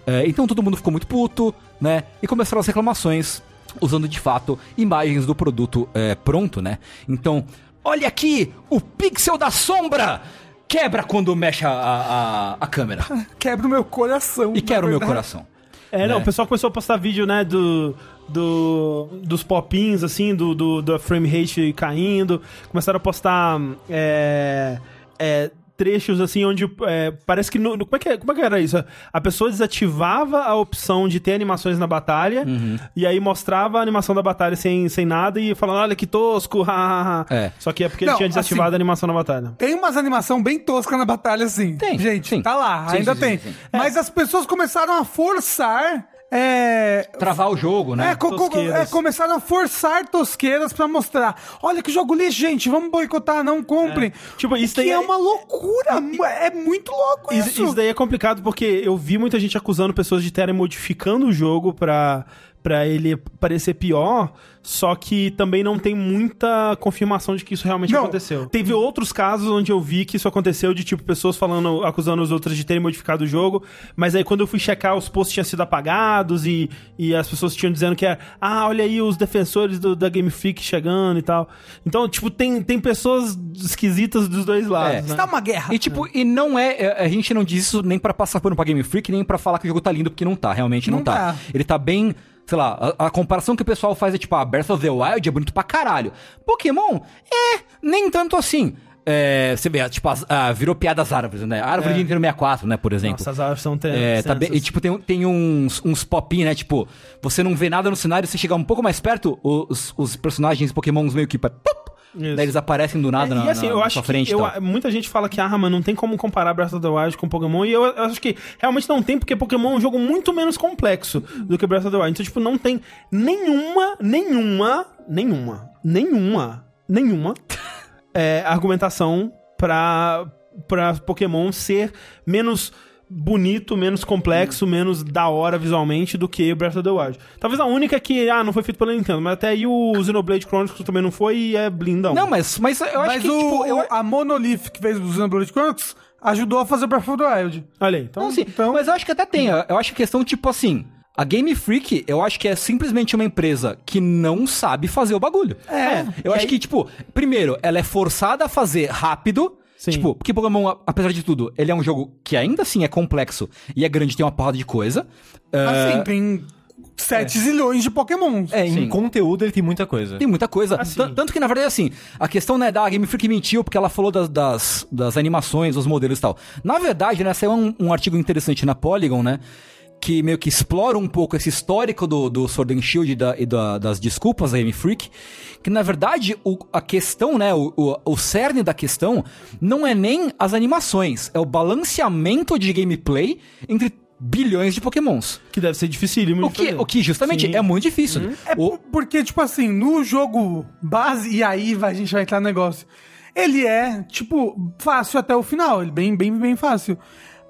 É, então todo mundo ficou muito puto, né? E começaram as reclamações usando de fato imagens do produto é, pronto, né? Então, olha aqui o pixel da sombra! Quebra quando mexe a, a, a- câmera. Quebra o meu coração. E quebra o meu coração. É, não, né? o pessoal começou a postar vídeo, né, do, do, dos popins, assim, do, do, da frame rate caindo. Começaram a postar é, é, trechos, assim, onde é, parece que... no- no- como, é que é- como é que era isso? A pessoa desativava a opção de ter animações na batalha Uhum. e aí mostrava a animação da batalha sem, sem nada e falando, olha que tosco, hahaha. É. Só que é porque Não, ele tinha desativado assim, a animação na batalha. Tem umas animação bem tosca na batalha, assim. Tem, Gente, sim. tá lá, Sim, ainda sim, tem. sim, sim. Mas as pessoas começaram a forçar. É, Travar o jogo, né? É, co- é, começaram a forçar tosqueiras pra mostrar. Olha que jogo lixo, gente, vamos boicotar, não comprem. Tipo, isso que daí é é- uma loucura, é muito louco isso. Isso, isso daí é complicado porque eu vi muita gente acusando pessoas de terem modificando o jogo pra, pra ele parecer pior, só que também não tem muita confirmação de que isso realmente Não. aconteceu. Teve outros casos onde eu vi que isso aconteceu, de tipo, pessoas falando, acusando os outros de terem modificado o jogo, mas aí quando eu fui checar, os posts tinham sido apagados e, e as pessoas tinham dizendo que era, ah, olha aí os defensores do- da Game Freak chegando e tal. Então, tipo, tem, tem pessoas esquisitas dos dois lados, É. né? Está uma guerra. E tipo, e não é. é, A gente não diz isso nem pra passar pano pra Game Freak, nem pra falar que o jogo tá lindo, porque não tá, realmente não, Não tá. tá. Ele tá bem. Sei lá, a, a comparação que o pessoal faz é tipo, a Breath of the Wild é bonito pra caralho. Pokémon, é, nem tanto assim. É, você vê, tipo, as- ah, virou piada das árvores, né? A árvore de Nintendo 64, né, por exemplo. Nossa, as árvores são É, tá bem, e, tipo, tem, tem uns, uns pop né? Tipo, você não vê nada no cenário, você chegar um pouco mais perto, os, os personagens Pokémons meio que. Pop, Isso. daí eles aparecem do nada É, na, e assim, na- eu na acho frente. eu- muita gente fala que, ah, mas não tem como comparar Breath of the Wild com Pokémon, e eu, eu acho que realmente não tem, porque Pokémon é um jogo muito menos complexo do que Breath of the Wild. Então, tipo, não tem nenhuma, nenhuma, nenhuma, nenhuma, nenhuma é, argumentação pra, pra Pokémon ser menos bonito, menos complexo, menos da hora visualmente do que Breath of the Wild. Talvez a única que, ah, não foi feito pela Nintendo, mas até aí o Xenoblade Chronicles também não foi e é blindão. Não, mas, mas eu acho Mas que, o, tipo, eu, a Monolith que fez o Xenoblade Chronicles ajudou a fazer Breath of the Wild. Olha aí, então... Não, sim, então- mas eu acho que até tem. Eu acho que a questão, tipo assim. A Game Freak, eu acho que é simplesmente uma empresa que não sabe fazer o bagulho. É. Eu acho que, tipo, primeiro, ela é forçada a fazer rápido. Sim. Tipo, porque Pokémon, apesar de tudo, ele é um jogo que ainda assim é complexo e é grande, tem uma porrada de coisa. É, Assim, tem 7 zilhões de Pokémons. É, Sim. em conteúdo ele tem muita coisa. Tem muita coisa. Assim. Tan- Tanto que, na verdade, assim, a questão né, da Game Freak mentiu porque ela falou das, das, das animações, dos modelos e tal. Na verdade, né, saiu um, um artigo interessante na Polygon, né? Que meio que explora um pouco esse histórico do, do Sword and Shield e, da- e da- das desculpas da Game Freak. Que, na verdade, o- a questão, né? O, o, o cerne da questão não é nem as animações, é o balanceamento de gameplay entre bilhões de Pokémons. Que deve ser dificílimo O que, fazer. o que justamente Sim. é muito difícil. É O- por- porque, tipo assim, no jogo base, e aí vai- a gente vai entrar no negócio, ele é, tipo, fácil até o final, ele bem, bem, bem fácil.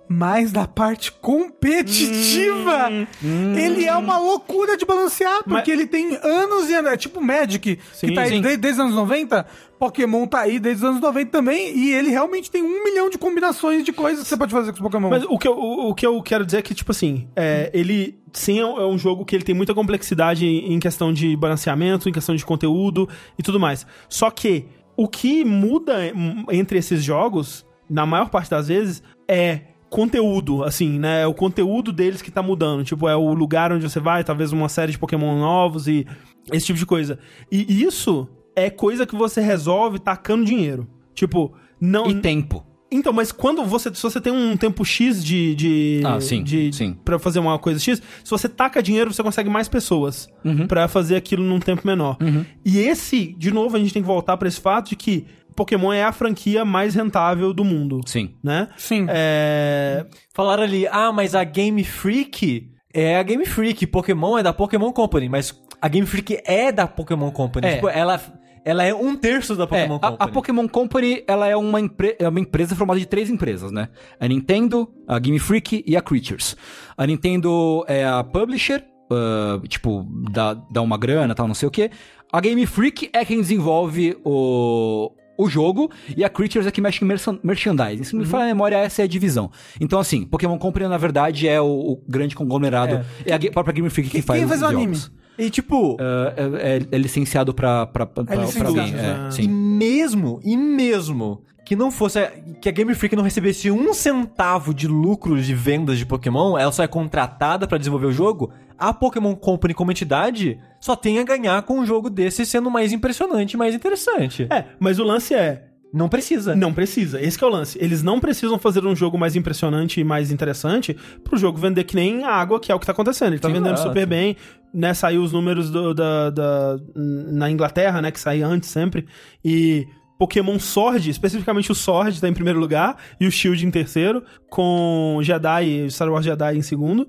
Mas da parte competitiva, ele é uma loucura de balancear, porque ele tem anos e anos. É tipo Magic, Sim, que tá aí sim. desde, desde os anos 90. Pokémon tá aí desde os anos 90 também. E ele realmente tem um milhão de combinações de coisas que você pode fazer com os Pokémon. Mas o que, eu, o, o que eu quero dizer é que, tipo assim, é, ele sim é um, é jogo que ele tem muita complexidade em questão de balanceamento, em questão de conteúdo e tudo mais. Só que o que muda hum, entre esses jogos, na maior parte das vezes, é conteúdo, assim, né? É o conteúdo deles que tá mudando. Tipo, é o lugar onde você vai, talvez uma série de Pokémon novos e esse tipo de coisa. E isso é coisa que você resolve tacando dinheiro. Tipo, não. E tempo. Então, mas quando você. Se você tem um tempo X de. de Ah, sim, de, sim. Pra fazer uma coisa X, se você taca dinheiro, você consegue mais pessoas Uhum. pra fazer aquilo num tempo menor. E esse, de novo, a gente tem que voltar pra esse fato de que Pokémon é a franquia mais rentável do mundo. Sim. Né? Sim. É. Falaram ali, ah, mas a Game Freak é a Game Freak, Pokémon é da Pokémon Company, mas a Game Freak é da Pokémon Company. É. Tipo, ela, ela é um terço da É, Pokémon a, Company. a Pokémon Company, ela é uma, é uma empresa formada de três empresas, né? A Nintendo, a Game Freak e a Creatures. A Nintendo é a publisher, ah, tipo, dá, dá uma grana tal, não sei o que. A Game Freak é quem desenvolve o, o jogo e a Creatures é que mexe em merchan- merchandising. Se não me falha a memória, essa é a divisão. Então, assim, Pokémon Company, na verdade, é o, o grande conglomerado. É, a ge- própria Game Freak quem faz Quem faz os o anime? E tipo, Ah, é, é- é licenciado pra, pra, pra, pra licenciado, alguém. É, né? e mesmo, e mesmo que não fosse. a- que a Game Freak não recebesse um centavo de lucros de vendas de Pokémon, ela só é contratada pra desenvolver o jogo, a Pokémon Company como entidade só tem a ganhar com um jogo desse sendo mais impressionante e mais interessante. É, mas o lance é, Não precisa. Não precisa. Esse que é o lance. Eles não precisam fazer um jogo mais impressionante e mais interessante pro jogo vender que nem água, que é o que tá acontecendo. Ele tá Sim, vendendo super bem, né? Saiu os números do- da, da- na Inglaterra, né? Que saía antes sempre. E Pokémon Sword, especificamente o Sword, tá em primeiro lugar, e o Shield em terceiro, com Jedi, Star Wars Jedi em segundo.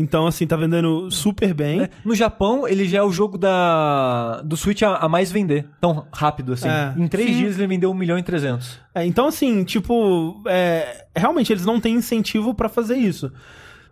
Então, assim, tá vendendo super bem. É, No Japão, ele já é o jogo da do Switch a, a mais vender. Tão rápido assim. É. em três Sim. dias ele vendeu 1 milhão e 300. É, então, assim, tipo, é, realmente eles não têm incentivo pra fazer isso.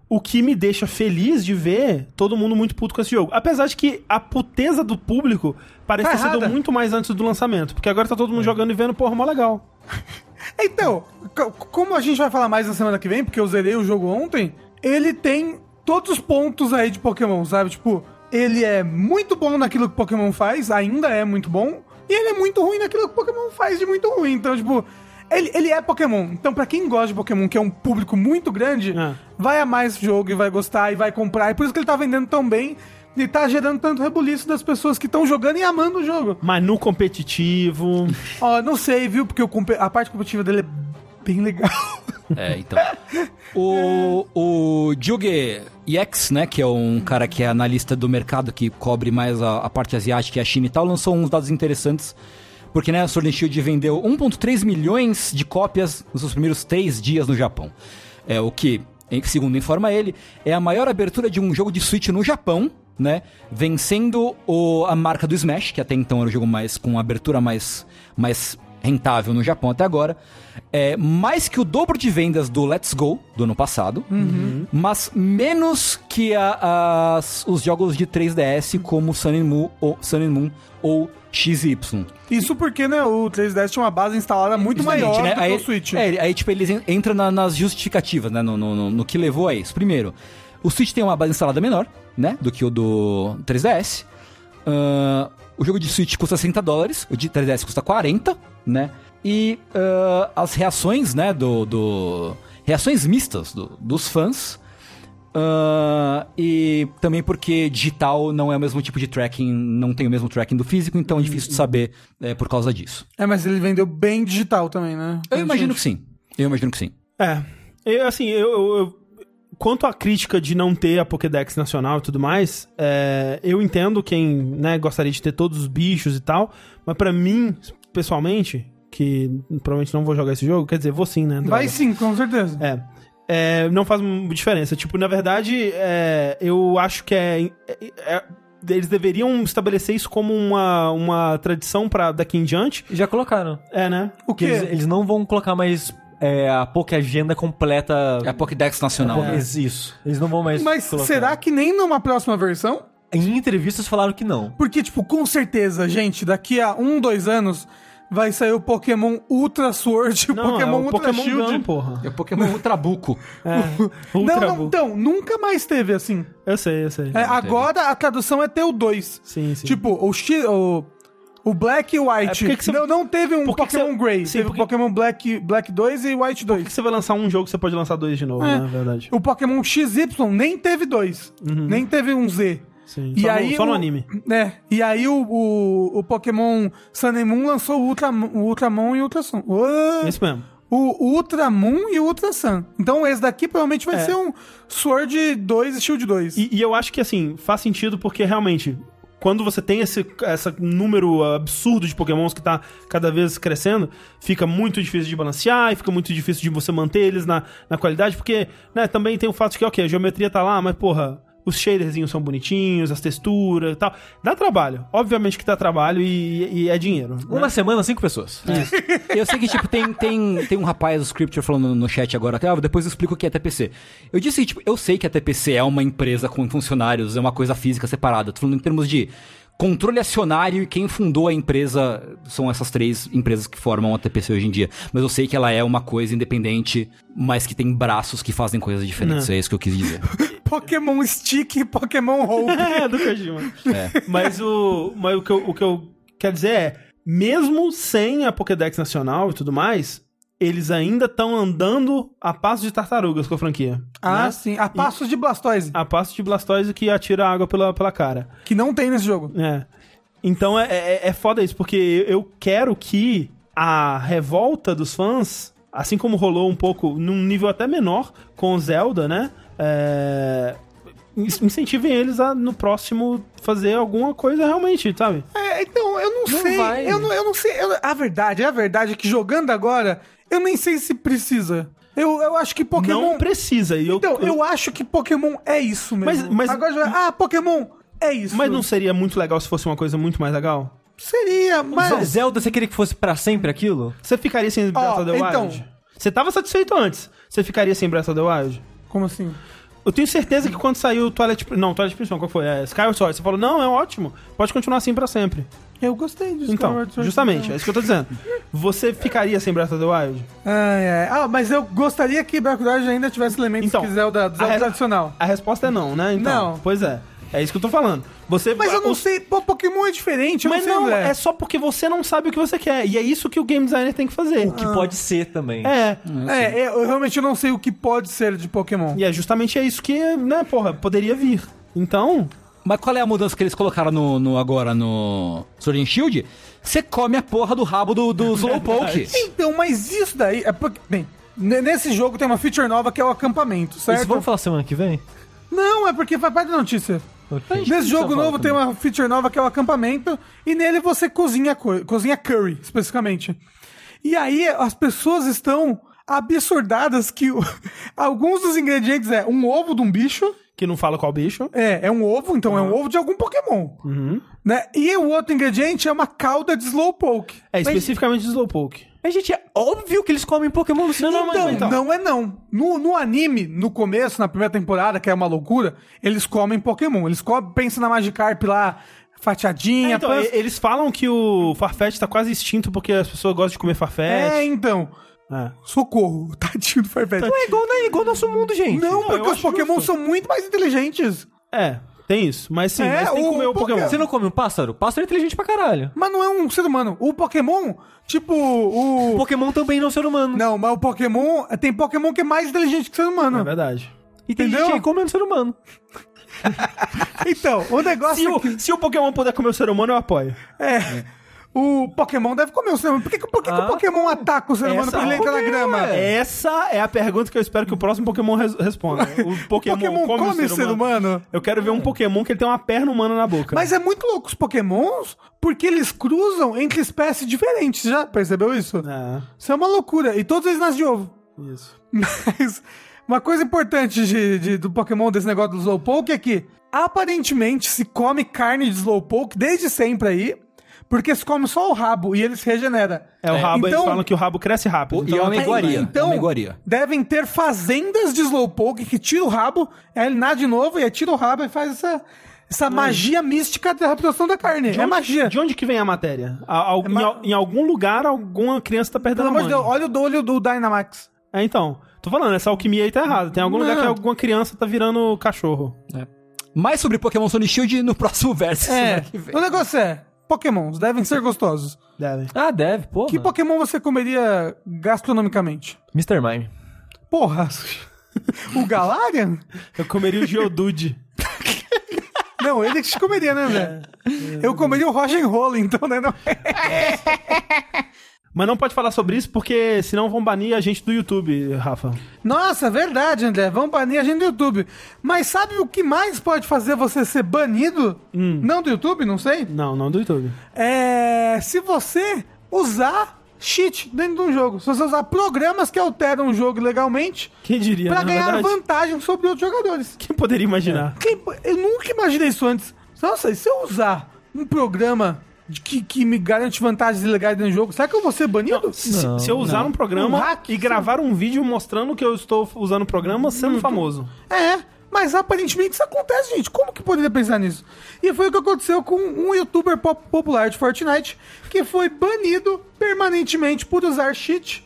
O que me deixa feliz de ver todo mundo muito puto com esse jogo. Apesar de que a puteza do público parece Tá ter sido muito mais antes do lançamento. Porque agora tá todo mundo jogando e vendo, porra, mó legal. Então, co- como a gente vai falar mais na semana que vem, porque eu zerei o jogo ontem, ele tem todos os pontos aí de Pokémon, sabe? Tipo, ele é muito bom naquilo que Pokémon faz, ainda é muito bom, e ele é muito ruim naquilo que Pokémon faz de muito ruim. Então, tipo, ele, ele é Pokémon. Então, pra quem gosta de Pokémon, que é um público muito grande, É. vai amar esse jogo e vai gostar e vai comprar. E por isso que ele tá vendendo tão bem e tá gerando tanto rebuliço das pessoas que estão jogando e amando o jogo. Mas no competitivo. Ó, não sei, viu? Porque a parte competitiva dele é bem legal. É, então. o, o Juge Yex, né, que é um cara que é analista do mercado, que cobre mais a, a parte asiática e a China e tal, lançou uns dados interessantes. Porque, né, a Sword and Shield vendeu 1.3 milhões de cópias nos seus primeiros três dias no Japão. É o que, segundo informa ele, é a maior abertura de um jogo de Switch no Japão, né? Vencendo o, a marca do Smash, que até então era o jogo mais com abertura mais, mais rentável no Japão até agora. É mais que o dobro de vendas do Let's Go do ano passado, mas menos que a- as- os jogos de 3DS como Sun and Moon ou, Sun and Moon ou XY. Isso porque, né, o 3DS tinha uma base instalada muito maior Justamente, do aí, que o Switch. É, aí, tipo, eles en- entram na- nas justificativas, né? No, no, no- no que levou a isso. Primeiro, o Switch tem uma base instalada menor, né? Do que o do 3DS. Ah, o jogo de Switch custa 60 dólares, o de 3DS custa 40, né? E ah, as reações, né? Do, do- reações mistas do- dos fãs. Ah, e também porque digital não é o mesmo tipo de tracking, não tem o mesmo tracking do físico, então é difícil de saber é, por causa disso. É, mas ele vendeu bem digital também, né? Eu imagino que sim. Eu imagino que sim. É. Eu, assim, eu, eu- eu- Quanto à crítica de não ter a Pokédex nacional e tudo mais, é, eu entendo quem né, gostaria de ter todos os bichos e tal, mas pra mim, pessoalmente, que provavelmente não vou jogar esse jogo, quer dizer, vou sim, né? Vai droga. sim, com certeza. É. É, não faz diferença. Tipo, na verdade, é, eu acho que é, é- é- Eles deveriam estabelecer isso como uma, uma tradição para daqui em diante. Já colocaram. É, né? O Que quê? eles, eles não vão colocar mais é, a Poké Agenda completa. É a Pokédex nacional. Poké- Isso. Eles não vão mais. Mas colocar. será que nem numa próxima versão? Em entrevistas falaram que não. Porque, tipo, com certeza, gente, daqui a um, dois anos vai sair o Pokémon Ultra Sword e o Não, Pokémon é o Ultra Pokémon Shield. Gun, porra. É o Pokémon Ultrabuco. É. Não, Ultra não, Bull. então, nunca mais teve assim. Eu sei, eu sei. É, agora a tradução é ter o 2. Sim, sim. Tipo, o, X, o, o Black e o White. É, por que que você- não, não teve um por que que Pokémon você- Grey. Sim, teve por o que- Pokémon Black, Black 2 e White Por 2. que você vai lançar um jogo, você pode lançar dois de novo, É. né? Na verdade. O Pokémon XY nem teve dois. Nem teve um Z. Sim. E só, aí no, só no o- anime. É, e aí o, o, o Pokémon Sun and Moon lançou o, Ultra, o Ultramon e o Ultrasun. Ué, Isso mesmo. O Ultramon e o Ultrasun. Então esse daqui provavelmente vai É. ser um Sword 2 e Shield 2. E, e eu acho que, assim, faz sentido porque realmente, quando você tem esse essa número absurdo de pokémons que tá cada vez crescendo, fica muito difícil de balancear e fica muito difícil de você manter eles na, na qualidade, porque, né, também tem o fato de que, ok, a geometria tá lá, mas, porra, os shaderzinhos são bonitinhos, as texturas e tal. Dá trabalho. Obviamente que dá trabalho e, e é dinheiro. né? Uma semana, cinco pessoas. Eu sei que, tipo, tem, tem, tem um rapaz do Scripture falando no chat agora, até, ah, depois eu explico o que é TPC. Eu disse que, tipo, eu sei que a TPC é uma empresa com funcionários, é uma coisa física separada. Tô falando em termos de controle acionário e quem fundou a empresa são essas três empresas que formam a TPC hoje em dia. Mas eu sei que ela é uma coisa independente, mas que tem braços que fazem coisas diferentes. Não. É isso que eu quis dizer. Pokémon Stick e Pokémon Hope. É, do Kojima. Mas, o, mas o, que eu, o que eu quero dizer é, mesmo sem a Pokédex Nacional e tudo mais, eles ainda estão andando a passo de tartarugas com a franquia. Ah, né? sim. A passos de Blastoise, A passo de Blastoise que atira água pela, pela cara. que não tem nesse jogo. É. Então é, é, é foda isso, porque eu quero que a revolta dos fãs, assim como rolou um pouco, num nível até menor com o Zelda, né? É, in- incentivem eles a no próximo fazer alguma coisa realmente, sabe? É, então, eu não, Não sei. vai. Eu não, eu não sei. eu- a verdade, a verdade é que jogando agora, eu nem sei se precisa. Eu, eu acho que Pokémon. Não precisa. Eu, Então, eu acho que Pokémon é isso mesmo. Mas- mas- Agora, ah, Pokémon é isso. Mas não seria muito legal se fosse uma coisa muito mais legal? seria, mas. Zelda, você queria que fosse pra sempre aquilo? Você ficaria sem Breath of the Wild? então. Você tava satisfeito antes. Você ficaria sem Breath of the Wild? Como assim? Eu tenho certeza que quando saiu o Twilight... Não, Twilight Princess, qual foi? É, Skyward Sword. Você falou, não, é ótimo. Pode continuar assim pra sempre. Eu gostei disso. Então, justamente, é isso que eu tô dizendo. Você ficaria sem Breath of the Wild? Ai, ai. Ah, mas eu gostaria que Breath of the Wild ainda tivesse elementos Então, que Zelda, Zelda a tradicional. A resposta é não, né? Então, Não. Pois é. É isso que eu tô falando. Você, Mas eu não os- sei, pô, Pokémon é diferente, eu Mas não sei, não, André. é só porque você não sabe o que você quer. E é isso que o game designer tem que fazer. O que pode ser também. É. É, é, eu realmente não sei o que pode ser de Pokémon. E é justamente é isso que, né, porra, poderia vir. Então, Mas qual é a mudança que eles colocaram no, no- agora no Sword and Shield? Você come a porra do rabo do, do Slowpoke. Então, mas isso daí é porque. Bem, ne- nesse jogo tem uma feature nova que é o acampamento, certo? Isso vamos falar semana que vem? Não, é porque faz parte da notícia. Ok. Nesse jogo novo tem uma feature nova que é o acampamento, e nele você cozinha, co- cozinha curry, especificamente. E aí as pessoas estão absurdadas que alguns dos ingredientes é um ovo de um bicho, que não fala qual bicho. é, é um ovo, então é um ovo de algum Pokémon. Né? E o outro ingrediente é uma cauda de Slowpoke. É especificamente de Slowpoke. Mas, gente, é óbvio que eles comem Pokémon no cinema. Então, então. não é não. No, no anime, no começo, na primeira temporada, que é uma loucura, eles comem Pokémon. Eles comem, pensa na Magikarp lá, fatiadinha, então, pança- e- eles falam que o Farfetch tá quase extinto porque as pessoas gostam de comer É, Farfetch. então. É. Socorro, tadinho do Farfetch. Não é igual, não é igual ao nosso mundo, gente. Não, porque os Pokémon justo. são muito mais inteligentes. É, tem isso. Mas sim, É, mas tem que o comer o Poké- Pokémon. Você não come um pássaro? Pássaro é inteligente pra caralho. Mas não é um ser humano. O Pokémon, tipo, o. Pokémon também não é um ser humano. Não, mas o Pokémon. Tem Pokémon que é mais inteligente que ser É humano. verdade. E tem Entendeu? gente aí comendo ser humano. então, o negócio Se é o, que. se o Pokémon puder comer o ser humano, eu apoio. É. O Pokémon deve comer o ser humano. Por que, por que, que Ah, o Pokémon ataca o ser humano quando ele entra na grama? Essa é a pergunta que eu espero que o próximo Pokémon res- responda. O Pokémon, Pokémon come, come o ser humano? Eu quero ver um Pokémon que ele tem uma perna humana na boca. Mas é muito louco os Pokémons, porque eles cruzam entre espécies diferentes. Já percebeu isso? É, Isso é uma loucura. E todos eles nascem de ovo. isso. Mas uma coisa importante de, de- do Pokémon, desse negócio do Slowpoke, é que aparentemente se come carne de Slowpoke desde sempre aí, porque se come só o rabo e ele se regenera. É, o rabo, então, eles falam que o rabo cresce rápido. E é uma iguaria. Então, é uma iguaria. devem ter fazendas de Slowpoke que tira o rabo, aí ele nada de novo, e aí tira o rabo e faz essa, essa magia mística da raptação da carne. De é onde- magia. De onde que vem a matéria? Al- É ma- em, al- em algum lugar, alguma criança tá perdendo Pelo a amor mãe. de Deus, olha o olho do Dynamax. É, então. Tô falando, essa alquimia aí tá errada. Tem algum lugar Não. que alguma criança tá virando cachorro. Mais sobre Pokémon and Shield no próximo verso. É, semana que vem. o negócio é, Pokémons devem ser gostosos. Deve. Ah, deve, pô. Que. Pokémon você comeria gastronomicamente? Mr. Mime. Porra, o Galarian? Eu comeria o Geodude. Não, ele que te comeria, né, André? Eu comeria o Rock'n'Roll, então, né? Não... Mas não pode falar sobre isso porque senão vão banir a gente do YouTube, Rafa. Nossa, verdade, André. Vamos banir a gente do YouTube. Mas sabe o que mais pode fazer você ser banido? Não do YouTube, não sei. Não, não do YouTube. É. Se você usar cheat dentro de um jogo. Se você usar programas que alteram o jogo legalmente Quem diria, pra na ganhar verdade? vantagem sobre outros jogadores. Quem poderia imaginar? Quem- eu nunca imaginei isso antes. Nossa, e se eu usar um programa que, que me garante vantagens ilegais dentro do jogo, será que eu vou ser banido? Se, se eu usar um programa Um hack, e sim. gravar um vídeo mostrando que eu estou usando o programa sendo famoso. É, mas aparentemente isso acontece, gente. Como que poderia pensar nisso? E foi o que aconteceu com um youtuber pop- popular de Fortnite que foi banido permanentemente por usar cheat.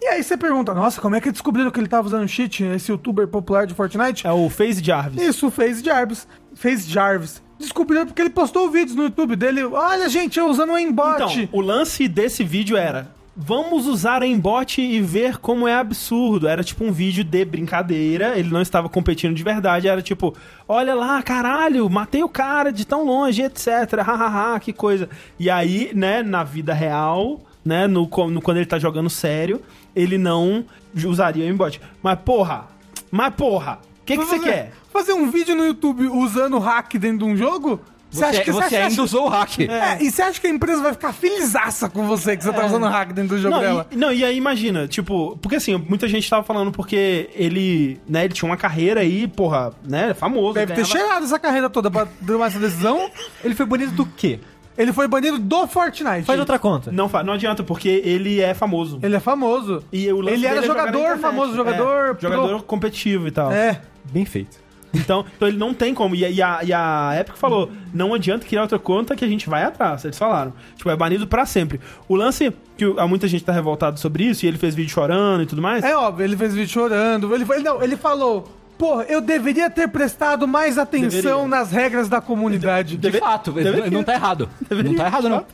E aí você pergunta, nossa, como é que descobriram que ele tava usando cheat, esse youtuber popular de Fortnite? É o Face Jarvis. Isso fez Jarvis. Fez Jarvis. Descobriram porque ele postou vídeos no YouTube dele. Olha, gente, eu usando um aimbot. Então, o lance desse vídeo era: vamos usar aimbot e ver como é absurdo. Era tipo um vídeo de brincadeira, ele não estava competindo de verdade. Era tipo: olha lá, caralho, matei o cara de tão longe, etc. Hahaha, que coisa. E aí, né, na vida real, né, no, no- quando ele tá jogando sério, ele não usaria o aimbot. Mas porra, mas porra, o que que você quer? Fazer um vídeo no YouTube usando hack dentro de um jogo? Você, você você ainda acha- usou o hack. É, e você acha que a empresa vai ficar felizaça com você que você tá usando hack dentro do jogo Não dela? e, não, e aí imagina, tipo, porque assim, muita gente tava falando porque ele, né, ele tinha uma carreira aí, porra, né, famoso. Deve ter ganhava- cheirado essa carreira toda pra tomar essa decisão. Ele foi banido do quê? Ele foi banido do Fortnite. Faz outra conta. Não, não adianta, porque ele é famoso. Ele é famoso. E o lance ele era é jogador, famoso jogador. É, jogador competitivo e tal. É. Bem feito. Então, então ele não tem como. E, a- e a, e a Epic falou: não adianta criar outra conta que a gente vai atrás. Eles falaram. Tipo, é banido pra sempre. O lance, que há muita gente tá revoltado sobre isso, e ele fez vídeo chorando e tudo mais. É óbvio, ele fez vídeo chorando. Ele, não, ele falou. Pô, eu deveria ter prestado mais atenção Deveria. nas regras da comunidade. De fato, deveria. não tá errado. Não tá errado, não.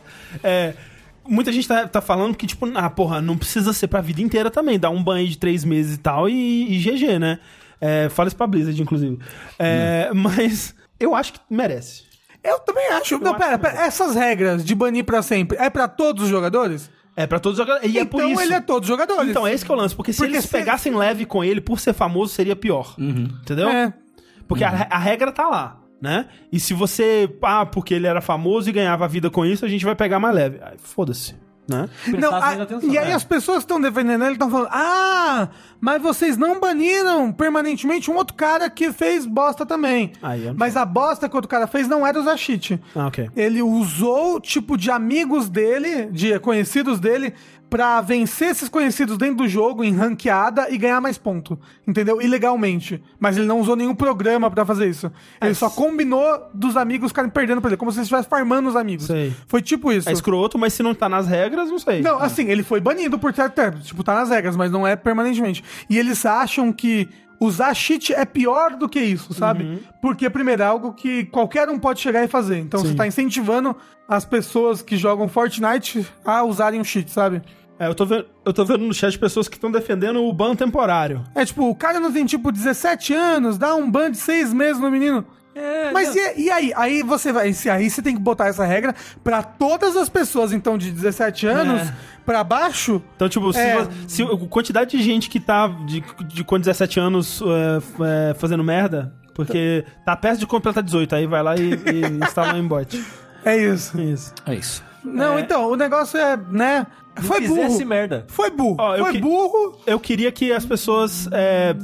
É, muita gente tá, tá falando que, tipo, ah, porra, não precisa ser pra vida inteira também. Dá um banho de três meses e tal e, e GG, né? É, fala isso pra Blizzard, inclusive. É, Mas eu acho que merece. Eu também acho. não, acho pera, pera. Essas regras de banir pra sempre é pra todos os jogadores? É pra todos os jogadores. E é por então isso. ele é todos os jogadores. Então, é esse que é o lance. Porque se Porque eles se- pegassem leve com ele, por ser famoso, seria pior. Entendeu? É. Porque a, a regra tá lá, né? E se você. Ah, porque ele era famoso e ganhava vida com isso, a gente vai pegar mais leve. Ai, Foda-se, né? Não, a- atenção, e aí é. as pessoas que estão defendendo ele estão falando: Ah, mas vocês não baniram permanentemente um outro cara que fez bosta também. Aí, mas a bosta que o outro cara fez não era usar cheat. Ah, ok. Ele usou, tipo, de amigos dele, de conhecidos dele, pra vencer esses conhecidos dentro do jogo em ranqueada e ganhar mais ponto. Entendeu? Ilegalmente. Mas ele não usou nenhum programa pra fazer isso. Ele só combinou dos amigos ficarem perdendo pra ele, como se ele estivesse farmando os amigos. Sei. Foi tipo isso. É escroto, mas se não tá nas regras, não sei. Não, assim, ele foi banido por certo tempo. Tipo, tá nas regras, mas não é permanentemente. E eles acham que usar cheat é pior do que isso, sabe? Uhum. Porque, primeiro, é algo que qualquer um pode chegar e fazer. Então você tá incentivando as pessoas que jogam Fortnite a usarem o cheat, sabe? É, eu tô vendo, eu tô vendo no chat pessoas que estão defendendo o ban temporário. É tipo, o cara não tem tipo 17 anos, dá um ban de 6 meses no menino. É, Mas e, e aí? Aí você vai. se- Aí você tem que botar essa regra pra todas as pessoas, então, de 17 anos É. pra baixo. Então, tipo, se, É. vo- se a quantidade de gente que tá de, de com 17 anos é, é, fazendo merda, porque tá perto de completar 18, aí vai lá e, e instala um embot. É isso. Isso. É isso. Não, É. então, o negócio é, né? Foi fizesse burro. merda. Foi burro. Ó, eu Foi que- burro. Eu queria que as pessoas é,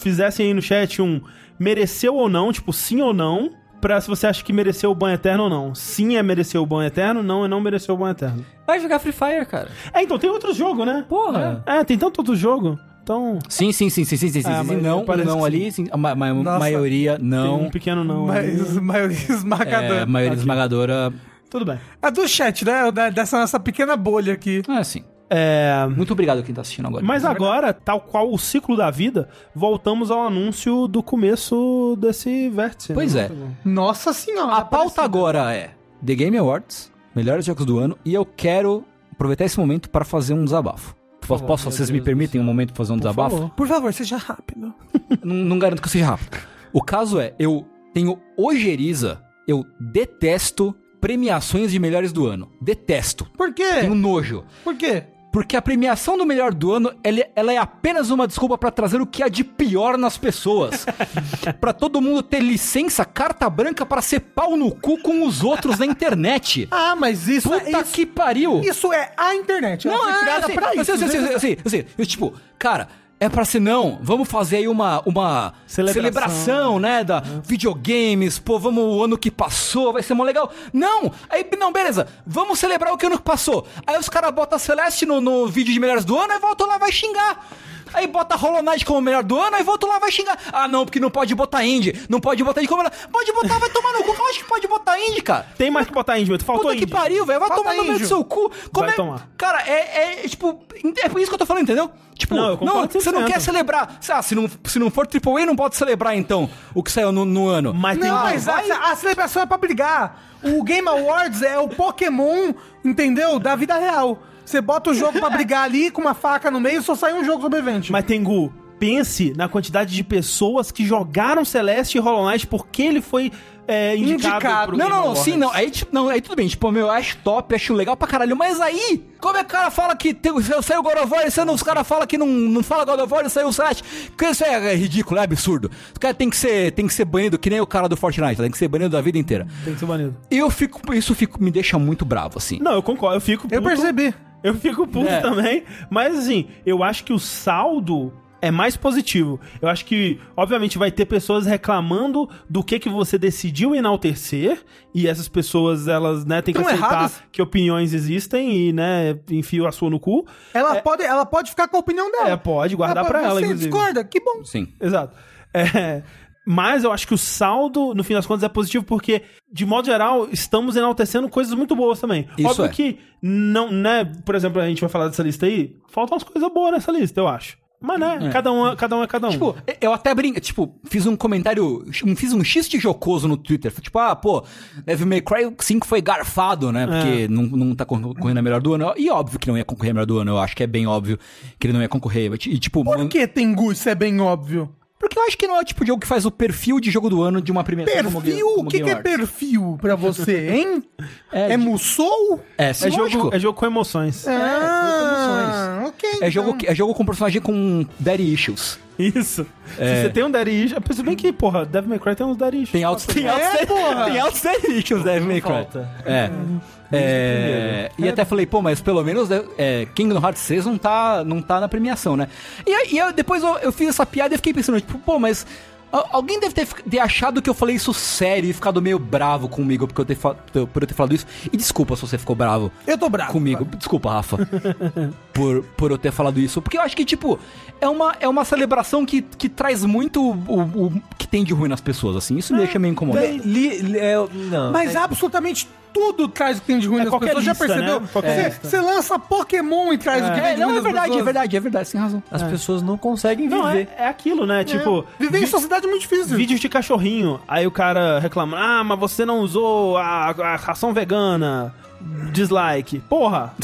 fizessem aí no chat um mereceu ou não, tipo, sim ou não, pra se você acha que mereceu o ban eterno ou não. Sim é mereceu o ban eterno, não é não mereceu o ban eterno. Vai jogar Free Fire, cara. É, então tem outro jogo, né? Porra. É, tem tanto outro jogo. Então, Sim, sim, sim, sim, sim, sim, sim, Ah, sim. Não, parece não ali, sim. A ma- ma- Nossa. maioria tem não. um pequeno não. Mas ali. maioria esmagadora. É, maioria esmagadora. Tudo bem. A do chat, né? Da- Dessa nossa pequena bolha aqui. É assim. É, Muito obrigado quem tá assistindo agora. Mas agora, tal qual o ciclo da vida, voltamos ao anúncio do começo desse vértice. Pois né? é. Nossa senhora. A pauta agora é The Game Awards, melhores jogos do ano, e eu quero aproveitar esse momento para fazer um desabafo. Posso, vocês Deus me permitem um momento fazer um Por desabafo? favor. Por favor, seja rápido. não, não garanto que eu seja rápido. O caso é, eu tenho ojeriza, eu detesto premiações de melhores do ano. Detesto. Por quê? Tenho nojo. Por quê? Porque a premiação do melhor do ano, ela é apenas uma desculpa pra trazer o que há de pior nas pessoas. Pra todo mundo ter licença, carta branca pra ser pau no cu com os outros na internet. Ah, mas isso Puta é isso, que pariu. isso é a internet. Ela foi é criada assim, pra assim, isso. assim, né? assim, assim, assim, eu, tipo, cara, é pra ser não, vamos fazer aí uma, uma Celebração. celebração, né, da videogames, pô, vamos o ano que passou, vai ser mó legal. Não, aí, não, beleza, vamos celebrar o que ano que passou. Aí os caras botam a Celeste no, no vídeo de melhores do ano, aí voltam lá, vai xingar. Aí bota Hollow Knight como melhor do ano, aí volta lá, vai xingar. Ah, não, porque não pode botar indie. Não pode botar indie como melhor. Pode botar, vai tomar no cu. Eu acho que pode botar indie, cara. Tem mais que botar indie, mas faltou Puta que indie. pariu, velho. Vai Falta tomar no meio do seu cu. Como Vai é... tomar. Cara, é, é, tipo. É por isso que eu tô falando, entendeu? Tipo, Não, eu não, você não 100%. quer celebrar. Ah, se não, se não for AAA, não pode celebrar, então, o que saiu no, no ano. Mas tem Não, vai- mas a, a celebração é pra brigar. O Game Awards é o Pokémon, entendeu? Da vida real. Você bota o jogo pra brigar ali com uma faca no meio e só sai um jogo sobrevivente. Mas Tengu, pense na quantidade de pessoas que jogaram Celeste e Hollow Knight porque ele foi é, indicado, Indicado. pro Não, Game não, não, sim, não. Aí, tipo, não, aí tudo bem. Tipo, meu, eu acho top, acho legal pra caralho. Mas aí, como é que o cara fala que tem, saiu God of War, ano os caras falam que não, não fala God of War e saiu o? Que isso é ridículo, é absurdo. Os caras tem que ser, tem que ser banido, que nem o cara do Fortnite, tem que ser banido da vida inteira. Tem que ser banido. Eu fico, isso fico, me deixa muito bravo, assim. Não, eu concordo, eu fico Eu puto. percebi. Eu fico puto É. também, mas assim, eu acho que o saldo é mais positivo. Eu acho que, obviamente, vai ter pessoas reclamando do que que você decidiu enaltecer, e essas pessoas, elas, né, têm que aceitar erradas. que opiniões existem e, né, enfio a sua no cu. Ela, pode, ela pode ficar com a opinião dela. É, pode guardar pode- pra ela, Você inclusive. discorda? Que bom. Sim. Exato. É, mas eu acho que o saldo, no fim das contas, é positivo porque, de modo geral, estamos enaltecendo coisas muito boas também. Isso Óbvio é. que, não, né, por exemplo, a gente vai falar dessa lista aí, faltam umas coisas boas nessa lista, eu acho. Mas, né, cada, um, é- cada um é cada um. Tipo, eu até brinco, tipo, fiz um comentário, fiz um xiste jocoso no Twitter. Tipo, ah, pô, Devil May Cry 5 foi garfado, né? Porque não, não tá concorrendo a melhor do ano. E óbvio que não ia concorrer a melhor do ano. Eu acho que é bem óbvio que ele não ia concorrer. E, tipo, Por man- que Tengu? Isso é bem óbvio. Porque eu acho que não é o tipo de jogo que faz o perfil de jogo do ano de uma como Perfil? O que, que é perfil pra você, hein? É É, de- Musou? É, sim, é, jogo, é jogo com emoções. Ah, ok. É jogo, então. que- é jogo com personagem com daddy issues. Isso. Se você tem um Daddy Issues, pensa bem que, porra, Devil May Cry tem uns Daddy Issues. Tem altos, tem É, altos, porra. tem altos daddy issues Devil May Cry. falta. É. É, e até falei, pô, mas pelo menos é, Kingdom Hearts 6 não tá, não tá na premiação, né? E, aí- e eu- depois eu, eu fiz essa piada e fiquei pensando, tipo, pô, mas alguém deve ter, ter achado que eu falei isso sério e ficado meio bravo comigo porque eu ter, por eu ter falado isso. E desculpa se você ficou bravo Eu tô bravo. comigo. Desculpa, Rafa. por, por eu ter falado isso. Porque eu acho que, tipo, é uma, é uma celebração que, que traz muito o, o- o que tem de ruim nas pessoas, assim. Isso me deixa meio incomodado. Li- li- é, não. Mas absolutamente tudo traz o que tem de ruim É nas pessoas. Já lista, percebeu? né? Você lança Pokémon e traz o que tem É, de não, ruim é nas verdade, é pessoas. verdade, é verdade, sem razão. As pessoas não conseguem Não, viver. é, é aquilo, né? Tipo, Viver em vi- é muito difícil. vídeos de cachorrinho. Aí o cara reclama, ah, mas você não usou a, a ração vegana. Dislike. Porra!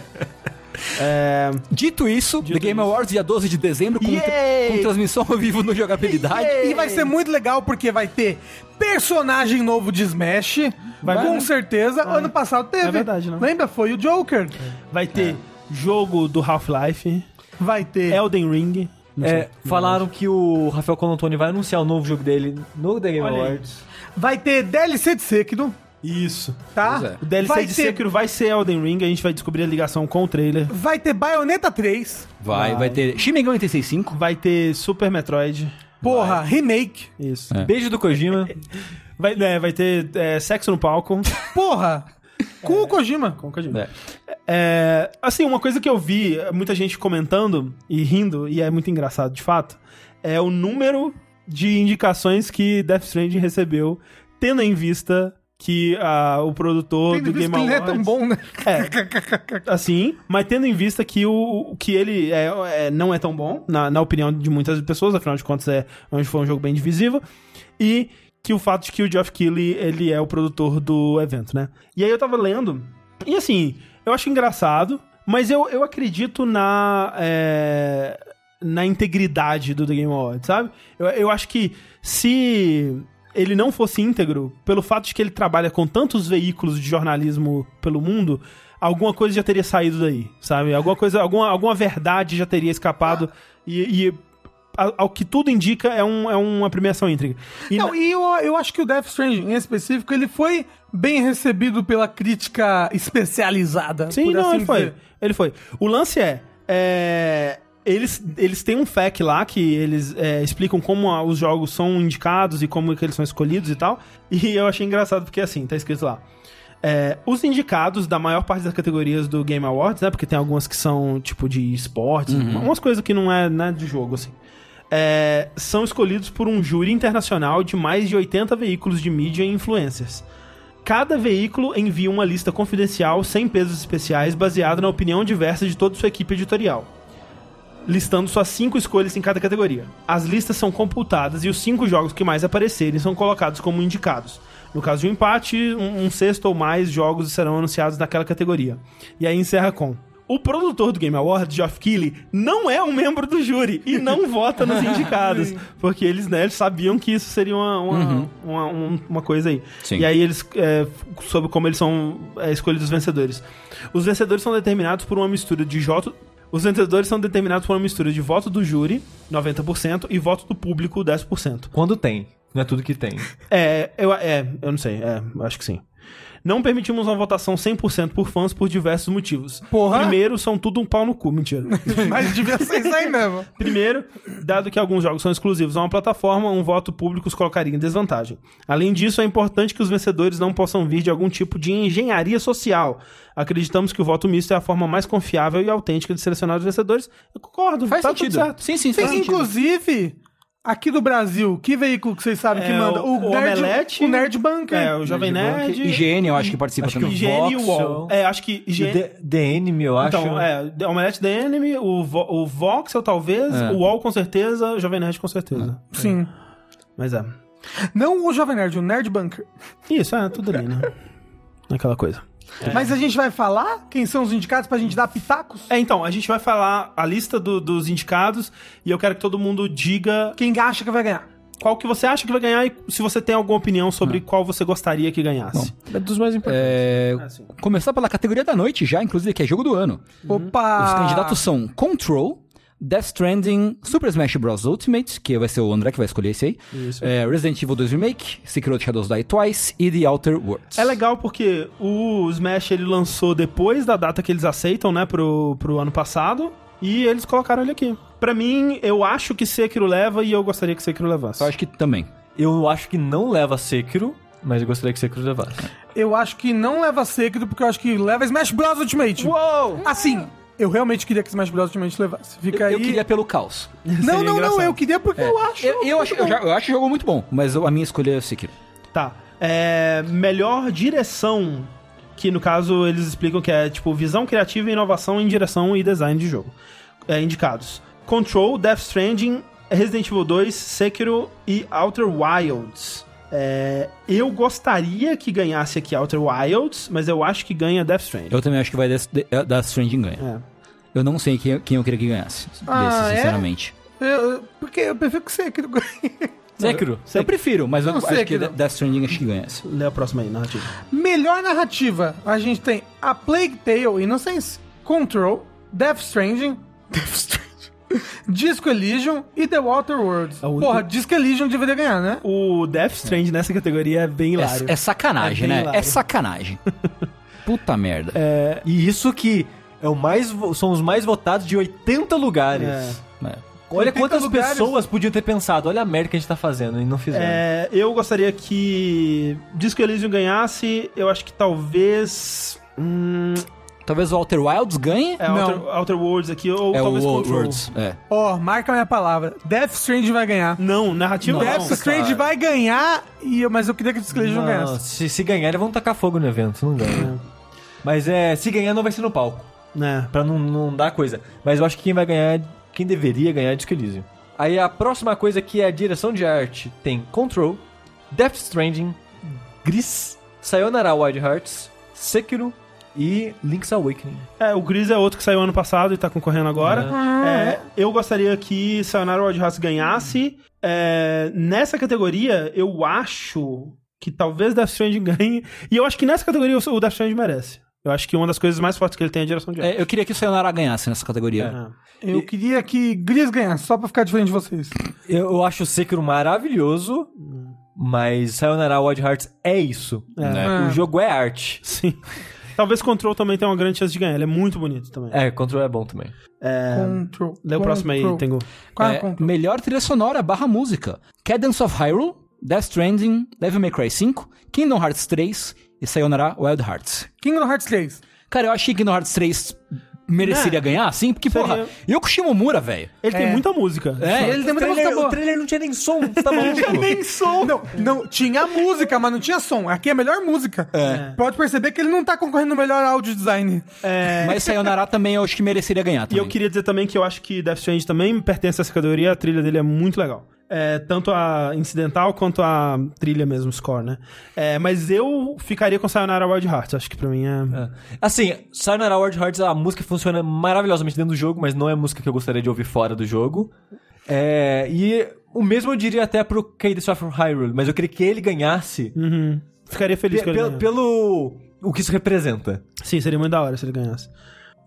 é... Dito isso, The Game Awards, dia 12 de dezembro, com, Yay! com transmissão ao vivo no Jogabilidade. E vai ser muito legal porque vai ter personagem novo de Smash. Vai com ver. certeza. Ano passado teve. É verdade, né? Lembra? Foi o Joker. Vai ter jogo do Half-Life, Vai ter. Elden Ring. É, falaram que o Rafael Colantoni vai anunciar o novo jogo dele no The Game Olha aí. Awards. Vai ter DLC de Sekiro. Isso. Tá? É. O DLC vai de ter, Sekiro vai ser Elden Ring, a gente vai descobrir a ligação com o trailer. Vai ter Bayonetta 3. Vai, Vai. vai ter Shin Megami Tensei 5. Vai ter Super Metroid. Porra, remake. Isso. É. Beijo do Kojima. Vai, é, vai ter é, sexo no palco. Porra. Com o Kojima. Com o Kojima. É. É, assim, uma coisa que eu vi muita gente comentando e rindo, e é muito engraçado de fato, é o número de indicações que Death Stranding recebeu, tendo em vista que ah, o produtor Tendo do Game que ele não é Awards... tão bom, né? É, assim, mas tendo em vista que o que ele é, é- não é tão bom, na, na opinião de muitas pessoas, afinal de contas é foi um jogo bem divisível, e que o fato de que o Geoff Keighley, ele é o produtor do evento, né? E aí eu tava lendo, e assim, eu acho engraçado, mas eu, eu acredito na... é, na integridade do The Game Awards, sabe? Eu, eu acho que se ele não fosse íntegro, pelo fato de que ele trabalha com tantos veículos de jornalismo pelo mundo, alguma coisa já teria saído daí, sabe? Alguma coisa, alguma, alguma verdade já teria escapado e, e ao que tudo indica é, um, é uma premiação íntegra. E Não, na- e eu, eu acho que o Death Stranding, em específico, ele foi bem recebido pela crítica especializada. Sim, por não, assim ele foi. Ele foi. O lance é. é, eles, eles têm um FAQ lá que eles é, explicam como a- os jogos são indicados e como que eles são escolhidos e tal. E eu achei engraçado porque assim, tá escrito lá. É, os indicados da maior parte das categorias do Game Awards, né? Porque tem algumas que são tipo de esportes, umas coisas que não é né, de jogo, assim. É, são escolhidos por um júri internacional de mais de 80 veículos de mídia e influencers. Cada veículo envia uma lista confidencial sem pesos especiais baseada na opinião diversa de toda sua equipe editorial, listando suas cinco escolhas em cada categoria. As listas são computadas e os cinco jogos que mais aparecerem são colocados como indicados. No caso de um empate, um, um sexto ou mais jogos serão anunciados naquela categoria. E aí encerra com. O produtor do Game Awards, Geoff Keighley, não é um membro do júri e não vota nos indicados. Porque eles, né, eles sabiam que isso seria uma, uma, uma, um- uma coisa aí. Sim. E aí eles, é, sobre como eles são é, escolhidos os vencedores. Os vencedores são determinados por uma mistura de voto... Os vencedores são determinados por uma mistura de voto do júri, 90%, e voto do público, 10%. Quando tem. Não é tudo que tem. É, eu, é, eu não sei, é, acho que sim. Não permitimos uma votação 100% por fãs por diversos motivos. Porra. Primeiro, são tudo um pau no cu, mentira. Mas devia ser isso aí mesmo. Primeiro, dado que alguns jogos são exclusivos a uma plataforma, um voto público os colocaria em desvantagem. Além disso, é importante que os vencedores não possam vir de algum tipo de engenharia social. Acreditamos que o voto misto é a forma mais confiável e autêntica de selecionar os vencedores. Eu concordo, Faz tá tudo sentido. certo. Sim, sim, faz Tem, sentido. inclusive, aqui do Brasil, que veículo que vocês sabem que É, manda? o- o Omelete. o Nerd Bunker. É, o Jovem Nerd. IGN, eu acho que participa Acho que também. o IGN e o. UOL. É, acho que O IGN... The, The Enemy, eu acho. Então, é, The Omelete The Enemy, o, Vo o Voxel talvez, É. o UOL com certeza, o Jovem Nerd com certeza. Sim. Mas é. Não o Jovem Nerd, o Nerd Bunker. Isso, é tudo ali, né? Aquela coisa. Mas a gente vai falar quem são os indicados pra gente dar pitacos? É, então, a gente vai falar a lista do- dos indicados e eu quero que todo mundo diga Quem acha que vai ganhar? qual que você acha que vai ganhar e se você tem alguma opinião sobre qual você gostaria que ganhasse. É dos mais importantes. É, É, sim. começar pela categoria da noite já, inclusive, que é jogo do ano. Opa! Os candidatos são Control, Death Stranding, Super Smash Bros. Ultimate, que vai ser o André que vai escolher esse aí. Isso. É, Resident Evil 2 Remake, Secret Shadows Die Twice e The Outer Worlds. É legal porque o Smash ele lançou depois da data que eles aceitam, né, pro, pro ano passado. E eles colocaram ele aqui. Pra mim, eu acho que Sekiro leva e eu gostaria que Sekiro levasse. Eu acho que também. Eu acho que não leva Sekiro, mas eu gostaria que Sekiro levasse. Eu acho que não leva Sekiro, porque eu acho que leva Smash Bros. Ultimate. Uou! Assim, eu realmente queria que Smash Bros. Ultimate levasse. Fica Eu, aí... eu queria pelo caos. Não, não, não, engraçado. eu queria porque eu acho... Eu, eu, acho, eu, já- eu acho o jogo muito bom, mas a minha escolha é Sekiro. Tá. É, melhor direção, que no caso eles explicam que é tipo visão criativa e inovação em direção e design de jogo. É, indicados: Control, Death Stranding, Resident Evil 2, Sekiro e Outer Wilds. É, eu gostaria que ganhasse aqui Outer Wilds, mas eu acho que ganha Death Stranding. Eu também acho que vai Death, de- Death Stranding ganha. É. Eu não sei quem, quem eu queria que ganhasse. Ah, desses, é? sinceramente. Eu- porque eu prefiro que Sekiro ganhe. Sekiro. Eu prefiro, mas eu Não, acho que Sekiro. Death Stranding acho que ganhasse. Lê a próxima aí, narrativa. Melhor narrativa, a gente tem A Plague Tale Innocence, Control, Death Stranding, Death Stranding, Disco Elysium e The Water Worlds. O- Porra, Disco Elysium deveria ganhar, né? O Death Stranding nessa categoria é bem hilário. É, é sacanagem, É né? hilário. É sacanagem. Puta merda. E isso que é o mais, vo- são os mais votados de 80 lugares. É. É. Olha 80 quantas lugares. pessoas podiam ter pensado, olha a merda que a gente tá fazendo e não fizeram. É, eu gostaria que Disco Elysium ganhasse. Eu acho que talvez. Hum, Talvez o Outer Wilds ganhe. é Não. Outer, Outer Worlds aqui, ou É o talvez Outer Control. Worlds. É. Ó, marca a minha palavra. Death Stranding vai ganhar. Não, narrativa Death não. Stranding cara. vai ganhar, e eu- mas eu queria que Disco Elysium Não, ganhasse. se, se ganhar, eles vão tacar fogo no evento, não ganha. Mas é, se ganhar não vai ser no palco, Né. pra não, não dar coisa. Mas eu acho que quem vai ganhar, quem deveria ganhar é Disco Elysium. Aí a próxima coisa que é a direção de arte tem Control, Death Stranding, Gris, Sayonara Wild Hearts, Sekiro e Link's Awakening. É, o Gris é outro que saiu ano passado e tá concorrendo agora. É, eu gostaria que Sayonara Wild Hearts ganhasse. É, nessa categoria, eu acho que talvez Death Stranding ganhe. E eu acho que nessa categoria o Death Stranding merece. Eu acho que uma das coisas mais fortes que ele tem é a direção de arte. É, eu queria que o Sayonara ganhasse nessa categoria. É. Eu queria que Gris ganhasse, só pra ficar diferente de vocês. Eu, eu acho o Sekiro maravilhoso, mas Sayonara Wild Hearts é isso. É. O jogo é arte. Sim. Talvez Control também tenha uma grande chance de ganhar. Ele é muito bonito também. É, Control é bom também. Control. Lê o próximo aí. Tengu. Qual é É, Control? melhor trilha sonora barra música. Cadence of Hyrule, Death Stranding, Devil May Cry 5, Kingdom Hearts 3 e Sayonara Wild Hearts. Kingdom Hearts 3. Cara, eu achei que Kingdom Hearts 3 mereceria ganhar, sim, porque, Seria- porra, eu com o Shimomura, velho. Ele tem É. muita música. É, Ele tem muita música boa. o trailer não tinha nem som, tá maluco? Nem som. Não, não, tinha música, mas não tinha som. Aqui é a melhor música. Pode perceber que ele não tá concorrendo no melhor áudio design. Mas Sayonara também eu acho que mereceria ganhar E também. eu queria dizer também que eu acho que Death Stranding também pertence a essa categoria. A trilha dele é muito legal. É, tanto a incidental quanto a trilha mesmo, score, né? É, mas eu ficaria com Sayonara Wild Hearts. Acho que pra mim é... Assim, Sayonara Wild Hearts, a música funciona maravilhosamente dentro do jogo, mas não é música que eu gostaria de ouvir fora do jogo. É, e o mesmo eu diria até pro Cadence of Hyrule, mas eu queria que ele ganhasse Uhum. Ficaria feliz pe- pelo, pelo o que isso representa. Sim, seria muito da hora se ele ganhasse.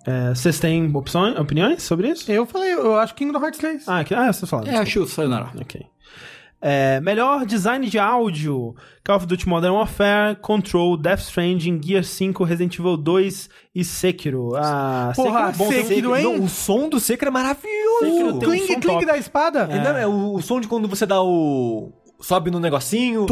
É, vocês têm opções, opiniões sobre isso? Eu falei, eu acho Kingdom Hearts 3. Ah, que, ah vocês falaram. É, acho o Sayonara. Ok. É, melhor design de áudio: Call of Duty Modern Warfare, Control, Death Stranding, Gear 5, Resident Evil 2 e Sekiro. Ah, Porra, é bom, Sekiro, Sekiro, hein? Não, o som do Sekiro é maravilhoso. Sekiro O tem um cling som cling top. da espada. E não, é o, o som de quando você dá o. Sobe no negocinho.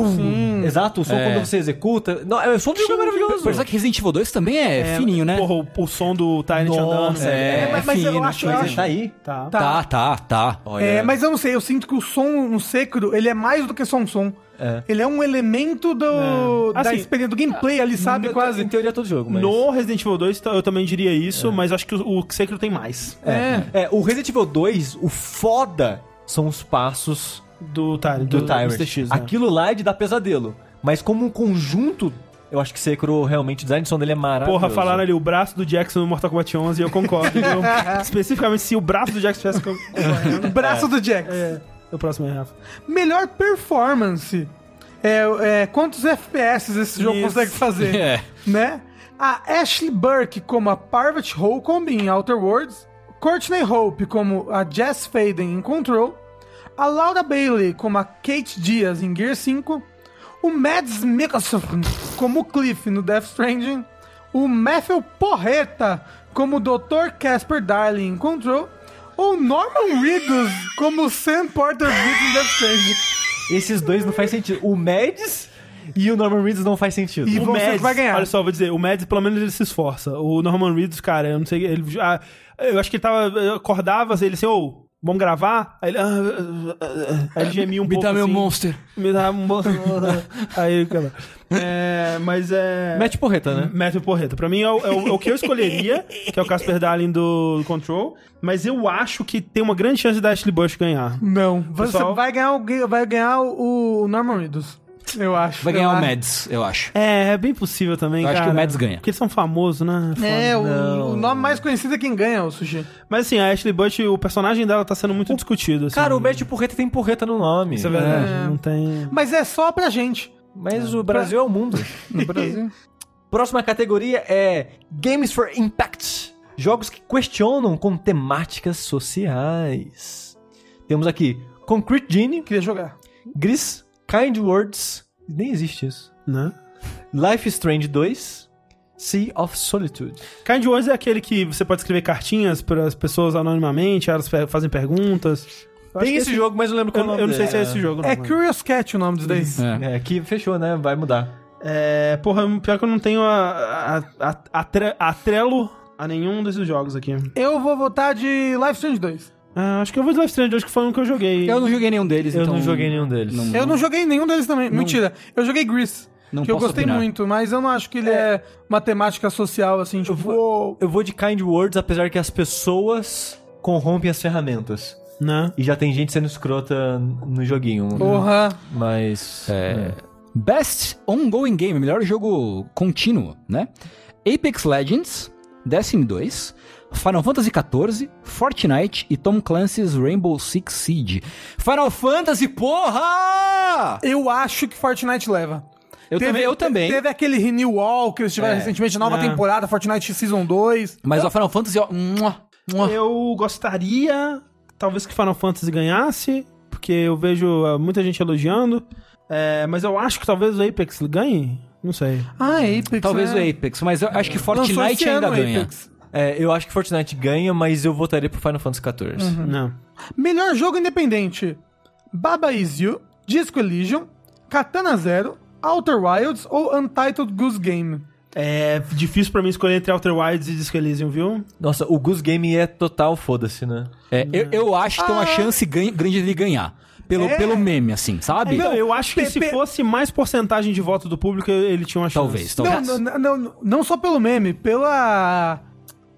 Exato, o som É. quando você executa. Não, é, o som do jogo é maravilhoso. Apesar que Resident Evil 2 também é, fininho, né? Porra, o, o som do Tyrant andando. Nossa, é, é, mas- mas eu fino, acho- mas eu acho- ele tá aí. Tá. Tá, tá, tá. Olha. É, mas eu não sei, eu sinto que o som no Sekiro, ele é mais do que só um som. É. Ele é um elemento do, É. da Assim, experiência, do gameplay ali, sabe? Em Quase. teoria todo jogo, mas... No Resident Evil 2 eu também diria isso, mas acho que o, o Sekiro tem mais. É. É, o Resident Evil 2, o foda são os passos Do Tyrant. do, Tyrant. Mr. X, né? Aquilo lá é de dar pesadelo. Mas como um conjunto, eu acho que Sekiro realmente, o design de som dele é maravilhoso. Porra, falaram ali o braço do Jackson no Mortal Kombat 11 e eu concordo. viu? Especificamente se o braço do Jackson tivesse concorrendo. Braço do Jax. É, o próximo é Rafa. Melhor performance. É, é, quantos FPS esse jogo Isso. consegue fazer? É. Né? A Ashley Burke como a Parvati Holcomb em Outer Worlds. Courtney Hope como a Jess Faden em Control. A Laura Bailey como a Kate Diaz em Gear 5. O Mads Mikkelsen como o Cliff no Death Stranding. O Matthew Porreta como o Dr. Casper Darling em Control. Ou Norman Reedus como o Sam Porter Bridge em Death Stranding. Esses dois não faz sentido. O Mads e o Norman Reedus não faz sentido. E O você Mads, que vai ganhar. olha só, vou dizer, o Mads pelo menos ele se esforça. O Norman Reedus, cara, eu não sei, ele já... Eu acho que ele tava... eu acordava, ele assim, ô, vamos gravar? Aí ele... ah, ah, ah, ah. Aí ele gemia um Me pouco dá meu assim. monster. Me dá um monstro. Aí, cara... É, mas é... Mete porreta, né? Matthew Porreta. Pra mim é o, é o- é o que eu escolheria, que é o Casper Darling do, do Control. Mas eu acho que tem uma grande chance da Ashley Bush ganhar. Não, você Pessoal- vai ganhar, o, vai ganhar o Norman Reedus. Eu acho. Vai eu ganhar o acho. Mads, eu acho. É, é bem possível também, Eu acho cara. que o Mads ganha. Porque eles são famosos, né? Foda. É, o, o nome mais conhecido é quem ganha, o Sushi. Mas assim, a Ashley Bush, o personagem dela tá sendo muito discutido. Assim. Cara, o Mete porreta tem porreta no nome. Isso é verdade. É. Não tem... Mas é só pra gente. Mas o Brasil é o mundo. No Brasil. Próxima categoria é Games for Impact. Jogos que questionam com temáticas sociais. Temos aqui Concrete Genie, Queria jogar. Gris, Kind Words, nem existe isso. Né? Life is Strange 2, Sea of Solitude. Kind Words é aquele que você pode escrever cartinhas para as pessoas anonimamente, elas fazem perguntas. Eu Tem que esse jogo, mas eu não lembro qual Eu, é o eu nome não sei se é esse jogo. É não, Curious Cat o nome disso daí. É. É, que fechou, né? Vai mudar. É, porra, pior que eu não tenho a, a, a, a, tre- a trelo a nenhum desses jogos aqui. Eu vou votar de Life Strange 2. Ah, acho que eu vou de Life Strange, acho que foi um que eu joguei. Eu não joguei nenhum deles, Eu então... não joguei nenhum deles. Não- Eu não joguei nenhum deles também. Mentira. Eu joguei Gris. Não que eu posso gostei opinar. muito, mas eu não acho que ele é, matemática social, assim, tipo. vou- Eu vou de Kind Words, apesar que as pessoas corrompem as ferramentas. Né? E já tem gente sendo escrota no joguinho. Porra. Mas. É. Best Ongoing Game, melhor jogo contínuo, né? Apex Legends, Destiny 2, Final Fantasy XIV, Fortnite e Tom Clancy's Rainbow Six Siege. Final Fantasy, porra! Eu acho que Fortnite leva. Eu também- eu também. Teve aquele Renewal que eles tiveram É. recentemente, nova É. temporada, Fortnite Season 2. Mas o Final Fantasy, ó. mua, mua. Eu gostaria, talvez que Final Fantasy ganhasse, porque eu vejo uh, muita gente elogiando. É, mas eu acho que talvez o Apex ganhe. Não sei. Ah, Apex. Talvez né? o Apex, mas eu acho que Fortnite ainda ganha. Apex. É, eu acho que Fortnite ganha, mas eu votaria pro Final Fantasy XIV. Não. Melhor jogo independente: Baba Is You, Disco Elysium, Katana Zero, Outer Wilds ou Untitled Goose Game. É difícil pra mim escolher entre Outer Wilds e Disco Elysium, viu? Nossa, o Goose Game é total foda-se, né? É, eu, eu acho que tem uma Ah. chance grande de ele ganhar. Pelo, É. pelo meme, assim, sabe? Não, eu acho que se fosse mais porcentagem de voto do público, ele tinha uma chance. Talvez, talvez. Não, não, não, não só pelo meme, pela,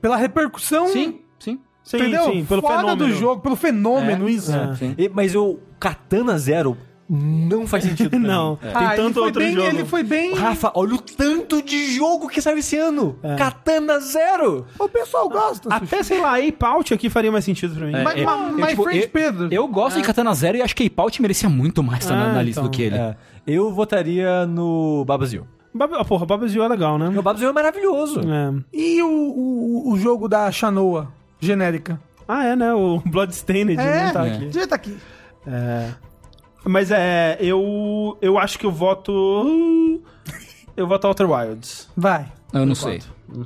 pela repercussão. Sim, sim. Sim, entendeu? sim, pelo Fora fenômeno. do jogo, pelo fenômeno, É, isso. é. E- mas o Katana Zero não faz sentido. pra mim. Não, tem Ah, ele tanto foi outro bem, jogo. Ele foi bem. Rafa, olha o tanto de jogo que saiu esse ano. Katana Zero. O pessoal gosta. Até, sei lá, Ape aqui faria mais sentido pra mim. Mas, é, mas, eu, my tipo, friend eu- Pedro. Eu gosto de Katana Zero e acho que Ape merecia muito mais estar na, na lista então. do que ele. É, eu votaria no Babazil. Bab... Ah, porra, Babazio é legal, né? O Babazil é maravilhoso. É. E o, o, o jogo da Shanoa, genérica? Ah, é, né? O Bloodstained É, não tá É. aqui. devia tá aqui. É. Mas é, eu eu acho que eu voto eu voto Outer Wilds. Vai. Eu não sei.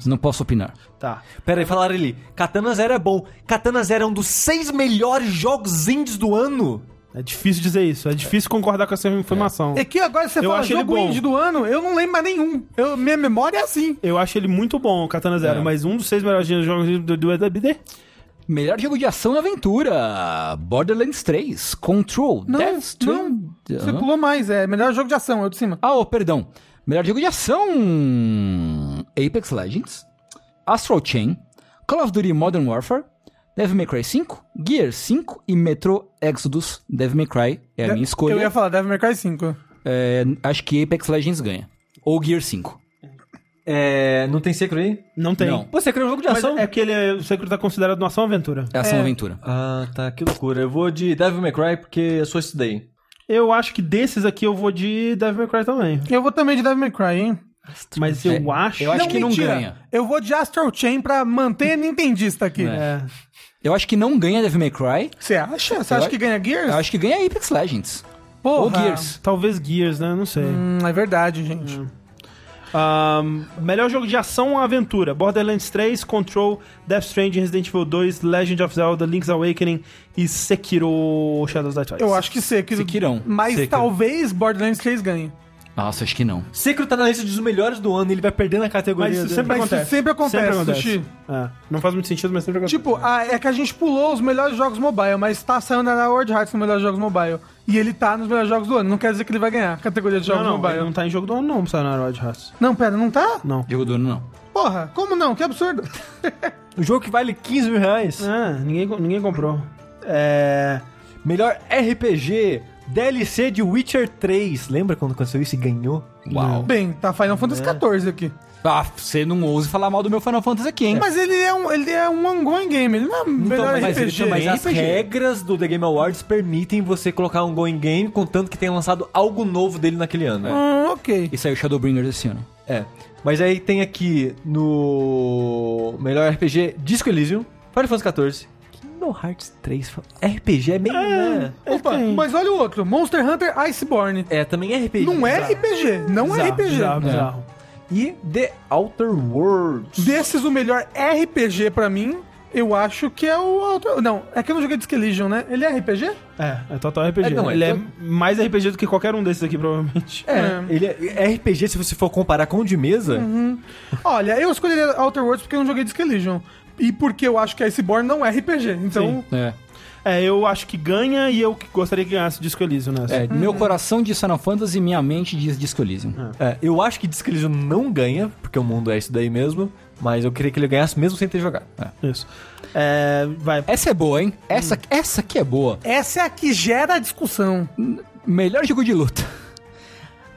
Não posso opinar. Tá. Pera aí, falaram ali. Katana Zero é bom. Katana Zero é um dos seis melhores jogos indies do ano. É difícil dizer isso, é difícil concordar com essa informação. É que agora você Eu fala acho ele jogo bom. indie do ano, eu não lembro mais nenhum. Eu, minha memória é assim. Eu acho ele muito bom, o Katana Zero, É. mas um dos seis melhores jogos do, do EWD. Melhor jogo de ação e aventura: Borderlands 3, Control, Não, Death não. Stranding. Você pulou mais, é melhor jogo de ação, eu de cima. Ah, oh, perdão. Melhor jogo de ação: Apex Legends, Astral Chain, Call of Duty Modern Warfare, Devil May Cry 5, Gear 5 e Metro Exodus. Devil May Cry é a minha escolha. Eu ia falar Devil May Cry 5. É, acho que Apex Legends ganha. Ou Gear 5. É. Não tem Secret aí? Não tem. Não. Pô, Secret é um jogo de Mas ação? é que ele é, o Secret tá considerado uma ação aventura. É ação É. aventura. Ah, tá, que loucura. Eu vou de Devil May Cry porque eu sou esse daí. Eu acho que desses aqui eu vou de Devil May Cry também. Eu vou também de Devil May Cry, hein? Mas eu É, acho. eu acho que não mentira. ganha. Eu vou de Astral Chain pra manter a Nintendista aqui. É. Eu acho que não ganha Devil May Cry. Você acha? Você acha que ganha Gears? Eu acho que ganha Apex Legends. Porra. Ou Gears. Talvez Gears, né? Não sei. Hum, é verdade, gente. Ahn, melhor jogo de ação ou aventura: Borderlands 3, Control, Death Stranding, Resident Evil 2, Legend of Zelda, Link's Awakening e Sekiro Shadows Die Twice. Eu acho que Sekiro. Sekirão. Mas Sekiro. talvez Borderlands 3 ganhe. Nossa, acho que não. Secret tá na lista dos melhores do ano e ele vai perdendo a categoria. Mas isso dele. sempre Mas isso acontece. sempre acontece, Sushi. É, não faz muito sentido, mas sempre acontece. Tipo, ah, é que a gente pulou os melhores jogos mobile, mas tá saindo na World Hearts nos melhores jogos mobile. E ele tá nos melhores jogos do ano. Não quer dizer que ele vai ganhar a categoria de não, jogos não, mobile. ele não tá em jogo do ano, não, Sayonara Wild Hearts. Não, pera, não tá? Não. Jogo do ano, não. Porra, como não? Que absurdo. Um jogo que vale 15 mil reais. É, ninguém, ninguém comprou. É. Melhor RPG, DLC de Witcher 3. Lembra quando aconteceu isso e ganhou? Uau. Bem, tá Final Fantasy XIV aqui. Ah, você não ouse falar mal do meu Final Fantasy aqui, hein? Mas ele é um, ele é um ongoing game, ele não é um melhor mas, ele- RPG. mas as RPG. regras do The Game Awards permitem você colocar um going game, contanto que tenha lançado algo novo dele naquele ano. Hum, ok. E saiu Shadowbringers esse ano. É. Mas aí tem aqui no melhor RPG Disco Elysium, Final Fantasy XIV, Kingdom Hearts 3. RPG é meio, né? Opa, tem. mas olha o outro. Monster Hunter Iceborne. É, também é RPG. Não é Bizarro. RPG, não é RPG. Bizarro, bizarro. E The Outer Worlds. Desses, o melhor RPG pra mim, eu acho que é o Outer... Não, é que eu não joguei Disc Elysium, né? Ele é RPG? É, é total RPG. É, não, é ele é to- mais RPG do que qualquer um desses aqui, provavelmente. É, ele é RPG se você for comparar com o de mesa. Olha, eu escolhi Outer Worlds porque eu não joguei Disc Elysium. E porque eu acho que Iceborne não é RPG. Então, É. É, eu acho que ganha e eu que gostaria que ganhasse Disco Elysium nessa. É, meu coração diz Final Fantasy, minha mente diz Disco Elysium. É, eu acho que Disco Elysium não ganha, porque o mundo é isso daí mesmo. Mas eu queria que ele ganhasse mesmo sem ter jogado. Isso. É, vai. Essa é boa, hein? Essa, essa aqui é boa. essa é a que gera a discussão. Melhor jogo de luta.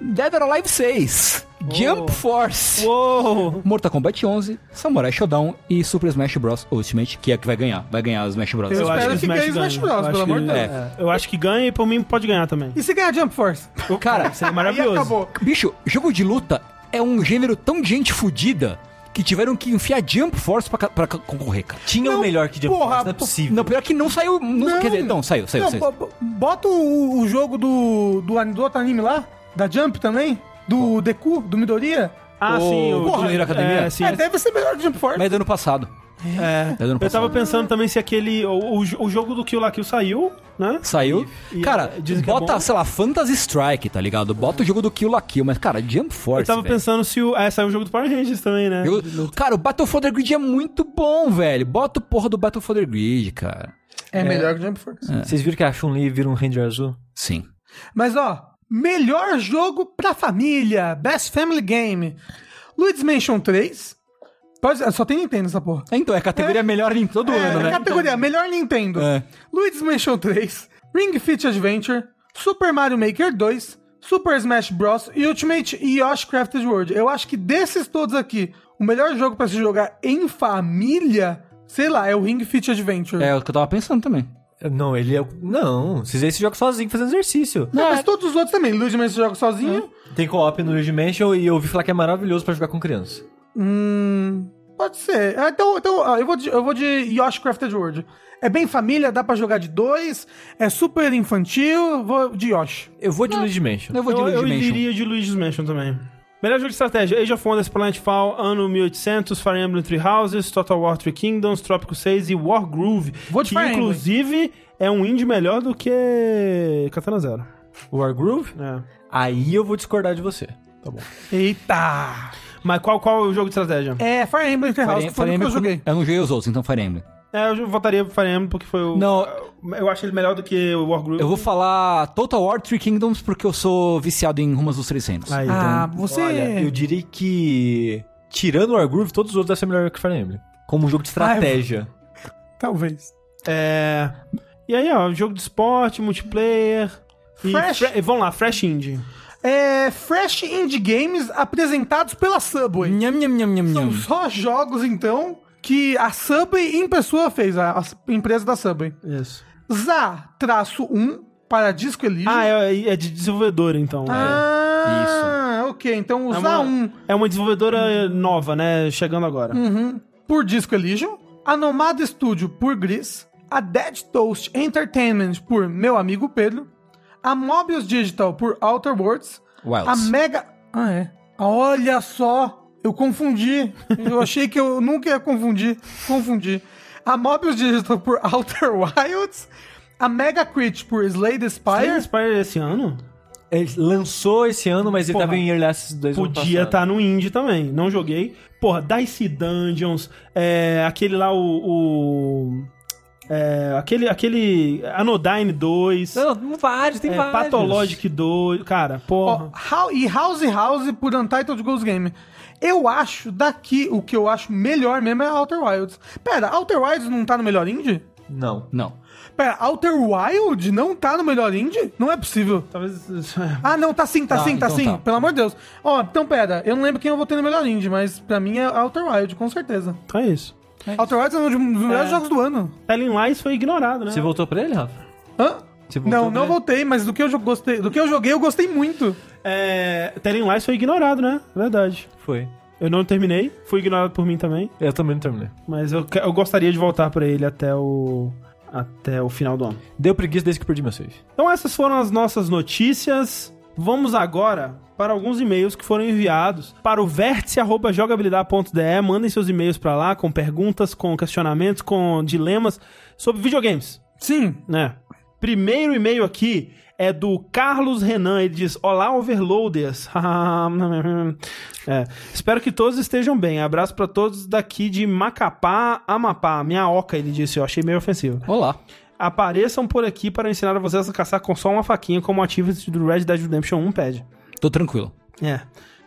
Dead or Alive 6. Jump Force, Uou! Mortal Kombat 11, Samurai Shodown e Super Smash Bros. Ultimate, que é que vai ganhar. Vai ganhar o Smash Bros. Eu espero que ganhe Smash Bros, Eu pelo acho amor de que- Deus. é, Eu acho que ganha e por mim pode ganhar também. E se ganhar Jump Force? Cara, Seria Aí maravilhoso. acabou. bicho, jogo de luta é um gênero tão de gente fudida que tiveram que enfiar Jump Force pra, pra concorrer, cara. Tinha o Não, melhor que Jump porra, Force, não é possível. Não, pior que não saiu. Não, Quer dizer, não, saiu, saiu, Não, saiu. bo- bo- bota o, o jogo do, do, do outro anime lá, da Jump também, do Deku, do Midoriya. Ah, O- sim. O Porra, Hero Academia? É, sim. É, deve ser melhor que Jump Force. Mas é do ano passado. É. É do ano Eu passado. tava pensando também se aquele. O, o, o jogo do Kill la Kill saiu, né? Saiu. E- e, cara, é, é bota, bom. sei lá, Phantasy Strike, tá ligado? Bota o jogo do Kill la Kill, mas, cara, Jump Force. Eu tava velho. pensando se o. É, saiu o jogo do Power Rangers também, né? Eu- cara, o Battle for the Grid é muito bom, velho. Bota o porra do Battle for the Grid, cara. É, melhor que Jump Force. Vocês viram que a Chun-Li vira um Ranger azul? Sim. Mas ó, melhor jogo pra família, Best Family Game. Luigi's Mansion 3. Pode, só tem Nintendo essa porra. Então, é a categoria melhor em todo É, ano, né? categoria melhor Nintendo. É. Luigi's Mansion 3, Ring Fit Adventure, Super Mario Maker 2, Super Smash Bros. e Ultimate Yoshi Crafted World. Eu acho que desses todos aqui, o melhor jogo pra se jogar em família, sei lá, é o Ring Fit Adventure. É o que eu tava pensando também. Não, ele é. o- Não, vocês aí esse joga sozinho fazendo exercício. Não, mas todos os outros também. Luigi Mansion joga sozinho. Tem co-op no Luigi Mansion e eu ouvi falar que é maravilhoso pra jogar com criança. Hum. Pode ser. Ah, Então, então ah, eu, vou de, eu vou de Yoshi Crafted World. É bem família, dá pra jogar de dois, é super infantil, vou de Yoshi. Eu vou de Luigi Mansion. Eu vou de eu, eu Luigi Mansion. iria de Luigi's Mansion também. Melhor jogo de estratégia: Age of Wonders Planetfall, ano 1800, Fire Emblem Three Houses, Total War Three Kingdoms, Trópico 6 e War Groove. Vou que inclusive é um indie melhor do que Katana Zero. Wargroove? É. Aí eu vou discordar de você. Tá bom. Eita! Mas qual, qual é o jogo de estratégia? É Fire Emblem Three House, Fire, que foi o que eu joguei. eu não joguei os outros, então Fire Emblem. É, eu votaria pro Fire Emblem porque foi o. Não. Eu acho ele melhor do que o War Groove. Eu vou falar Total War Three Kingdoms porque eu sou viciado em Rumas dos 300. Aí, Ah, então. você... Olha, eu diria que. Tirando o Wargroove, todos os outros devem ser melhor que Fire Emblem. Como um jogo de estratégia. Talvez. É. E aí, ó, jogo de esporte, multiplayer. E Fresh. fre- vamos lá, Fresh Indie. É Fresh Indie Games apresentados pela Subway. Nham, nham, nham, nham, São nham. só jogos, então, que a Subway em pessoa fez, a, a empresa da Subway. Isso. ZA-1 para Disco Elysium. Ah, é, é de desenvolvedora, então. Ah, ok. Então o É ZA1 uma, é uma desenvolvedora nova, né? Chegando agora. Uhum. por Disco Elysium, a Nomada Studio por Gris, a Dead Toast Entertainment por Meu Amigo Pedro, a Mobius Digital por Outer Worlds, Wilds. a Mega... Ah, é. Olha só, eu confundi. Eu achei que eu nunca ia confundir. Confundi. A Mobius Digital por Outer Wilds, a Mega Crit por Slay the Slay Spire, Spire esse ano? Ele lançou esse ano, mas ele Porra, tava em Early Access 2 ano Podia estar no indie também. Não joguei. Porra, Dice Dungeons, é, aquele lá, o. o- é, aquele, aquele Anodyne 2, Não, vários, tem é, vários. Pathologic 2, cara, porra. How- e House House por Untitled Ghost Game. Eu acho, daqui, o que eu acho melhor mesmo é Outer Wilds. Pera, Outer Wilds não tá no melhor indie? Não. Não. Pera, Outer Wild não tá no melhor indie? Não é possível. Talvez. Ah, não, tá sim, tá, Tá, sim, tá então sim. tá. Pelo amor de Deus. Ó, então pera, eu não lembro quem eu votei no melhor indie, mas pra mim é Outer Wild, com certeza. Então é isso. Outer Wilds é um dos melhores jogos do ano. Telling Lies foi ignorado, né? Você voltou pra ele, Rafa? Hã? Não, não ele? voltei, mas do que eu gostei, do que eu joguei, eu gostei muito. É, Telling Lies foi ignorado, né? Verdade. Foi. Eu não terminei, foi ignorado por mim também, Eu também não terminei. mas eu, eu gostaria de voltar pra ele até o até o final do ano. Deu preguiça desde que perdi meu save. Então essas foram as nossas notícias. Vamos agora para alguns e-mails que foram enviados para o vértice@jogabilidade.de. Mandem seus e-mails para lá com perguntas, com questionamentos, com dilemas sobre videogames, Sim. né? Primeiro e-mail aqui é do Carlos Renan. Ele diz: Olá, overloaders. É, espero que todos estejam bem. Abraço para todos daqui de Macapá, Amapá. Minha oca, ele disse. Eu achei meio ofensivo. Olá. Apareçam por aqui para ensinar a vocês a caçar com só uma faquinha, como o Activity do Red Dead Redemption 1 pede. Tô tranquilo. É.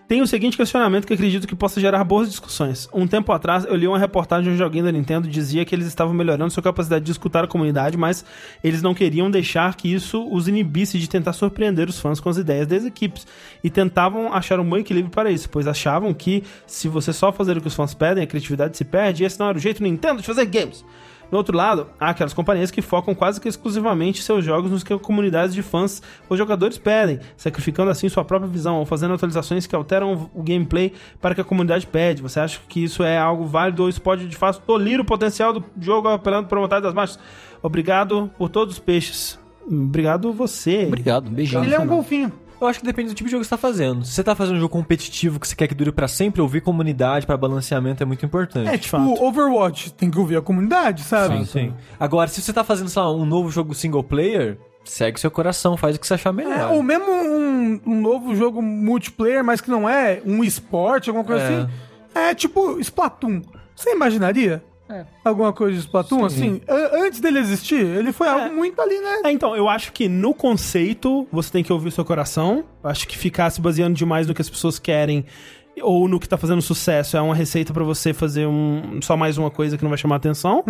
Tem o seguinte questionamento que acredito que possa gerar boas discussões. Um tempo atrás, eu li uma reportagem de um joguinho da Nintendo dizia que eles estavam melhorando sua capacidade de escutar a comunidade, mas eles não queriam deixar que isso os inibisse de tentar surpreender os fãs com as ideias das equipes. E tentavam achar um bom equilíbrio para isso, pois achavam que se você só fazer o que os fãs pedem, a criatividade se perde e esse não era o jeito Nintendo de fazer games. No outro lado, há aquelas companhias que focam quase que exclusivamente seus jogos nos que a comunidade de fãs ou jogadores pedem, sacrificando assim sua própria visão ou fazendo atualizações que alteram o gameplay para que a comunidade pede. Você acha que isso é algo válido ou isso pode de fato tolir o potencial do jogo apelando para vontade das massas? Obrigado por todos os peixes. Obrigado você. Obrigado, um beijinho. Ele é um golfinho. Eu acho que depende do tipo de jogo que você tá fazendo. Se você tá fazendo um jogo competitivo que você quer que dure pra sempre, ouvir comunidade pra balanceamento é muito importante. É tipo fato. Overwatch, tem que ouvir a comunidade, sabe? Sim. Agora, se você tá fazendo, sei lá, um novo jogo single player, segue seu coração, faz o que você achar É, melhor. ou mesmo um, um novo jogo multiplayer, mas que não é um esporte, alguma coisa É. assim. É tipo Splatoon. Você imaginaria? Alguma coisa de Splatoon, assim? a- Antes dele existir, ele foi algo muito ali, né? É, então, eu acho que no conceito você tem que ouvir o seu coração. Eu Acho que ficar se baseando demais no que as pessoas querem ou no que tá fazendo sucesso é uma receita pra você fazer um, só mais uma coisa que não vai chamar atenção.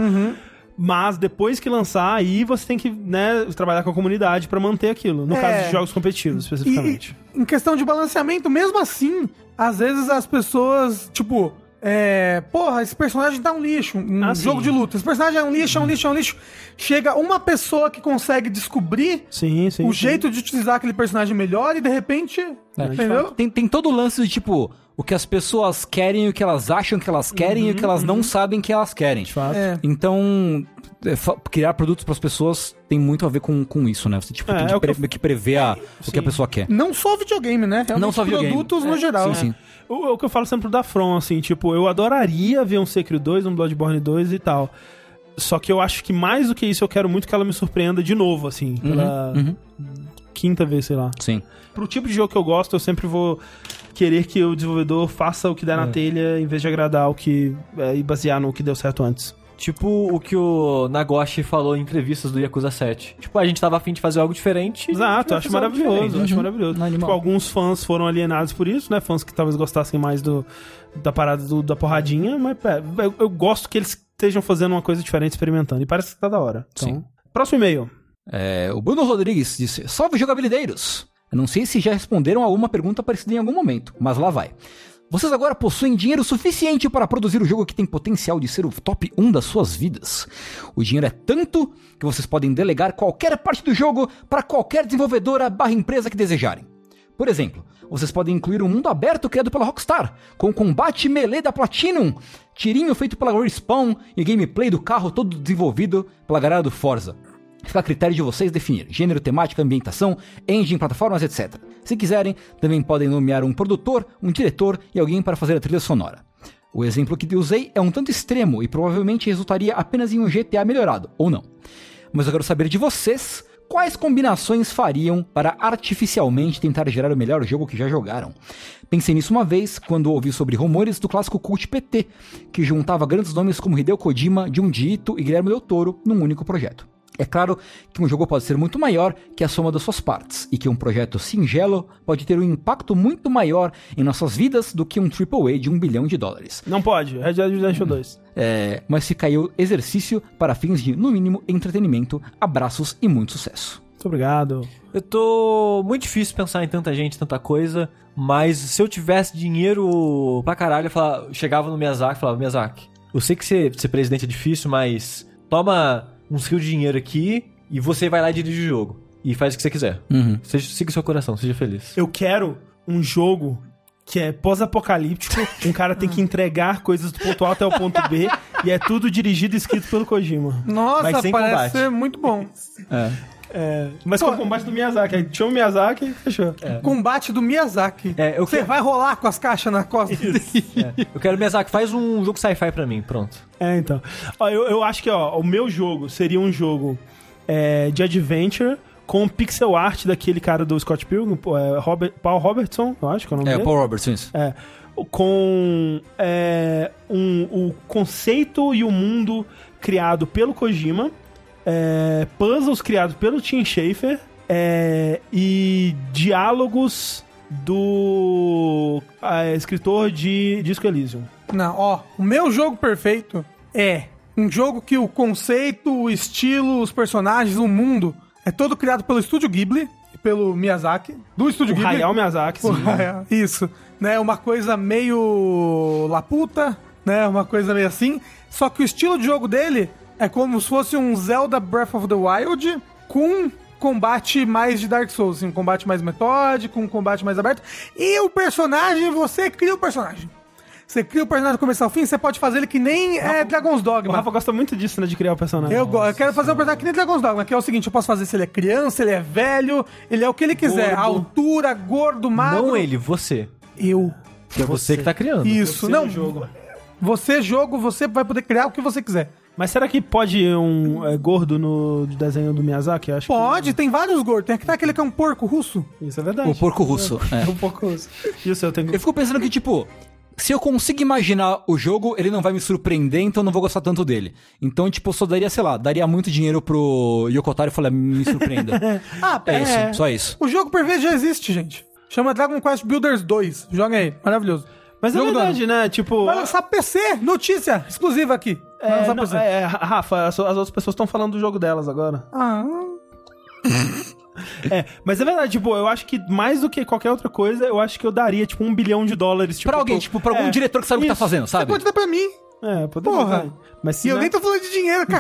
Mas depois que lançar, aí você tem que né, trabalhar com a comunidade pra manter aquilo. No É. caso de jogos competitivos, E, especificamente. e em questão de balanceamento, mesmo assim, às vezes as pessoas, tipo, é, porra, esse personagem tá um lixo, um Ah, sim. jogo de luta. Esse personagem é um lixo, é um lixo, é um lixo. Chega uma pessoa que consegue descobrir Sim, sim. o sim. jeito de utilizar aquele personagem melhor e de repente. É. entendeu? Tem, tem todo o lance de tipo, o que as pessoas querem, o que elas acham que elas querem e o que elas não sabem que elas querem. De fato. É. Então, é, criar produtos para as pessoas tem muito a ver com, com isso, né? Você tipo, É, tem é que, pre- que prever a- o que a pessoa quer. Não só videogame, né? Realmente Não só videogame. produtos no É, geral. sim, sim. O, o que eu falo sempre da From, assim, tipo, eu adoraria ver um Sekiro 2, um Bloodborne 2 e tal. Só que eu acho que mais do que isso, eu quero muito que ela me surpreenda de novo, assim, pela uhum. Quinta vez, sei lá. Sim. Pro tipo de jogo que eu gosto, eu sempre vou querer que o desenvolvedor faça o que der na telha, em vez de agradar o que. É, e basear no que deu certo antes. Tipo o que o Nagoshi falou em entrevistas do Yakuza 7. Tipo, a gente tava afim de fazer algo diferente. Exato, e acho maravilhoso, diferente. acho Uhum. maravilhoso. Animal. Tipo, alguns fãs foram alienados por isso, né? Fãs que talvez gostassem mais do, da parada do- da porradinha, mas pé, eu, eu gosto que eles estejam fazendo uma coisa diferente, experimentando. E parece que tá da hora. Então, Sim. Próximo e-mail. É, o Bruno Rodrigues disse: Salve jogabilideiros! Eu não sei se já responderam a alguma pergunta parecida em algum momento, mas lá vai. Vocês agora possuem dinheiro suficiente para produzir o jogo que tem potencial de ser o top 1 das suas vidas. O dinheiro é tanto que vocês podem delegar qualquer parte do jogo para qualquer desenvolvedora barra empresa que desejarem. Por exemplo, vocês podem incluir um mundo aberto criado pela Rockstar, com combate melee da Platinum, tirinho feito pela Respawn e gameplay do carro todo desenvolvido pela galera do Forza. Fica a critério de vocês definir gênero, temática, ambientação, engine, plataformas, etc. Se quiserem, também podem nomear um produtor, um diretor e alguém para fazer a trilha sonora. O exemplo que usei é um tanto extremo e provavelmente resultaria apenas em um GTA melhorado, ou não. Mas eu quero saber de vocês quais combinações fariam para artificialmente tentar gerar o melhor jogo que já jogaram. Pensei nisso uma vez quando ouvi sobre rumores do clássico cult PT, que juntava grandes nomes como Hideo Kojima, Junji Ito e Guilherme Del Toro num único projeto. É claro que um jogo pode ser muito maior que a soma das suas partes, e que um projeto singelo pode ter um impacto muito maior em nossas vidas do que um AAA de um bilhão de dólares. Não pode, Red Dead Redemption 2. É, mas fica aí o exercício para fins de, no mínimo, entretenimento, abraços e muito sucesso. Muito obrigado. Eu tô muito difícil pensar em tanta gente, tanta coisa, mas se eu tivesse dinheiro pra caralho, eu falava, chegava no Miyazaki e falava, Miyazaki, eu sei que ser, ser presidente é difícil, mas toma uns rios de dinheiro aqui e você vai lá e dirige o jogo. E faz o que você quiser. Uhum. Seja, siga seu coração, seja feliz. Eu quero um jogo que é pós-apocalíptico, um cara tem que entregar coisas do ponto A até o ponto B, e é tudo dirigido e escrito pelo Kojima. Nossa, Mas sem parece combate. ser muito bom. É, mas com o combate do Miyazaki. Aí chama o Miyazaki e fechou. Combate do Miyazaki. É, Você quero- vai rolar com as caixas na costa. É, eu quero Miyazaki, faz um jogo sci-fi pra mim, pronto. É, então. Ó, eu, eu acho que ó, o meu jogo seria um jogo é, de adventure com pixel art daquele cara do Scott Pilgrim, pô, é, Robert, Paul Robertson, eu acho que é o nome É, dele. Paul Robertson, isso. É, com é, um, o conceito e o mundo criado pelo Kojima, é, puzzles criados pelo Tim Schafer é, e diálogos do ah, escritor de Disco Elysium. Não, ó, o meu jogo perfeito é um jogo que o conceito, o estilo, os personagens, o mundo é todo criado pelo Estúdio Ghibli e pelo Miyazaki, do Estúdio O Ghibli. Hayao Miyazaki, sim. Hayao, Isso, né? Uma coisa meio laputa, né? Uma coisa meio assim. Só que o estilo de jogo dele é como se fosse um Zelda Breath of the Wild com combate mais de Dark Souls, assim, um combate mais metódico, um combate mais aberto. E o personagem, você cria o personagem. Você cria o personagem do começo ao fim, você pode fazer ele que nem é Dragon's O Dogma. Rafa gosta muito disso, né? De criar o personagem. Eu, go- eu quero fazer um personagem que nem Dragon's Dogma, que é o seguinte, eu posso fazer se ele é criança, ele é velho, ele é o que ele quiser. Gordo. Altura, gordo, magro. Não ele, você. Eu. Que é você que tá criando. Isso, Você não. jogo. Você, jogo, você vai poder criar o que você quiser. Mas será que pode um é, gordo no desenho do Miyazaki? Eu acho Pode, tem vários gordos. Tem aquele que é um porco russo. que... Isso é verdade. O porco russo. é. um pouco isso. Isso eu tenho... Eu fico pensando que, tipo, se eu consigo imaginar o jogo, ele não vai me surpreender, então eu não vou gostar tanto dele. Então, tipo, eu só daria, sei lá, daria muito dinheiro pro Yokotaro e falar, me surpreenda. Ah, é isso, só isso. O jogo por vez já existe, gente. Chama Dragon Quest Builders 2. Joga aí, maravilhoso. Mas é Jogo do verdade, né? Tipo... Vai lançar PC, notícia exclusiva aqui. Vai É, lançar não, PC. é, Rafa, as, as outras pessoas estão falando do jogo delas agora. Ah, É, mas é verdade, tipo, eu acho que mais do que qualquer outra coisa, eu acho que eu daria, tipo, um bilhão de dólares. Tipo, Pra alguém, tipo, pra algum é, diretor que sabe o que tá isso. fazendo, você sabe? pode dar pra mim. É, poderia. Porra. Mas E se eu não- nem tô falando de dinheiro.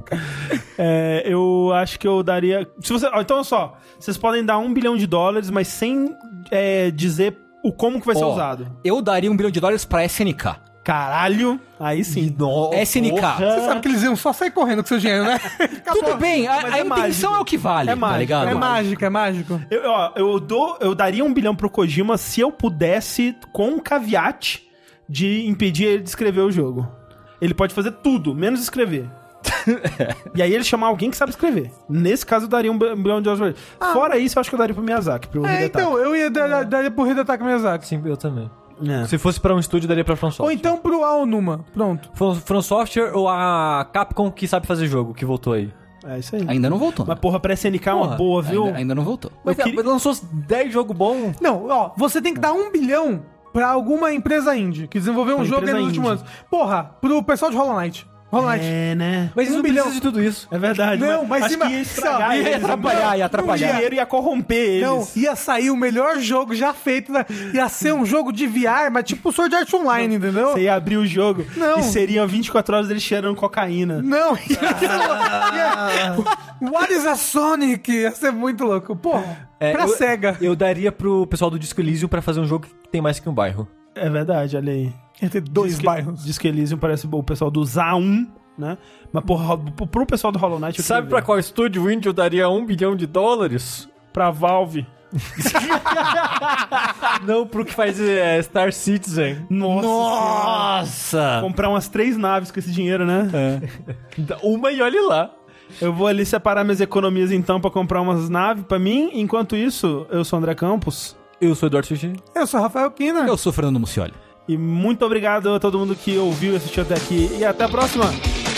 É, eu acho que eu daria. Se você, ó, então, olha só. Vocês podem dar um bilhão de dólares, mas sem é, dizer o como que vai ser Ó, usado. Eu daria um bilhão de dólares pra SNK. Caralho. Aí sim. SNK. Você sabe que eles iam só sair correndo com seu dinheiro, né? Tudo bem, a, Mas a é intenção mágico. é o que vale, É tá mágico, ligado? É mágico, é mágico. Eu, ó, eu, dou, eu daria um bilhão pro Kojima se eu pudesse, com um caveat, de impedir ele de escrever o jogo. Ele pode fazer tudo, menos escrever. e aí ele chamar alguém que sabe escrever. Nesse caso, eu daria um bi- bilhão de dólares pra ele. Fora isso, eu acho que eu daria pro Miyazaki, pro É, então, eu ia dar, dar pro Hidetaka Miyazaki. Sim, eu também. É. Se fosse pra um estúdio, daria pra From Ou então pro Aonuma. Pronto. From, From Software ou a Capcom que sabe fazer jogo, que voltou aí. É isso aí. Ainda não voltou. Mas porra, pra SNK é uma boa, viu? Ainda, ainda não voltou. Mas, queria- mas lançou 10 jogos bons. Não, ó, você tem que dar um bilhão pra alguma empresa indie que desenvolveu um Pra jogo aí empresa nos últimos anos. Porra, pro pessoal de Hollow Knight. É, né? Mas Um não bilhão. de tudo isso. É verdade. Não, mas acho ima- que ia estragar Não, ia eles. atrapalhar, ia O atrapalhar. dinheiro ia corromper eles. Não, ia sair o melhor jogo já feito. né? Ia ser um jogo de VR, mas tipo Sword Art Online, entendeu? Você ia abrir o jogo Não. e seriam 24 horas deles cheirando cocaína. Não, ia, ia- What is a Sonic? Ia ser muito louco. Porra, É, pra eu, SEGA. Eu daria pro pessoal do Disco Elysium pra fazer um jogo que tem mais que um bairro. É verdade, olha aí. Ter dois Diz que- bairros. Diz que Elysium parece o pessoal do ZA1, né? Mas porra, pro- pro pessoal do Hollow Knight... eu Sabe pra ver. qual estúdio o indie eu daria um bilhão de dólares? Pra Valve. Não, pro que faz é, Star Citizen. Nossa. Nossa! Comprar umas três naves com esse dinheiro, né? Uma e olhe lá. Eu vou ali separar minhas economias então pra comprar umas naves pra mim. Enquanto isso, eu sou o André Campos. Eu sou Eduardo Sushi. Eu sou Rafael Kina. Eu sou Fernando Mucioli. E muito obrigado a todo mundo que ouviu e assistiu até aqui. E até a próxima!「